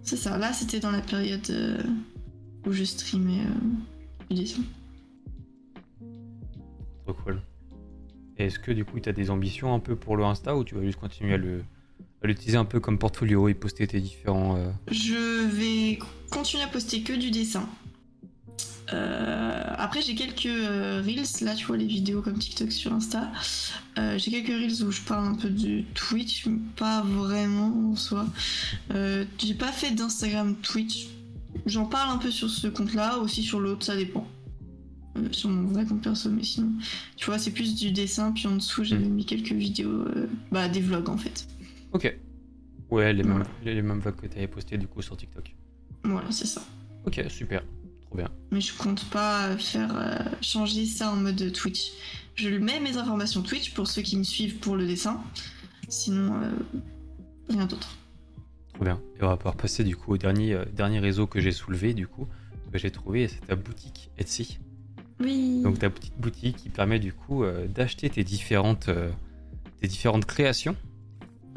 c'est ça. Là, c'était dans la période euh, où je streamais euh, du dessin. Trop cool. Est-ce que du coup tu as des ambitions un peu pour le Insta ou tu vas juste continuer à le à l'utiliser un peu comme portfolio et poster tes différents. euh, Je vais continuer à poster que du dessin. Euh, après, j'ai quelques euh, reels. Là, tu vois les vidéos comme TikTok sur Insta. Euh, j'ai quelques reels où je parle un peu de Twitch, pas vraiment en soi. J'ai pas fait d'Instagram Twitch. J'en parle un peu sur ce compte-là, aussi sur l'autre, ça dépend. Sur mon vrai compte perso, mais sinon, tu vois, c'est plus du dessin. Puis en dessous, j'avais mis quelques vidéos, bah, des vlogs en fait. Ok. Ouais, les mêmes, Voilà. les, mêmes vlogs que tu avais posté du coup sur TikTok. Voilà, c'est ça. Ok, super. Trop bien. Mais je compte pas faire euh, changer ça en mode Twitch. Je mets mes informations Twitch pour ceux qui me suivent pour le dessin. Sinon, euh, rien d'autre. Trop bien. Et on va pouvoir passer du coup au dernier, euh, dernier réseau que j'ai soulevé du coup, que j'ai trouvé, c'est ta boutique Etsy. Oui. Donc ta petite boutique qui permet du coup d'acheter tes différentes, tes différentes créations.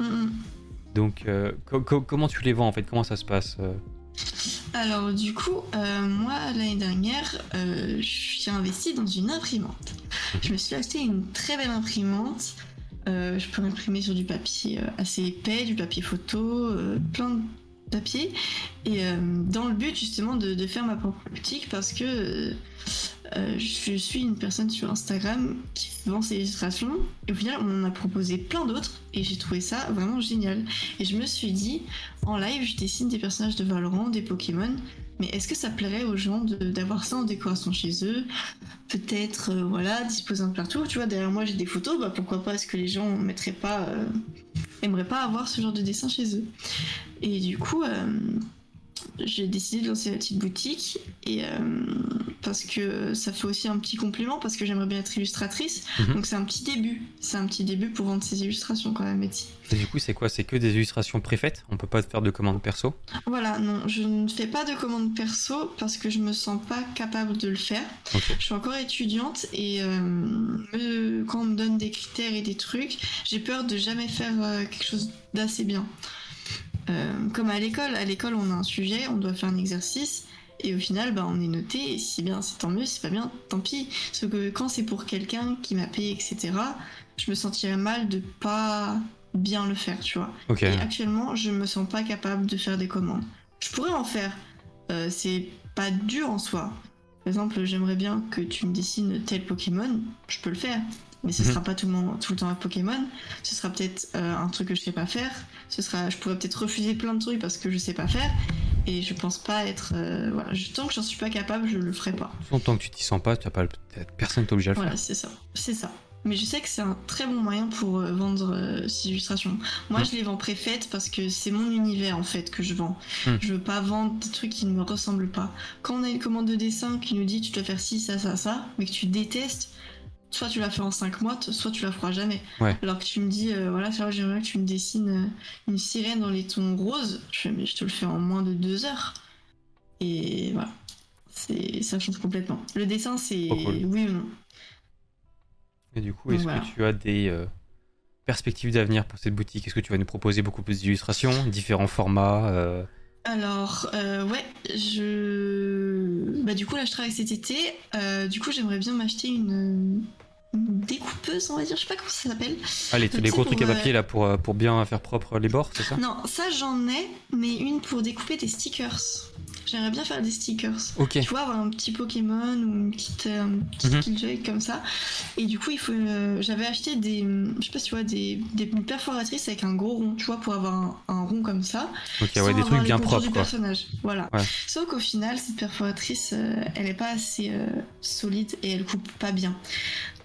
Mm. Donc co- co- comment tu les vends en fait? Comment ça se passe Alors du coup, euh, moi l'année dernière, euh, j'ai investi dans une imprimante. Je me suis acheté une très belle imprimante. Euh, je peux imprimer sur du papier assez épais, du papier photo, plein de papier. Et euh, dans le but justement de, de faire ma propre boutique parce que euh, euh, je suis une personne sur Instagram qui vend ses illustrations. Et au final, on m'en a proposé plein d'autres et j'ai trouvé ça vraiment génial. Et je me suis dit, en live, je dessine des personnages de Valorant, des Pokémon. Mais est-ce que ça plairait aux gens de- d'avoir ça en décoration chez eux? Peut-être, euh, voilà, disposer un partout. Tu vois, derrière moi, j'ai des photos. Bah, pourquoi pas Est-ce que les gens mettraient pas, euh, aimeraient pas avoir ce genre de dessin chez eux? Et du coup, euh, j'ai décidé de lancer la petite boutique. Et euh, parce que ça fait aussi un petit complément, parce que j'aimerais bien être illustratrice. Mhm. Donc c'est un petit début. C'est un petit début pour vendre ses illustrations quand même, Etsy. Et du coup c'est quoi? C'est que des illustrations préfaites? On peut pas faire de commandes perso? Voilà, non, je ne fais pas de commande perso parce que je me sens pas capable de le faire. Je suis encore étudiante et euh, me- quand on me donne des critères et des trucs, j'ai peur de jamais faire euh, quelque chose d'assez bien. Euh, comme à l'école, à l'école on a un sujet, on doit faire un exercice et au final bah, on est noté et si bien c'est tant mieux, si pas bien tant pis. Sauf que quand c'est pour quelqu'un qui m'a payé etc, je me sentirais mal de pas bien le faire, tu vois. Et actuellement, je me sens pas capable de faire des commandes. Je pourrais en faire. Euh, c'est pas dur en soi. Par exemple, j'aimerais bien que tu me dessines tel Pokémon. Je peux le faire. Mais ce Mhm. sera pas tout le, moment, tout le temps un Pokémon. Ce sera peut-être euh, un truc que je sais pas faire. Ce sera, je pourrais peut-être refuser plein de trucs parce que je sais pas faire. Et je pense pas être. euh, voilà. Je- Tant que j'en suis pas capable, je le ferai pas. Tant que tu t'y sens pas, tu as pas personne t'oblige à le Voilà, faire. c'est ça. C'est ça. Mais je sais que c'est un très bon moyen pour euh, vendre euh, ces illustrations. Moi, Mm. je les vends préfaites parce que c'est mon univers en fait que je vends. Mm. Je veux pas vendre des trucs qui ne me ressemblent pas. Quand on a une commande de dessin qui nous dit tu dois faire ci, ça, ça, ça, mais que tu détestes, soit tu la fais en 5 mois, soit tu la feras jamais. Ouais. Alors que tu me dis, euh, voilà, Charles, j'aimerais que tu me dessines euh, une sirène dans les tons roses, je fais, mais je te le fais en moins de 2 heures. Et voilà. C'est, ça change complètement. Le dessin, c'est cool. oui ou non. Et du coup, est-ce voilà. que tu as des euh, perspectives d'avenir pour cette boutique? Est-ce que tu vas nous proposer beaucoup plus d'illustrations, différents formats euh, Alors, euh, ouais, je. Bah, du coup, là, je travaille cet été. Euh, du coup, j'aimerais bien m'acheter une... découpeuse, on va dire. Je sais pas comment ça s'appelle. Allez, Tu les sais, gros trucs à papier là pour, euh, pour bien faire propre les bords, c'est ça? Non, ça, j'en ai, mais une pour découper des stickers. J'aimerais bien faire des stickers. Ok. Tu vois, avoir un petit Pokémon ou une petite, euh, petite. Killjoy comme ça. Et du coup, il faut. euh, J'avais acheté des. Je sais pas si tu vois, des, des une perforatrice avec un gros rond, tu vois, pour avoir un, un rond comme ça. Ok, ouais, des trucs les bien propres du quoi. personnage. Voilà. Ouais. Sauf qu'au final, cette perforatrice, euh, elle est pas assez solide et elle coupe pas bien.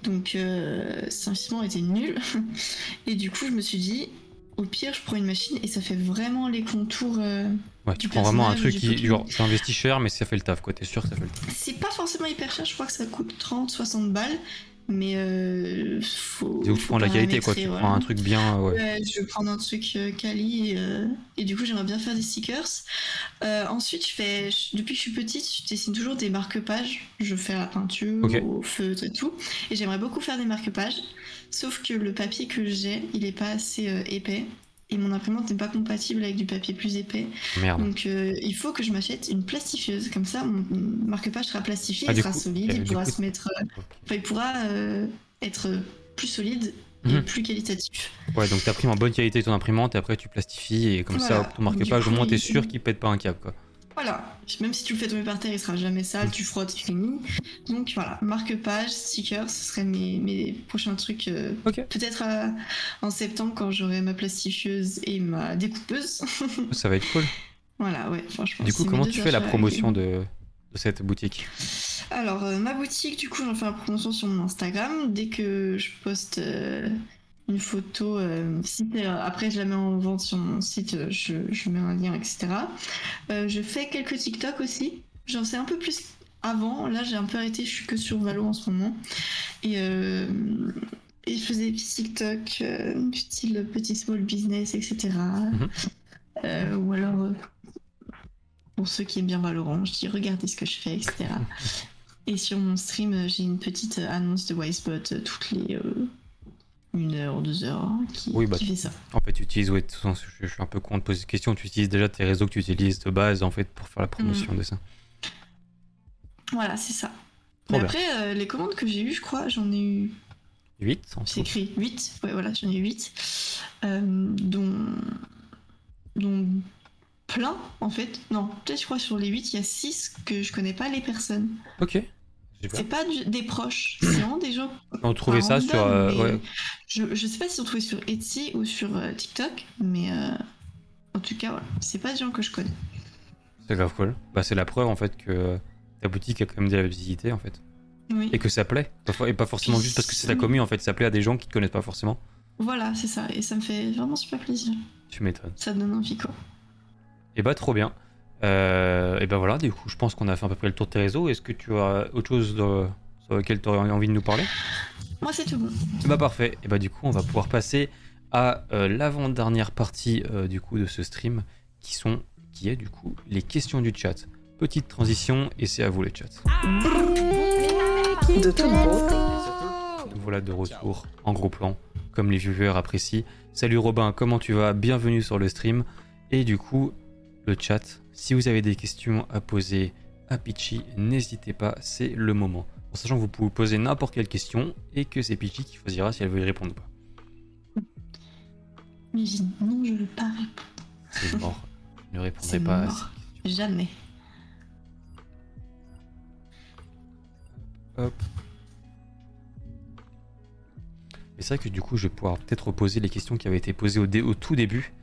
Donc, euh, investissement était nul. *laughs* Et du coup, je me suis dit, au pire, je prends une machine et ça fait vraiment les contours. euh, Ouais, tu prends vraiment un truc qui, genre, t'investis cher, mais ça fait le taf, quoi. T'es sûr que ça fait le taf. C'est pas forcément hyper cher, je crois que ça coûte 30-60 balles, mais euh, faut. Tu prends la qualité, quoi. Tu voilà. prends un truc bien, ouais. Ouais, je vais prendre un truc euh, quali et, euh, et du coup j'aimerais bien faire des stickers. Euh, ensuite, je fais, je- depuis que je suis petite, je dessine toujours des marque-pages. Je fais à la peinture, Ok. au feutre et tout. Et j'aimerais beaucoup faire des marque-pages. Sauf que le papier que j'ai, il est pas assez euh, épais. Et mon imprimante n'est pas compatible avec du papier plus épais. Merde. Donc euh, il faut que je m'achète une plastifieuse. Comme ça, mon marque-page sera plastifié, Ah, il du sera coup- solide, euh, il pourra coup- se mettre. enfin, il pourra euh, être plus solide et Mhm. plus qualitatif. Ouais, donc t'imprimes en bonne qualité ton imprimante et après tu plastifies et comme Voilà. ça, ton marque-page, au moins t'es il- sûr qu'il pète pas un câble, quoi. Voilà, même si tu le fais tomber par terre, il sera jamais sale, tu frottes, c'est fini. Donc voilà, marque-page, sticker, ce seraient mes, mes prochains trucs. euh, Ok. Peut-être euh, en septembre quand j'aurai ma plastifieuse et ma découpeuse. *laughs* Ça va être cool. voilà, ouais, franchement. Du coup, c'est mes comment deux tu fais la achats promotion de, de cette boutique? Alors, euh, ma boutique, du coup, j'en fais la promotion sur mon Instagram. Dès que je poste euh, une photo, euh, si c'est- après je la mets en vente sur mon site, euh, je, je mets un lien, etc. Euh, je fais quelques TikTok aussi. J'en sais un peu plus avant. Là, j'ai un peu arrêté, je suis que sur Valo en ce moment. Et, euh, et je faisais des petits TikTok, euh, style petit small business, etc. Euh, ou alors, euh, pour ceux qui aiment bien Valorant, je dis regardez ce que je fais, etc. *laughs* Et sur mon stream, euh, j'ai une petite euh, annonce de Wisebot euh, toutes les euh, une heure, deux heures hein, qui, Oui, bah, qui fait ça. En fait, tu utilises, ouais, de toute façon, je, suis un peu con de poser cette question, tu utilises déjà tes réseaux que tu utilises de base, en fait, pour faire la promotion de ça. Voilà, c'est ça. Trop Mais bien. après, euh, les commandes que j'ai eues, je crois, j'en ai eu 8 en C'est écrit 8, ouais, voilà, j'en ai 8, euh, dont, dont plein, en fait. Non, peut-être, je crois, sur les 8, il y a 6 que je connais pas les personnes. Ok. C'est pas du- des proches, c'est vraiment des gens. On trouvait ça random, sur. euh, ouais. je, je sais pas si on trouvait sur Etsy ou sur euh, TikTok, mais euh, en tout cas, voilà, c'est pas des gens que je connais. C'est grave cool. Bah, c'est la preuve, en fait, que ta boutique a quand même de la visibilité, en fait. Oui, Et que ça plaît. Et pas forcément juste parce que c'est ta commune, en fait, ça plaît à des gens qui te connaissent pas forcément. voilà, c'est ça, et ça me fait vraiment super plaisir. Tu m'étonnes. Ça donne envie, quoi. Et bah, trop bien. Euh, et bah voilà, du coup, je pense qu'on a fait à peu près le tour de tes réseaux. Est-ce que tu as autre chose de- sur lequel tu aurais envie de nous parler? Moi, c'est tout bon. Bah parfait. Et bah du coup, on va pouvoir passer à euh, l'avant-dernière partie euh, du coup de ce stream, qui sont, qui est du coup les questions du chat. Petite transition et c'est à vous les chats. De toute beauté. Nous voilà de retour en gros plan, comme les viewers apprécient. Salut Robin, comment tu vas? Bienvenue sur le stream. Et du coup, le chat, si vous avez des questions à poser à Pitchy, n'hésitez pas, c'est le moment. En sachant que vous pouvez poser n'importe quelle question et que c'est Pitchy qui choisira si elle veut y répondre ou pas. Mais j'ai dit, non, je veux pas répondre. C'est mort. Je ne répondrai pas à mort. Jamais. Hop. Mais c'est vrai que du coup, je vais pouvoir peut-être reposer les questions qui avaient été posées au, dé- au tout début.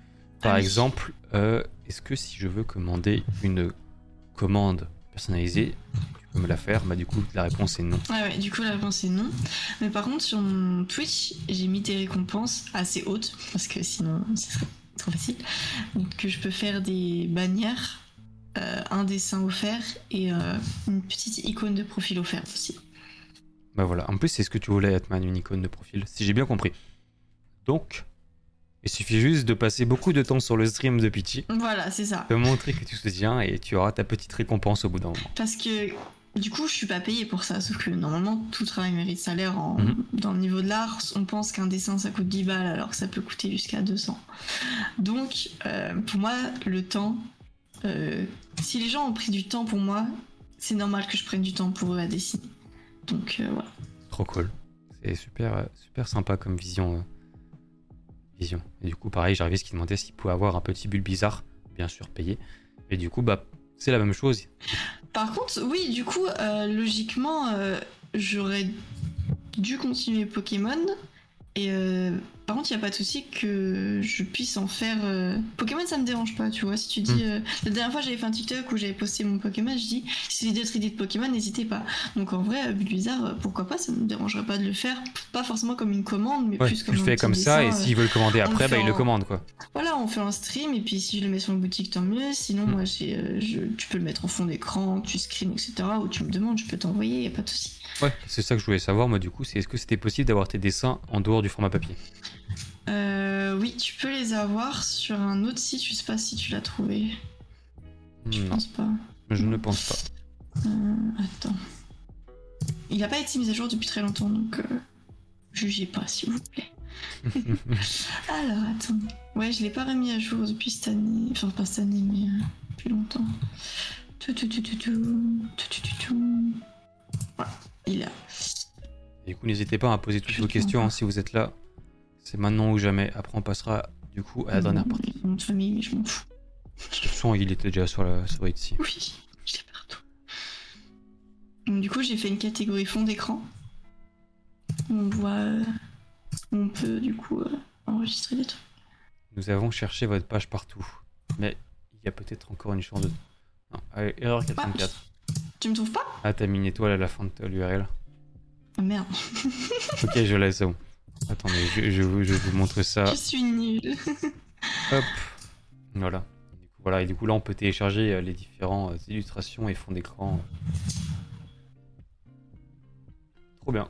Par Ah oui. exemple, euh, est-ce que si je veux commander une commande personnalisée, tu peux me la faire? Bah du coup, la réponse est non. Ouais, ouais, du coup, la réponse est non. Mais par contre, sur mon Twitch, j'ai mis des récompenses assez hautes, parce que sinon, ce serait trop facile. Donc, que je peux faire des bannières, euh, un dessin offert et euh, une petite icône de profil offert aussi. Bah voilà. En plus, c'est ce que tu voulais, Atman, une icône de profil, si j'ai bien compris. Donc, il suffit juste de passer beaucoup de temps sur le stream de Pitchy, Voilà, c'est ça. de montrer que tu soutiens et tu auras ta petite récompense au bout d'un moment. Parce que du coup, je suis pas payée pour ça. Sauf que normalement, tout travail mérite salaire. En... Mhm. Dans le niveau de l'art, on pense qu'un dessin ça coûte 10 balles alors que ça peut coûter jusqu'à 200. Donc, euh, pour moi, le temps. euh, si les gens ont pris du temps pour moi, c'est normal que je prenne du temps pour eux à dessiner. Donc, euh, voilà. Trop cool. C'est super, super sympa comme vision. Vision. Et du coup, pareil, Jarvis qui demandait s'il pouvait avoir un petit bulle bizarre, bien sûr payé. Et du coup, bah, c'est la même chose. Par contre, oui, du coup, euh, logiquement, euh, j'aurais dû continuer Pokémon. Et euh, Par contre, il n'y a pas de souci que je puisse en faire. euh, Pokémon, ça me dérange pas, tu vois. Si tu dis. Hmm. euh, La dernière fois, j'avais fait un TikTok où j'avais posté mon Pokémon, je dis si avez d'autres idées de Pokémon, n'hésitez pas. Donc en vrai, euh, Blizzard, euh, pourquoi pas, ça me dérangerait pas de le faire. Pas forcément comme une commande, mais Ouais, plus tu le fais comme ça et dessin, s'ils veulent commander après, bah ils le en- commandent quoi. Voilà, on fait un stream et puis si je le mets sur la boutique, tant mieux. Sinon, Hmm. moi, j'ai, je- tu peux le mettre en fond d'écran, tu screens, etc. Ou tu me demandes, je peux t'envoyer, y a pas de souci. Ouais, c'est ça que je voulais savoir moi du coup, c'est est-ce que c'était possible d'avoir tes dessins en dehors du format papier? Euh, oui, tu peux les avoir sur un autre site, je sais pas si tu l'as trouvé. Je pense pas. Je ne pense pas. Euh, attends. Il n'a pas été mis à jour depuis très longtemps, donc euh, jugez pas, s'il vous plaît. *laughs* Alors, attends. Ouais, je l'ai pas remis à jour depuis cette année. Enfin, pas cette année, mais euh, depuis longtemps. Tout, tout, tout, tout, tout, tout, tout, tout. Voilà, il a. Du coup, n'hésitez pas à poser toutes vos questions hein, si vous êtes là. C'est maintenant ou jamais. Après, on passera du coup à la dernière partie. Mon nom de famille, je m'en fous. De toute façon, il était déjà sur la sur ici. Oui, je l'ai partout. Donc, du coup, j'ai fait une catégorie fond d'écran. On voit. euh, on peut, du coup, euh, enregistrer des trucs. Nous avons cherché votre page partout, mais il y a peut-être encore une chance de. Non, allez, erreur 84. Tu me trouves pas? Ah, t'as mis une étoile à la fin de l'URL. Ah, Merde, *laughs* Ok, je l'ai, c'est bon. Attendez, je, je vous, je vous montre ça. je suis nulle. *laughs* Hop. Voilà. Voilà. Et du coup, là, on peut télécharger euh, les différentes euh, illustrations et fonds d'écran. Trop bien.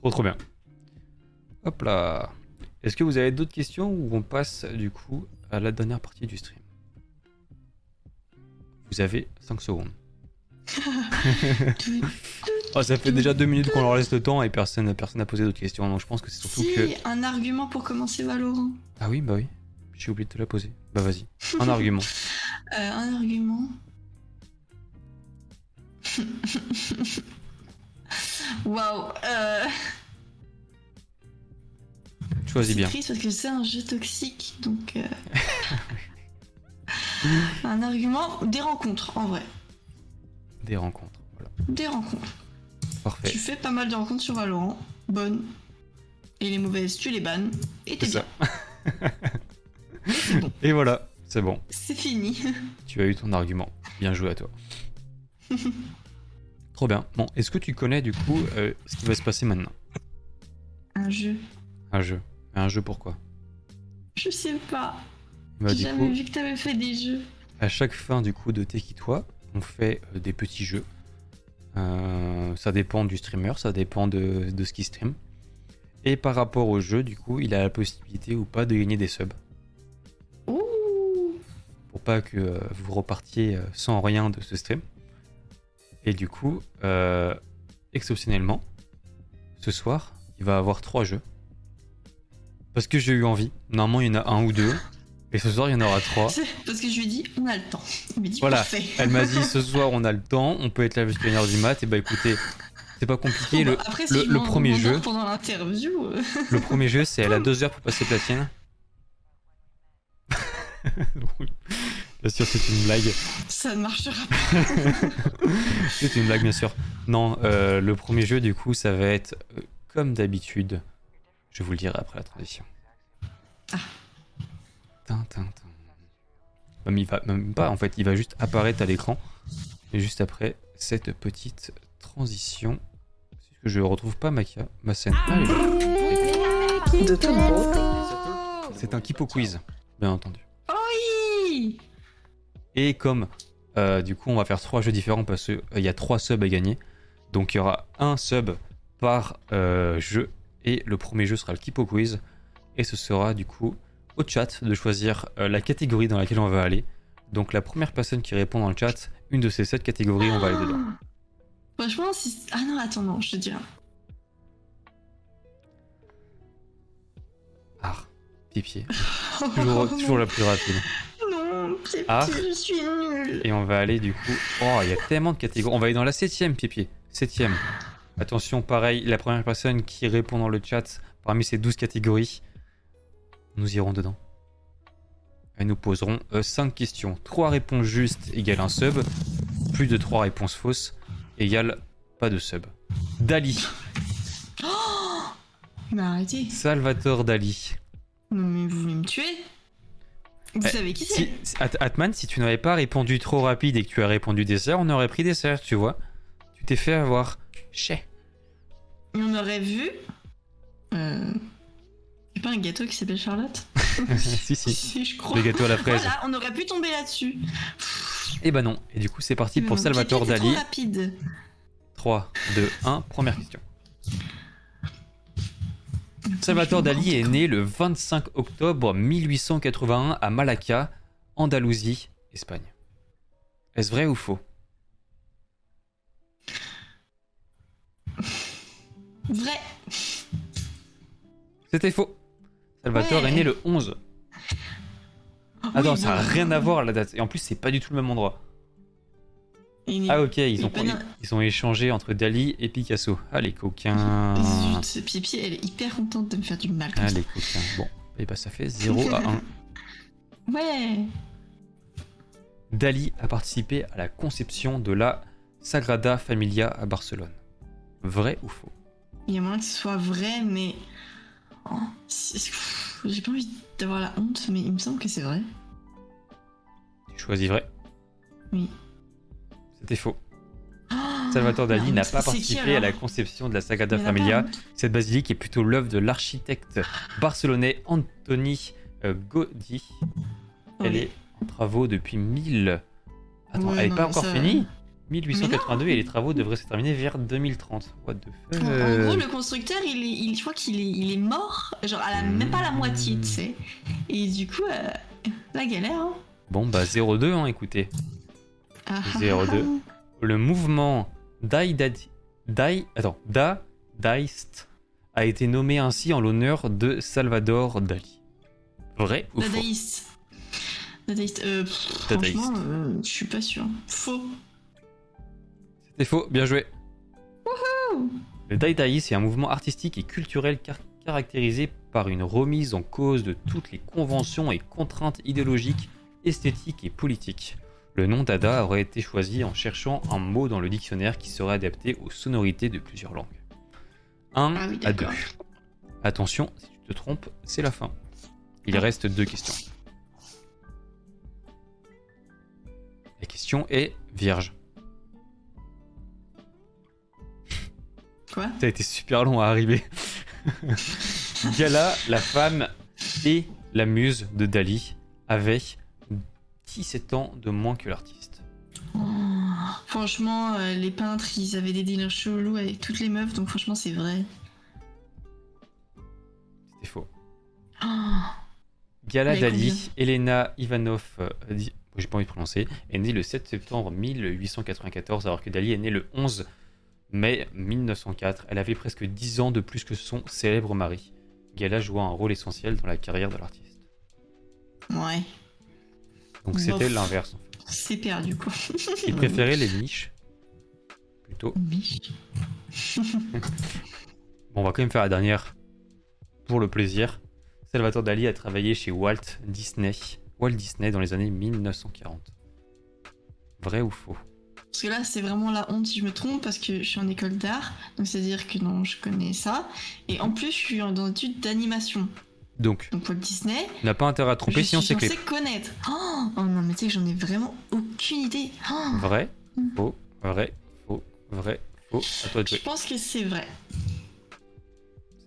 Trop, trop bien. Hop là. Est-ce que vous avez d'autres questions ou on passe du coup à la dernière partie du stream? Vous avez 5 secondes. *laughs* Oh, ça fait déjà 2 minutes qu'on leur laisse le temps et personne personne n'a posé d'autres questions. Donc je pense que c'est surtout si, que. un argument pour commencer Valorant. Ah oui, bah oui. J'ai oublié de te la poser. Bah vas-y. Un *laughs* argument. Euh, un argument. *laughs* Waouh. Euh... Choisis C'est bien. triste parce que c'est un jeu toxique, donc. euh, un argument, des rencontres, en vrai. Des rencontres. Voilà. Des rencontres. Parfait. Tu fais pas mal de rencontres sur Valorant, bonnes. Et les mauvaises, tu les bannes. Et t'es bien. *laughs* Et voilà, c'est bon. C'est fini. *laughs* Tu as eu ton argument. Bien joué à toi. *laughs* Trop bien. Bon, est-ce que tu connais du coup euh, ce qui va se passer maintenant? Un jeu. Un jeu. Un jeu pourquoi Je sais pas. Bah J'ai du jamais coup, vu que t'avais fait des jeux. à chaque fin du coup de T'es qui toi, on fait euh, des petits jeux. Euh, ça dépend du streamer, ça dépend de, de ce qu'il stream. Et par rapport au jeu, du coup, il a la possibilité ou pas de gagner des subs. Ouh. pour pas que euh, vous repartiez sans rien de ce stream. Et du coup, euh, exceptionnellement, ce soir, il va avoir trois jeux. Parce que j'ai eu envie. Normalement, il y en a un ou deux. *laughs* Et ce soir, il y en aura trois. *laughs* Parce que je lui ai dit, on a le temps. M'a dit, Voilà. parfait. Elle m'a dit *laughs* ce soir, on a le temps, on peut être là jusqu'à 1h du mat. Et bah écoutez, c'est pas compliqué. Bon, Le, bah, après, le- si premier jeu. pendant l'interview, euh, le premier jeu, c'est elle a deux heures pour passer platine. *laughs* Bien sûr, c'est une blague. ça ne marchera pas. C'est une blague, bien sûr. Non, euh, le premier jeu, du coup, ça va être euh, comme d'habitude. Je vous le dirai après la transition. Ah. Tin, tin, tin. Même, il va, même pas, en fait, il va juste apparaître à l'écran. Et juste après cette petite transition. Parce que je retrouve pas ma, ma scène. Ah. De toute beauté. C'est un Kipo quiz, bien entendu. Oui Et comme euh, du coup on va faire trois jeux différents parce qu'il y a trois subs à gagner, donc il y aura un sub par euh, jeu et le premier jeu sera le Kipo Quiz et ce sera du coup au chat de choisir euh, la catégorie dans laquelle on va aller. Donc la première personne qui répond dans le chat, une de ces sept catégories, on va aller dedans. Franchement, si. Ah non, attends, non, je te dis. Ah, pipier. *laughs* Toujours, toujours la plus rapide. Non, pied, Ah. je suis nulle. Et on va aller du coup. Oh, il y a tellement de catégories. On va aller dans la septième, Pipi. Septième. Attention, pareil, la première personne qui répond dans le chat parmi ces 12 catégories, nous irons dedans. Et nous poserons 5 questions. 3 réponses justes égale un sub. Plus de 3 réponses fausses égale pas de sub. Dali. *gasps* Mais arrêtez. Salvatore Dali. Non, mais vous voulez me tuer? Vous Eh, savez qui Si, c'est? At- Atman, si tu n'avais pas répondu trop rapide et que tu as répondu dessert, on aurait pris dessert, tu vois. Tu t'es fait avoir. Chez. On aurait vu. Euh. C'est pas un gâteau qui s'appelle Charlotte *laughs* si, si. *laughs* Si, je crois. Le gâteau à la fraise. Voilà, on aurait pu tomber là-dessus. Et bah non. Et du coup, c'est parti pour Salvatore Dali. trop rapide. 3, 2, 1, première question. Salvatore Dali est né le 25 octobre 1881 à Malacca, Andalousie, Espagne. Est-ce vrai ou faux? Vrai. C'était faux. Salvatore Ouais. est né le 11. Oh, Attends, oui, ça n'a rien à voir la date. Et en plus, c'est pas du tout le même endroit. Il Ah ok, ils il ont, ils ont échangé entre Dali et Picasso. Ah les coquins. Zut, Pipi, elle est hyper contente de me faire du mal comme Ah ça. les coquins. Bon, et bah ça fait 0 à 1. Ouais. Dali a participé à la conception de la Sagrada Familia à Barcelone. Vrai ou faux? Il y a moyen que ce soit vrai, mais. Oh, J'ai pas envie d'avoir la honte, mais il me semble que c'est vrai. Tu choisis vrai Oui. C'était faux. Oh, Salvatore Dali la n'a pas participé à la conception de la Sagrada Familia. Cette basilique est plutôt l'œuvre de l'architecte barcelonais Antoni euh, Gaudí. Elle est en travaux depuis 1000. Attends, elle n'est pas encore finie? 1882 et les travaux devraient se terminer vers 2030. What the fuck En, en gros, le constructeur, il est, il, je crois qu'il est, il est mort, genre à la, même pas la moitié, tu sais. Et du coup, euh, la galère. Hein. Bon bah 0-2 hein, écoutez. Ah, ah, 0-2. ah. Le mouvement Dai Dadi- Dai attends, Da Daist a été nommé ainsi en l'honneur de Salvador Dali. Vrai ou faux? Dadaïste. Dadaïste. Euh, pff, Dadaïste. franchement, euh, je suis pas sûr. Faux. C'était faux, bien joué. Le Dadaïsme est un mouvement artistique et culturel car- caractérisé par une remise en cause de toutes les conventions et contraintes idéologiques, esthétiques et politiques. Le nom Dada aurait été choisi en cherchant un mot dans le dictionnaire qui serait adapté aux sonorités de plusieurs langues. 1 Ah oui, à 2. d'accord. Attention, si tu te trompes, c'est la fin. Il reste deux questions. La question est vierge. Quoi Ça a été super long à arriver. *laughs* Gala, la femme et la muse de Dali avaient 17 ans de moins que l'artiste. Oh, Franchement, euh, les peintres, ils avaient des délires chelous avec toutes les meufs, donc franchement, c'est vrai. C'était faux. Oh, Gala Dali, Elena Ivanov, euh, j'ai pas envie de prononcer, est née le 7 septembre 1894, alors que Dali est née le 11 mai 1904. Elle avait presque 10 ans de plus que son célèbre mari. Gala joua un rôle essentiel dans la carrière de l'artiste. ouais, Donc c'était l'inverse. c'est perdu quoi. *laughs* Il préférait les niches. Plutôt. Biche. *laughs* Bon, on va quand même faire la dernière pour le plaisir. Salvatore Dali a travaillé chez Walt Disney, Walt Disney dans les années 1940. Vrai ou faux? Parce que là, c'est vraiment la honte si je me trompe, parce que je suis en école d'art, donc c'est-à-dire que non, je connais ça. Et en plus, je suis dans l'étude d'animation. Donc, Donc Walt Disney, n'a pas intérêt à tromper je si on sait connaître. Oh, oh non, mais tu sais que j'en ai vraiment aucune idée. Oh, Vrai, faux, vrai, faux, vrai, faux. À toi de je jouer. pense que c'est vrai.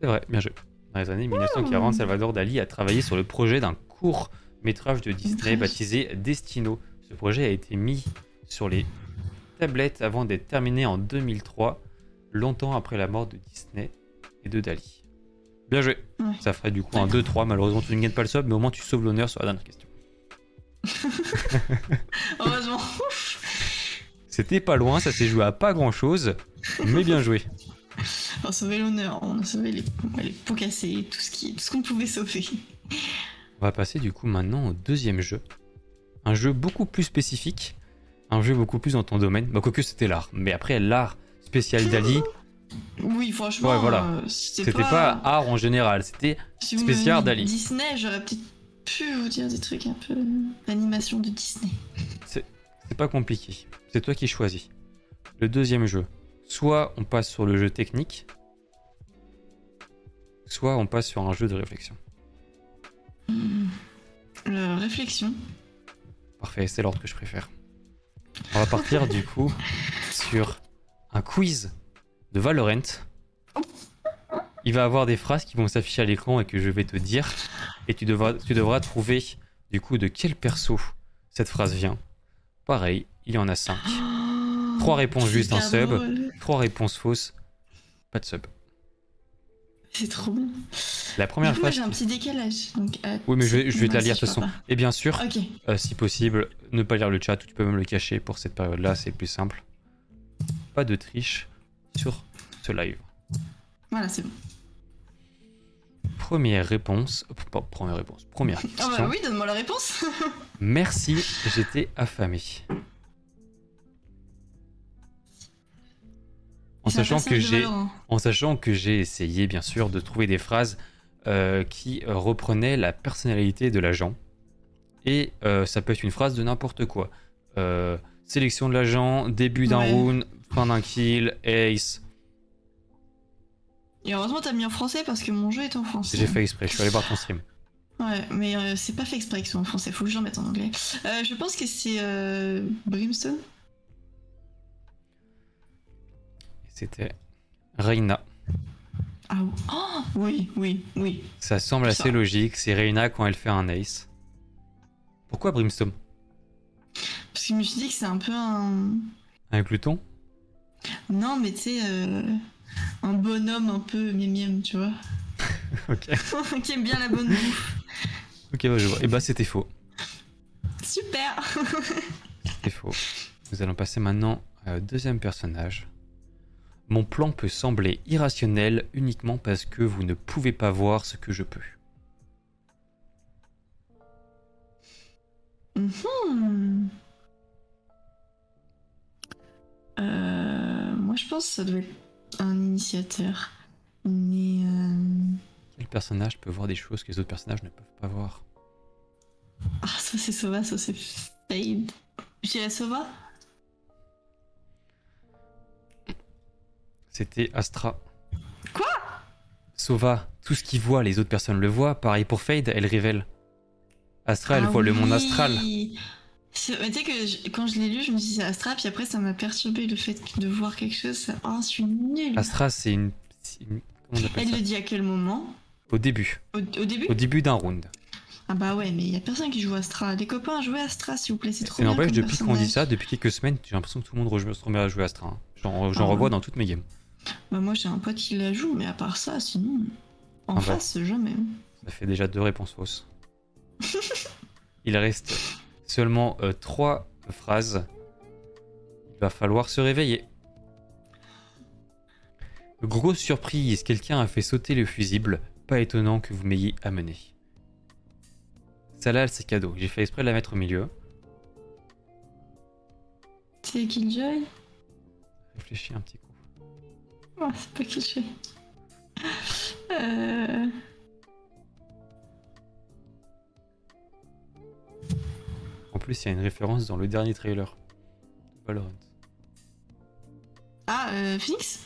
C'est vrai, bien joué. Dans les années 1940, Salvador Dali a travaillé sur le projet d'un court métrage de Disney baptisé Destino. Ce projet a été mis sur les tablettes avant d'être terminé en 2003, longtemps après la mort de Disney et de Dali. Bien joué. Ouais. Ça ferait du coup un 2-3. Malheureusement, tu ne gagnes pas le sub, mais au moins tu sauves l'honneur sur la dernière question. *laughs* Heureusement. C'était pas loin, ça s'est joué à pas grand chose, mais bien joué. On a sauvé l'honneur, on a sauvé les, les pots cassés, tout ce qui, tout ce qu'on pouvait sauver. On va passer du coup maintenant au deuxième jeu. Un jeu beaucoup plus spécifique, un jeu beaucoup plus dans ton domaine. Bah, quoique c'était l'art, mais après l'art spécial Dali, Oui, franchement, Ouais, voilà. euh, c'était pas... art en général, c'était si spécial Dali. Disney, j'aurais peut-être pu vous dire des trucs un peu d'animation de Disney. c'est pas compliqué. C'est toi qui choisis. Le deuxième jeu, soit on passe sur le jeu technique, soit on passe sur un jeu de réflexion. Euh, réflexion. Parfait, c'est l'ordre que je préfère. On va partir du coup sur un quiz de Valorant. Il va avoir des phrases qui vont s'afficher à l'écran et que je vais te dire. Et tu devras, tu devras trouver du coup de quel perso cette phrase vient. Pareil, il y en a 5. Trois réponses justes, un sub. drôle. 3 réponses fausses, pas de sub. C'est trop bien. La première Du coup, moi, phrase. j'ai un petit décalage. Donc, euh, Oui, mais je vais, je vais te la lire de toute façon. Et bien sûr, euh, si possible, ne pas lire le chat ou tu peux même le cacher pour cette période-là, c'est plus simple. Pas de triche sur ce live. Voilà, c'est bon. Première réponse. pas première réponse. Première Ah bah oui, donne-moi la réponse. *laughs* Merci, j'étais affamé. Sachant que j'ai en sachant que j'ai essayé bien sûr de trouver des phrases euh, qui reprenaient la personnalité de l'agent. Et euh, ça peut être une phrase de n'importe quoi. Euh, sélection de l'agent, début d'un Ouais. round, fin d'un kill, ace. Et heureusement, t'as mis en français parce que mon jeu est en français. J'ai fait exprès, je suis allé voir ton stream. Ouais, mais c'est pas fait exprès que ce soit en français, faut que je le mette en anglais. Je pense que c'est Brimstone. C'était Reina. Ah oh, oui, oui, oui. Ça semble assez Ça. logique, c'est Reina quand elle fait un ace. Pourquoi Brimstone? Parce que je me suis dit que c'est un peu un. Avec Pluton Non, mais tu sais, euh, un bonhomme un peu miem tu vois. *laughs* Ok. *laughs* qui aime bien la bonne bouffe. Ok, bah je vois. Et bah c'était faux. Super *laughs* C'est faux. Nous allons passer maintenant au deuxième personnage. Mon plan peut sembler irrationnel uniquement parce que vous ne pouvez pas voir ce que je peux. Hmm. Euh, moi, je pense que ça doit être un initiateur. Mais. euh, Quel personnage peut voir des choses que les autres personnages ne peuvent pas voir? Ah, ça c'est Sova, ça c'est Fade. Je dirais Sova? C'était Astra. Quoi? Sova, tout ce qu'il voit, les autres personnes le voient. Pareil pour Fade, elle révèle. Astra, elle Ah voit le monde astral. Mais Tu sais que je- quand je l'ai lu, je me suis dit c'est Astra, puis après ça m'a perturbé le fait de voir quelque chose. ça- Oh, je suis nulle. Astra, c'est une, une- Comment on appelle Elle le dit à quel moment? Au début. au, au début? Au début d'un round. Ah bah ouais, mais il y a personne qui joue Astra. Les copains, jouez Astra s'il vous plaît, c'est trop bien. n'empêche, depuis qu'on dit ça, depuis quelques semaines, j'ai l'impression que tout le monde se remet à jouer Astra. hein. J'en j'en Ah revois ouais. dans toutes mes games. Bah moi j'ai un pote qui la joue, mais à part ça, sinon. En bah. face, jamais. Ça fait déjà deux réponses fausses. *laughs* Il reste seulement euh, trois phrases. Il va falloir se réveiller. Grosse surprise, quelqu'un a fait sauter le fusible. Pas étonnant que vous m'ayez amené. Celle-là, c'est cadeau. J'ai fait exprès de la mettre au milieu. C'est Killjoy? Réfléchis un petit coup. Oh, c'est pas Killjoy. Euh... En plus, il y a une référence dans le dernier trailer. Valorant. Ah, euh, Phoenix?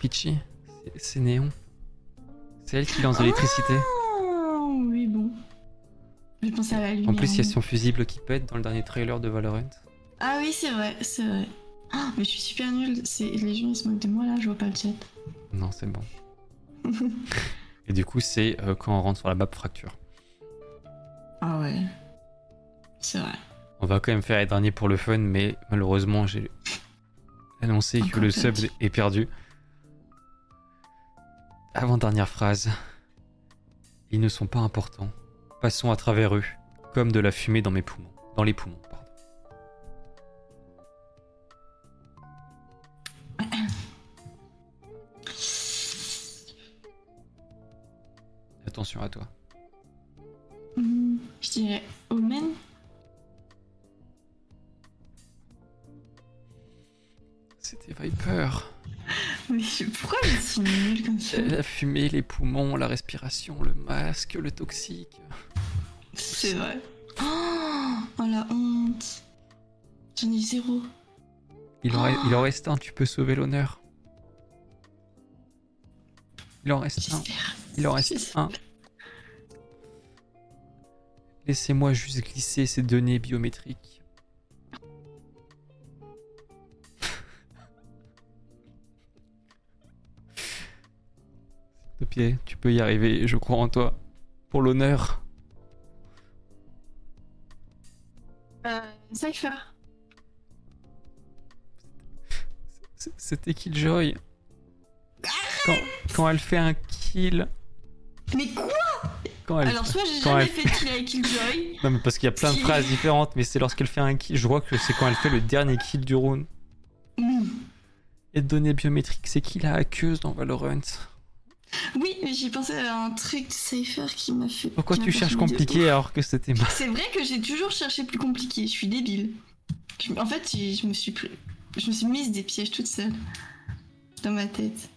Peachy, c'est- Néon. C'est elle qui lance l'électricité. À la lumière. En plus, il y a son fusible qui pète dans le dernier trailer de Valorant. Ah oui, c'est vrai, c'est vrai. Ah, mais je suis super nulle. Les gens, ils se moquent de moi, là, je vois pas le chat. Non, c'est bon. *laughs* Et du coup, c'est euh, quand on rentre sur la map fracture. ah ouais. C'est vrai. On va quand même faire les derniers pour le fun, mais malheureusement, j'ai annoncé que le sub perdu. est perdu. Avant-dernière phrase. Ils ne sont pas importants. Passons à travers eux, comme de la fumée dans mes poumons. Dans les poumons, pardon. *coughs* Attention à toi. Hmm, je dirais Omen. C'était Viper. *laughs* Mais pourquoi je suis nulle comme ça La fumée, les poumons, la respiration, le masque, le toxique. C'est vrai. Oh, oh, la honte. J'en ai zéro. Il en, reste- il en reste un, tu peux sauver l'honneur. Il en reste un. Il en reste un. Laissez-moi juste glisser ces données biométriques. De pied, tu peux y arriver, je crois en toi. Pour l'honneur. Euh, Cypher. C'était Killjoy. Quand, quand elle fait un kill. Mais quoi? Quand elle... Alors, soit j'ai jamais elle- fait de kill avec Killjoy. *laughs* Non, mais parce qu'il y a plein de phrases différentes, mais c'est lorsqu'elle fait un kill. Je crois que c'est quand elle fait le dernier kill du round. Hmm. Et données biométriques, c'est qui la hackeuse dans Valorant? Oui, mais j'ai pensé à un truc de Cypher qui m'a fait. Pourquoi tu cherches de- compliqué alors que c'était mal C'est vrai que j'ai toujours cherché plus compliqué, je suis débile. Je- En fait, je me suis pris- je me suis mise des pièges toute seule dans ma tête.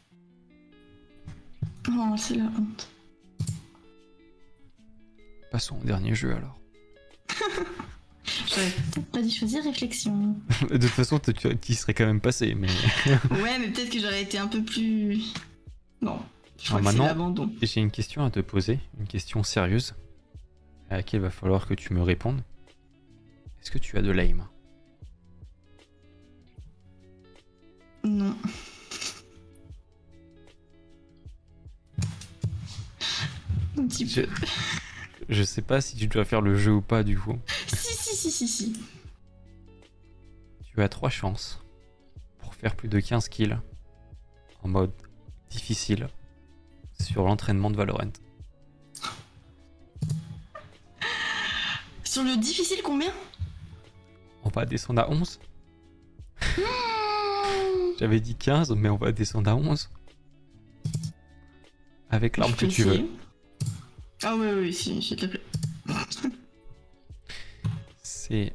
Oh, c'est la honte. Passons au dernier jeu alors. *laughs* J'aurais peut-être pas dû choisir réflexion. *laughs* De toute façon, tu y serais quand même passé, mais Ouais, mais peut-être que j'aurais été un peu plus. Non. Je crois Ah, maintenant- j'ai une question à te poser, une question sérieuse, à laquelle il va falloir que tu me répondes. Est-ce que tu as de l'aim Non. *laughs* Un petit peu. je... je sais pas si tu dois faire le jeu ou pas du coup. *laughs* Si, si, si, si, si. Tu as trois chances pour faire plus de 15 kills en mode difficile sur l'entraînement de Valorant. Sur le difficile, combien? On va descendre à 11 J'avais dit 15, mais on va descendre à 11. Avec l'arme que tu veux. Ah, oui, oui, si, s'il te plaît. C'est.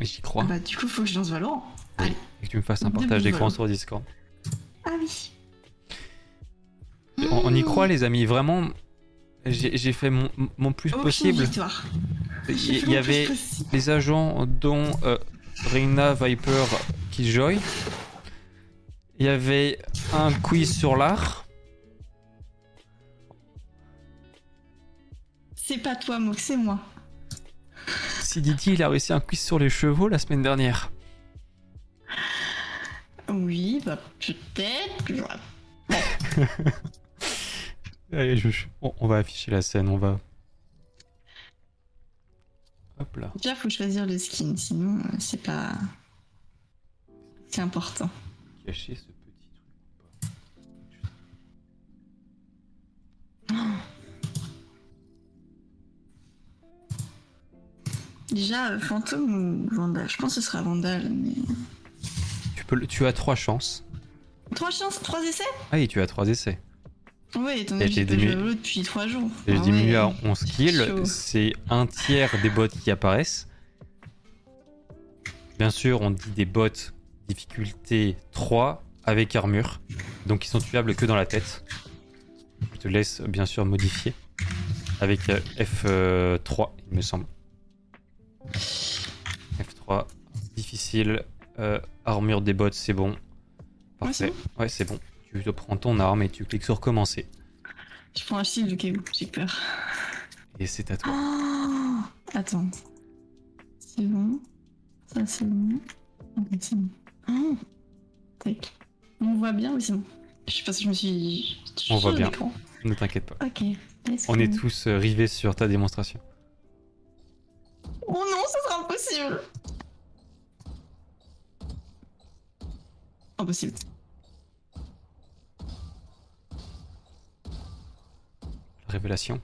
J'y crois. Bah, du coup, faut que je lance Valorant. Allez. Et que tu me fasses un partage d'écran sur Discord. Ah oui. On, on y croit, les amis, vraiment. J'ai fait mon, mon plus Aucune possible. victoire. Il y, avait les agents dont euh, Reina, Viper, Killjoy. Il y avait un quiz sur l'art. C'est pas toi, Mox, c'est moi. CDT, il a réussi un quiz sur les chevaux la semaine dernière. Oui, bah, peut-être. *laughs* Allez, je- on, on va afficher la scène, on va. Hop là. Déjà, faut choisir le skin, sinon, euh, c'est pas. C'est important. Cacher ce petit truc. Déjà, euh, fantôme ou Vandal? Je pense que ce sera Vandal, mais. Tu, peux, le- tu as trois chances. Trois chances, trois essais Ah oui, tu as trois essais. Ouais, étant Et donné que j'ai diminué- depuis trois jours. J'ai Ah diminué ouais. à 11 kills. C'est un tiers des bots qui apparaissent. Bien sûr, on dit des bots difficulté 3 avec armure. Donc ils sont tuables que dans la tête. Je te laisse bien sûr modifier. Avec euh, F3, il me semble. F3, difficile. Euh, armure des bots, c'est bon. Parfait. Ouais, c'est bon. Tu prends ton arme et tu cliques sur commencer. Je prends un shield où, j'ai peur. Et c'est à toi. Oh Attends. C'est bon. Ça, c'est bon. Ok, c'est bon. Oh Tac. On voit bien Oui, c'est bon? Je sais pas si je me suis. On voit bien. Ne t'inquiète pas. Ok. On est tous euh, rivés sur ta démonstration. Oh non, ça sera impossible Impossible. La révélation.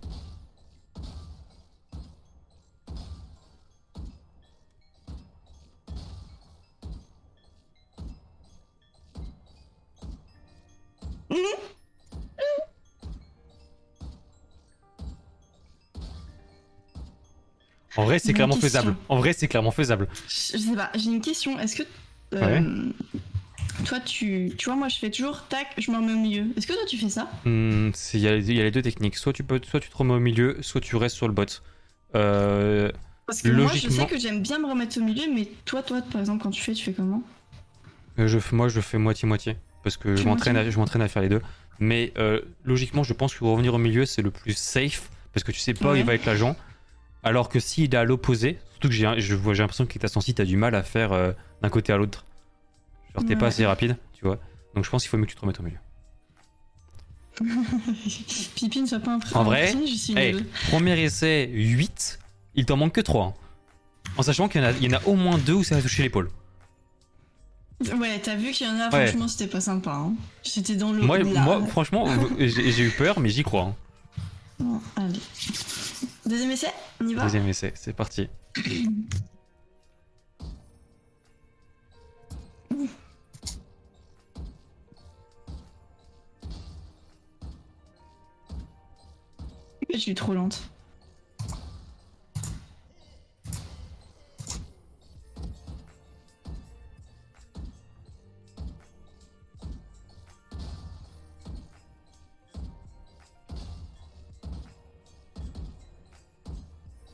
En vrai, c'est clairement question. faisable. En vrai, c'est clairement faisable. Je je sais pas, j'ai une question. Est-ce que. euh, Toi, tu, tu vois, moi je fais toujours tac, je me remets au milieu. Est-ce que toi tu fais ça? Hmm, Il y, a les- il y a les deux techniques. Soit tu, peux, soit tu te remets au milieu, soit tu restes sur le bot. Euh, Parce que moi, je Logiquement- sais que j'aime bien me remettre au milieu, mais toi, toi, par exemple, quand tu fais, tu fais comment? Euh, je, moi, je fais moitié-moitié. Parce que je Tu m'entraîne, à, moitié je m'entraîne à faire les deux. Mais euh, logiquement, je pense que revenir au milieu, c'est le plus safe. Parce que tu sais pas où il va être l'agent. Alors que s'il est à l'opposé, surtout que j'ai, l'impression que ta sensi, t'as du mal à faire euh, d'un côté à l'autre. Genre, t'es pas assez rapide, tu vois. Donc je pense qu'il faut mieux que tu te remettes au milieu. *laughs* Pipi ne soit pas impré- En vrai, impressionné, je suis Hey, nulle. premier essai, 8. Il t'en manque que 3. En sachant qu'il y a, y en a au moins deux où ça va toucher l'épaule. Ouais, t'as vu qu'il y en a, Ouais. franchement, c'était pas sympa. Hein. J'étais dans le. Moi, moi franchement, j'ai, j'ai eu peur, mais j'y crois. hein. Bon, allez. Deuxième essai On y va Deuxième essai, c'est parti. *clears throat* Je suis trop lente.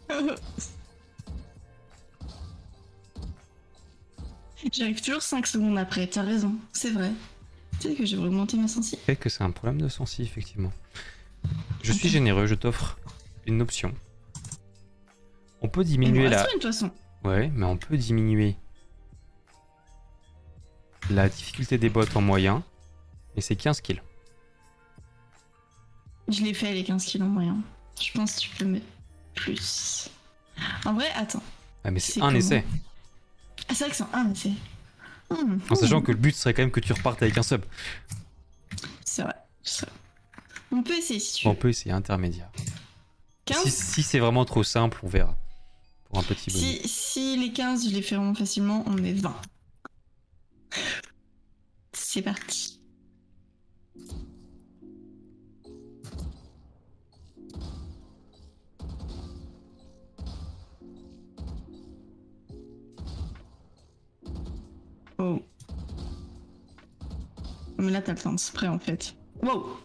*laughs* J'arrive toujours 5 secondes après, t'as raison, c'est vrai. Tu sais que j'ai augmenté ma sensi. fait que c'est un problème de sensi, effectivement. Je suis généreux, je t'offre une option. On peut diminuer la. de toute façon. Ouais, mais on peut diminuer la difficulté des bots en moyen. Et c'est 15 kills. Je l'ai fait les 15 kilos en moyen. Je pense que tu peux mettre plus. En vrai, attends. Ah, mais c'est un comment essai. Ah, c'est vrai que c'est un essai. En sachant hmm, que le but serait quand même que tu repartes avec un sub. C'est vrai. c'est vrai. On peut essayer si tu On veux. peut essayer intermédiaire. 15 Si, si c'est vraiment trop simple, on verra. Pour un petit bonus. si, si les 15, je les fais vraiment facilement, on met 20. C'est parti. Oh. Mais là, t'as le temps de spray en fait. Wow!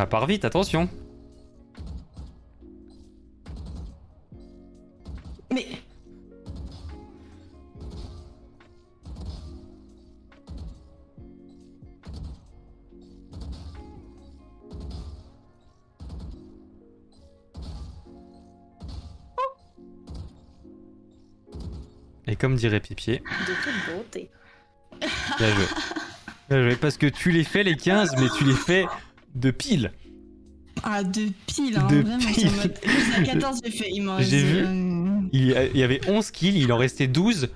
Ça part vite, attention. Mais. Et comme dirait Pipier, De toute beauté. bien joué. Bien joué, parce que tu les fais les 15, mais tu les fais de pile. Ah, de pile, hein, De vraiment. pile. en mode- *laughs* Jusqu'à 14, j'ai fait. Il m'en J'ai vu. euh, Il y, avait 11 kills, il en restait 12.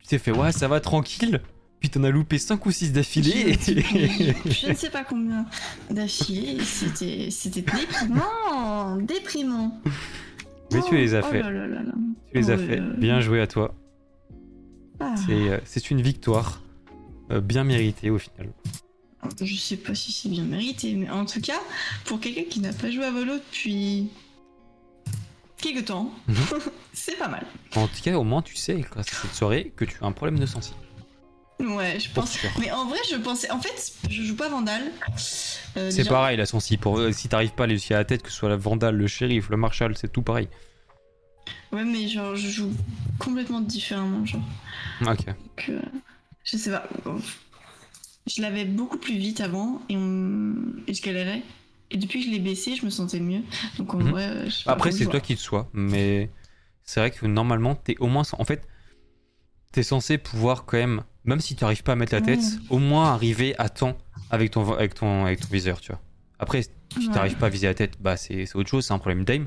Tu t'es fait, ouais, ça va tranquille. Puis t'en as loupé 5 ou 6 d'affilée. Je, *laughs* je ne sais pas combien d'affilée. C'était, c'était déprimant, déprimant. Mais tu les as Oh fait. là là là. Tu les as Ouais, fait. euh, Bien joué à toi. Ah, C'est euh, c'est une victoire. euh, bien méritée au final. Je sais pas si c'est bien mérité, mais en tout cas, pour quelqu'un qui n'a pas joué à Volo depuis quelque temps, Mhm. *laughs* c'est pas mal. En tout cas, au moins, tu sais, grâce à cette soirée, que tu as un problème de sensi. Ouais, je pense. Mais en vrai, je pensais. En fait, je joue pas Vandal. Euh, C'est déjà- pareil, la sensi. Pour, euh, si t'arrives pas à les à la tête, que ce soit la Vandale, le shérif, le marshal, c'est tout pareil. Ouais, mais genre, je joue complètement différemment, genre. Ok. Donc, euh, je sais pas. Je l'avais beaucoup plus vite avant et, on... et je galérais. Et depuis que je l'ai baissé, je me sentais mieux. Donc en Mhm. vrai, euh, je Après, c'est toi qui le sois, mais c'est vrai que normalement, t'es au moins. En fait, t'es censé pouvoir quand même, même si tu n'arrives pas à mettre la tête, au moins arriver à temps avec ton, avec ton, avec ton viseur, tu vois. Après, si tu Ouais. n'arrives pas à viser la tête, bah c'est autre chose, c'est un problème d'aim.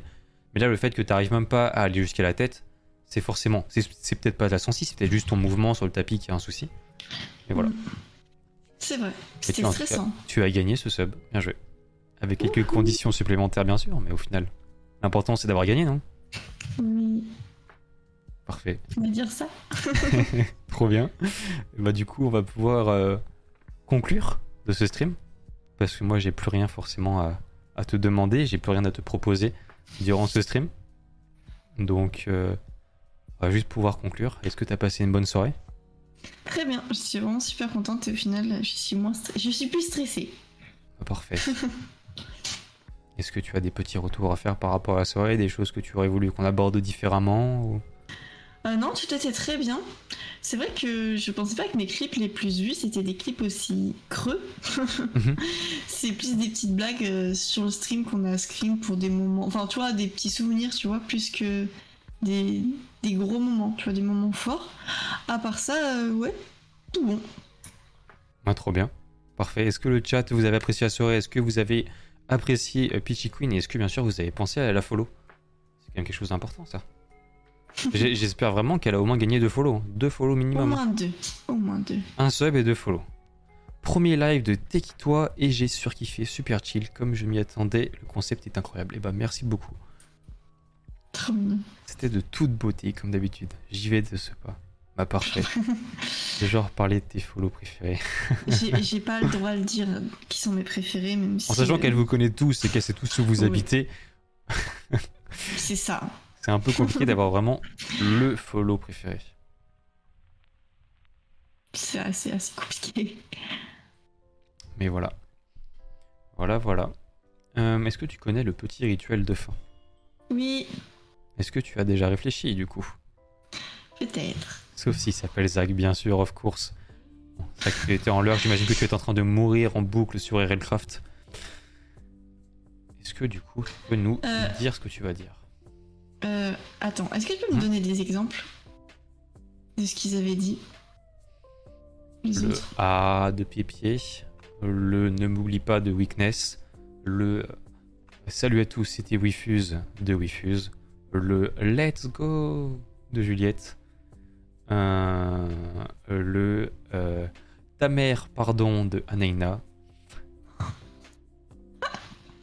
Mais là, le fait que tu n'arrives même pas à aller jusqu'à la tête, c'est forcément. C'est peut-être pas la sensi, c'est peut-être juste ton mouvement sur le tapis qui a un souci. Mais voilà. C'est vrai. C'était cas, stressant. tu as gagné ce sub, bien joué. Avec quelques conditions supplémentaires, bien sûr, mais au final, l'important c'est d'avoir gagné, non Oui, Parfait. on va dire ça. *laughs* *laughs* Trop bien. Bah du coup, on va pouvoir euh, conclure de ce stream. Parce que moi, j'ai plus rien forcément à, à te demander, j'ai plus rien à te proposer durant ce stream. Donc, euh, on va juste pouvoir conclure. Est-ce que tu as passé une bonne soirée? Très bien. Je suis vraiment super contente et au final, je suis moins, je suis plus stressée. Ah, Parfait. *laughs* Est-ce que tu as des petits retours à faire par rapport à la soirée, des choses que tu aurais voulu qu'on aborde différemment ou- Euh, non, tout était très bien. C'est vrai que je pensais pas que mes clips les plus vus c'était des clips aussi creux. Mhm. *laughs* C'est plus des petites blagues euh, sur le stream qu'on a screen pour des moments. Enfin, tu vois, des petits souvenirs, tu vois, plus que des, des gros moments, tu vois, des moments forts. À part ça, euh, ouais, tout bon. Ah, trop bien. Parfait. Est-ce que le chat, vous avez apprécié la soirée? Est-ce que vous avez apprécié euh, Peachy Queen? Et est-ce que, bien sûr, vous avez pensé à la follow? C'est quand même quelque chose d'important, ça. *laughs* J'espère vraiment qu'elle a au moins gagné deux follow. hein. Deux follow Au minimum. moins deux. Au moins deux. Un sub et deux follow. Premier live de Tekitoi et j'ai surkiffé, super chill, comme je m'y attendais, le concept est incroyable. Et bah merci beaucoup. C'était de toute beauté comme d'habitude. J'y vais de ce pas. Bah parfait. C'est *laughs* genre parler de tes follow préférés. J'ai j'ai *laughs* pas le droit de dire qui sont mes préférés, même si. En sachant euh, qu'elle vous connaît tous et qu'elle sait tous où vous Oui. habitez, *laughs* C'est ça. c'est un peu compliqué d'avoir vraiment le follow préféré. C'est assez, assez compliqué. Mais voilà. Voilà, voilà. Euh, Est-ce que tu connais le petit rituel de fin? Oui, Est-ce que tu as déjà réfléchi du coup? Peut-être. Sauf s'il s'appelle Zach, bien sûr, of course. Zach, tu étais en l'heure, j'imagine que tu es en train de mourir en boucle sur RLCraft. Est-ce que du coup, tu peux nous Euh. dire ce que tu vas dire? Euh, attends, est-ce que tu peux me Hein? donner des exemples de ce qu'ils avaient dit? Les Le autres. A de Pied-Pied, le Ne m'oublie pas de Weakness, le Salut à tous, c'était Wifuse de Wifuse, le Let's Go de Juliette, euh, le euh, Ta mère, pardon de Anaïna.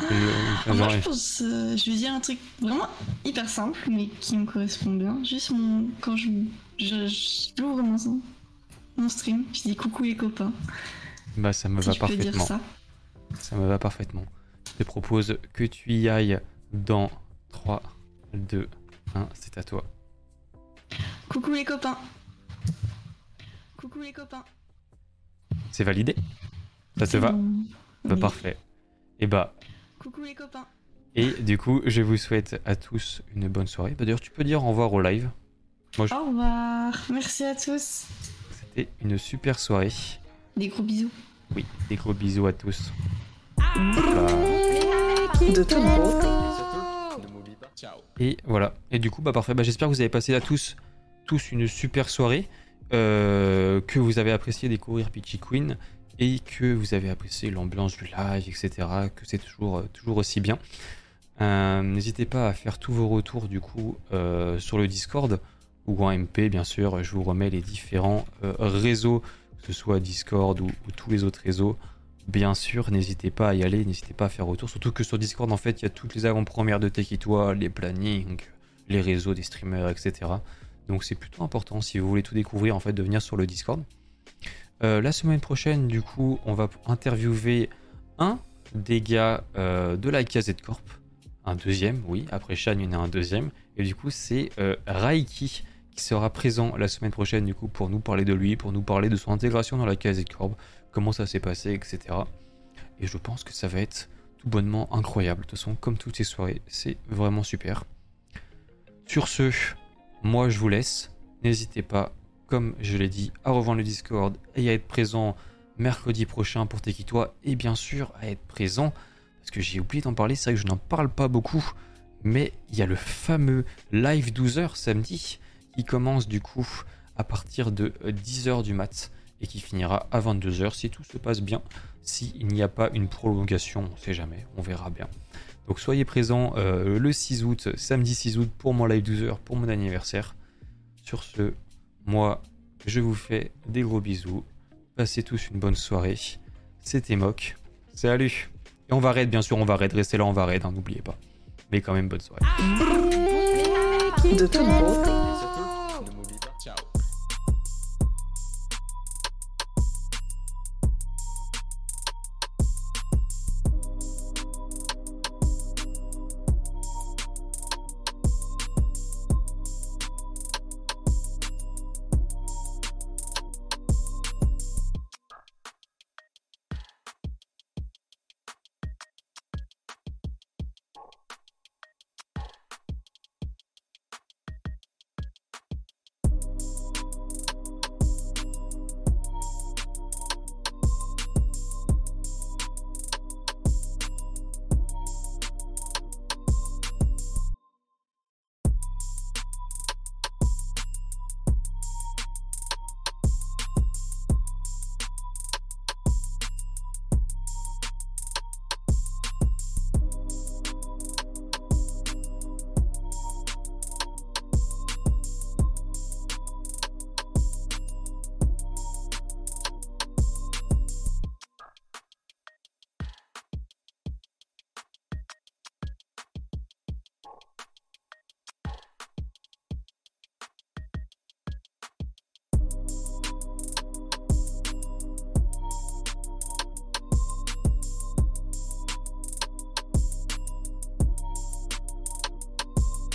Le- Moi, je pense, euh, je vais dire un truc vraiment hyper simple, mais qui me correspond bien. Juste mon, quand je, je, j'ouvre mon, mon stream, je dis coucou les copains. bah, ça me Si va tu peux dire parfaitement. ça. Ça me va parfaitement. Je te propose que tu y ailles dans 3, 2, 1, c'est à toi. Coucou les copains. Coucou les copains. C'est validé? Ça te va? Bon. Bah, Oui. Parfait. Et bah, Coucou les copains. et du coup, je vous souhaite à tous une bonne soirée. Bah, D'ailleurs, tu peux dire au revoir au live. Moi, je- Au revoir. Merci à tous. c'était une super soirée. Des gros bisous. Oui, des gros bisous à tous. De toute beauté. Et voilà. Et du coup, bah parfait. Bah, J'espère que vous avez passé à tous, tous une super soirée, euh, que vous avez apprécié découvrir Peachy Queen et que vous avez apprécié l'ambiance du live, etc. Que c'est toujours, euh, toujours aussi bien. Euh, N'hésitez pas à faire tous vos retours du coup sur le Discord ou en MP, bien sûr. Je vous remets les différents réseaux, que ce soit Discord ou tous les autres réseaux. Bien sûr, n'hésitez pas à y aller, n'hésitez pas à faire retour. Surtout que sur Discord, en fait, il y a toutes les avant-premières de Tekitoi, les plannings, les réseaux des streamers, etc. Donc c'est plutôt important si vous voulez tout découvrir, en fait, de venir sur le Discord. Euh, la semaine prochaine, du coup, on va interviewer un des gars euh, de la KZ Corp. Un deuxième, oui. Après Shan, il y en a un deuxième. Et du coup, c'est euh, Raiki qui sera présent la semaine prochaine, du coup, pour nous parler de lui, pour nous parler de son intégration dans la KZ Corp, comment ça s'est passé, etc. Et je pense que ça va être tout bonnement incroyable. De toute façon, comme toutes ces soirées, c'est vraiment super. Sur ce, moi je vous laisse. N'hésitez pas, comme je l'ai dit, à rejoindre le Discord et à être présent mercredi prochain pour Tekitoi. Et bien sûr, à être présent, parce que j'ai oublié d'en parler, c'est vrai que je n'en parle pas beaucoup. Mais il y a le fameux live 12h samedi qui commence du coup à partir de 10h du mat et qui finira à 22h si tout se passe bien. S'il n'y a pas une prolongation, on sait jamais, on verra bien. Donc soyez présents euh, le 6 août, samedi 6 août pour mon live 12h, pour mon anniversaire. Sur ce, moi, je vous fais des gros bisous. Passez tous une bonne soirée. C'était Mock. Salut. Et on va raid, bien sûr, on va raid. Restez là, on va raid, hein, n'oubliez pas. Mais quand même, bonne soirée.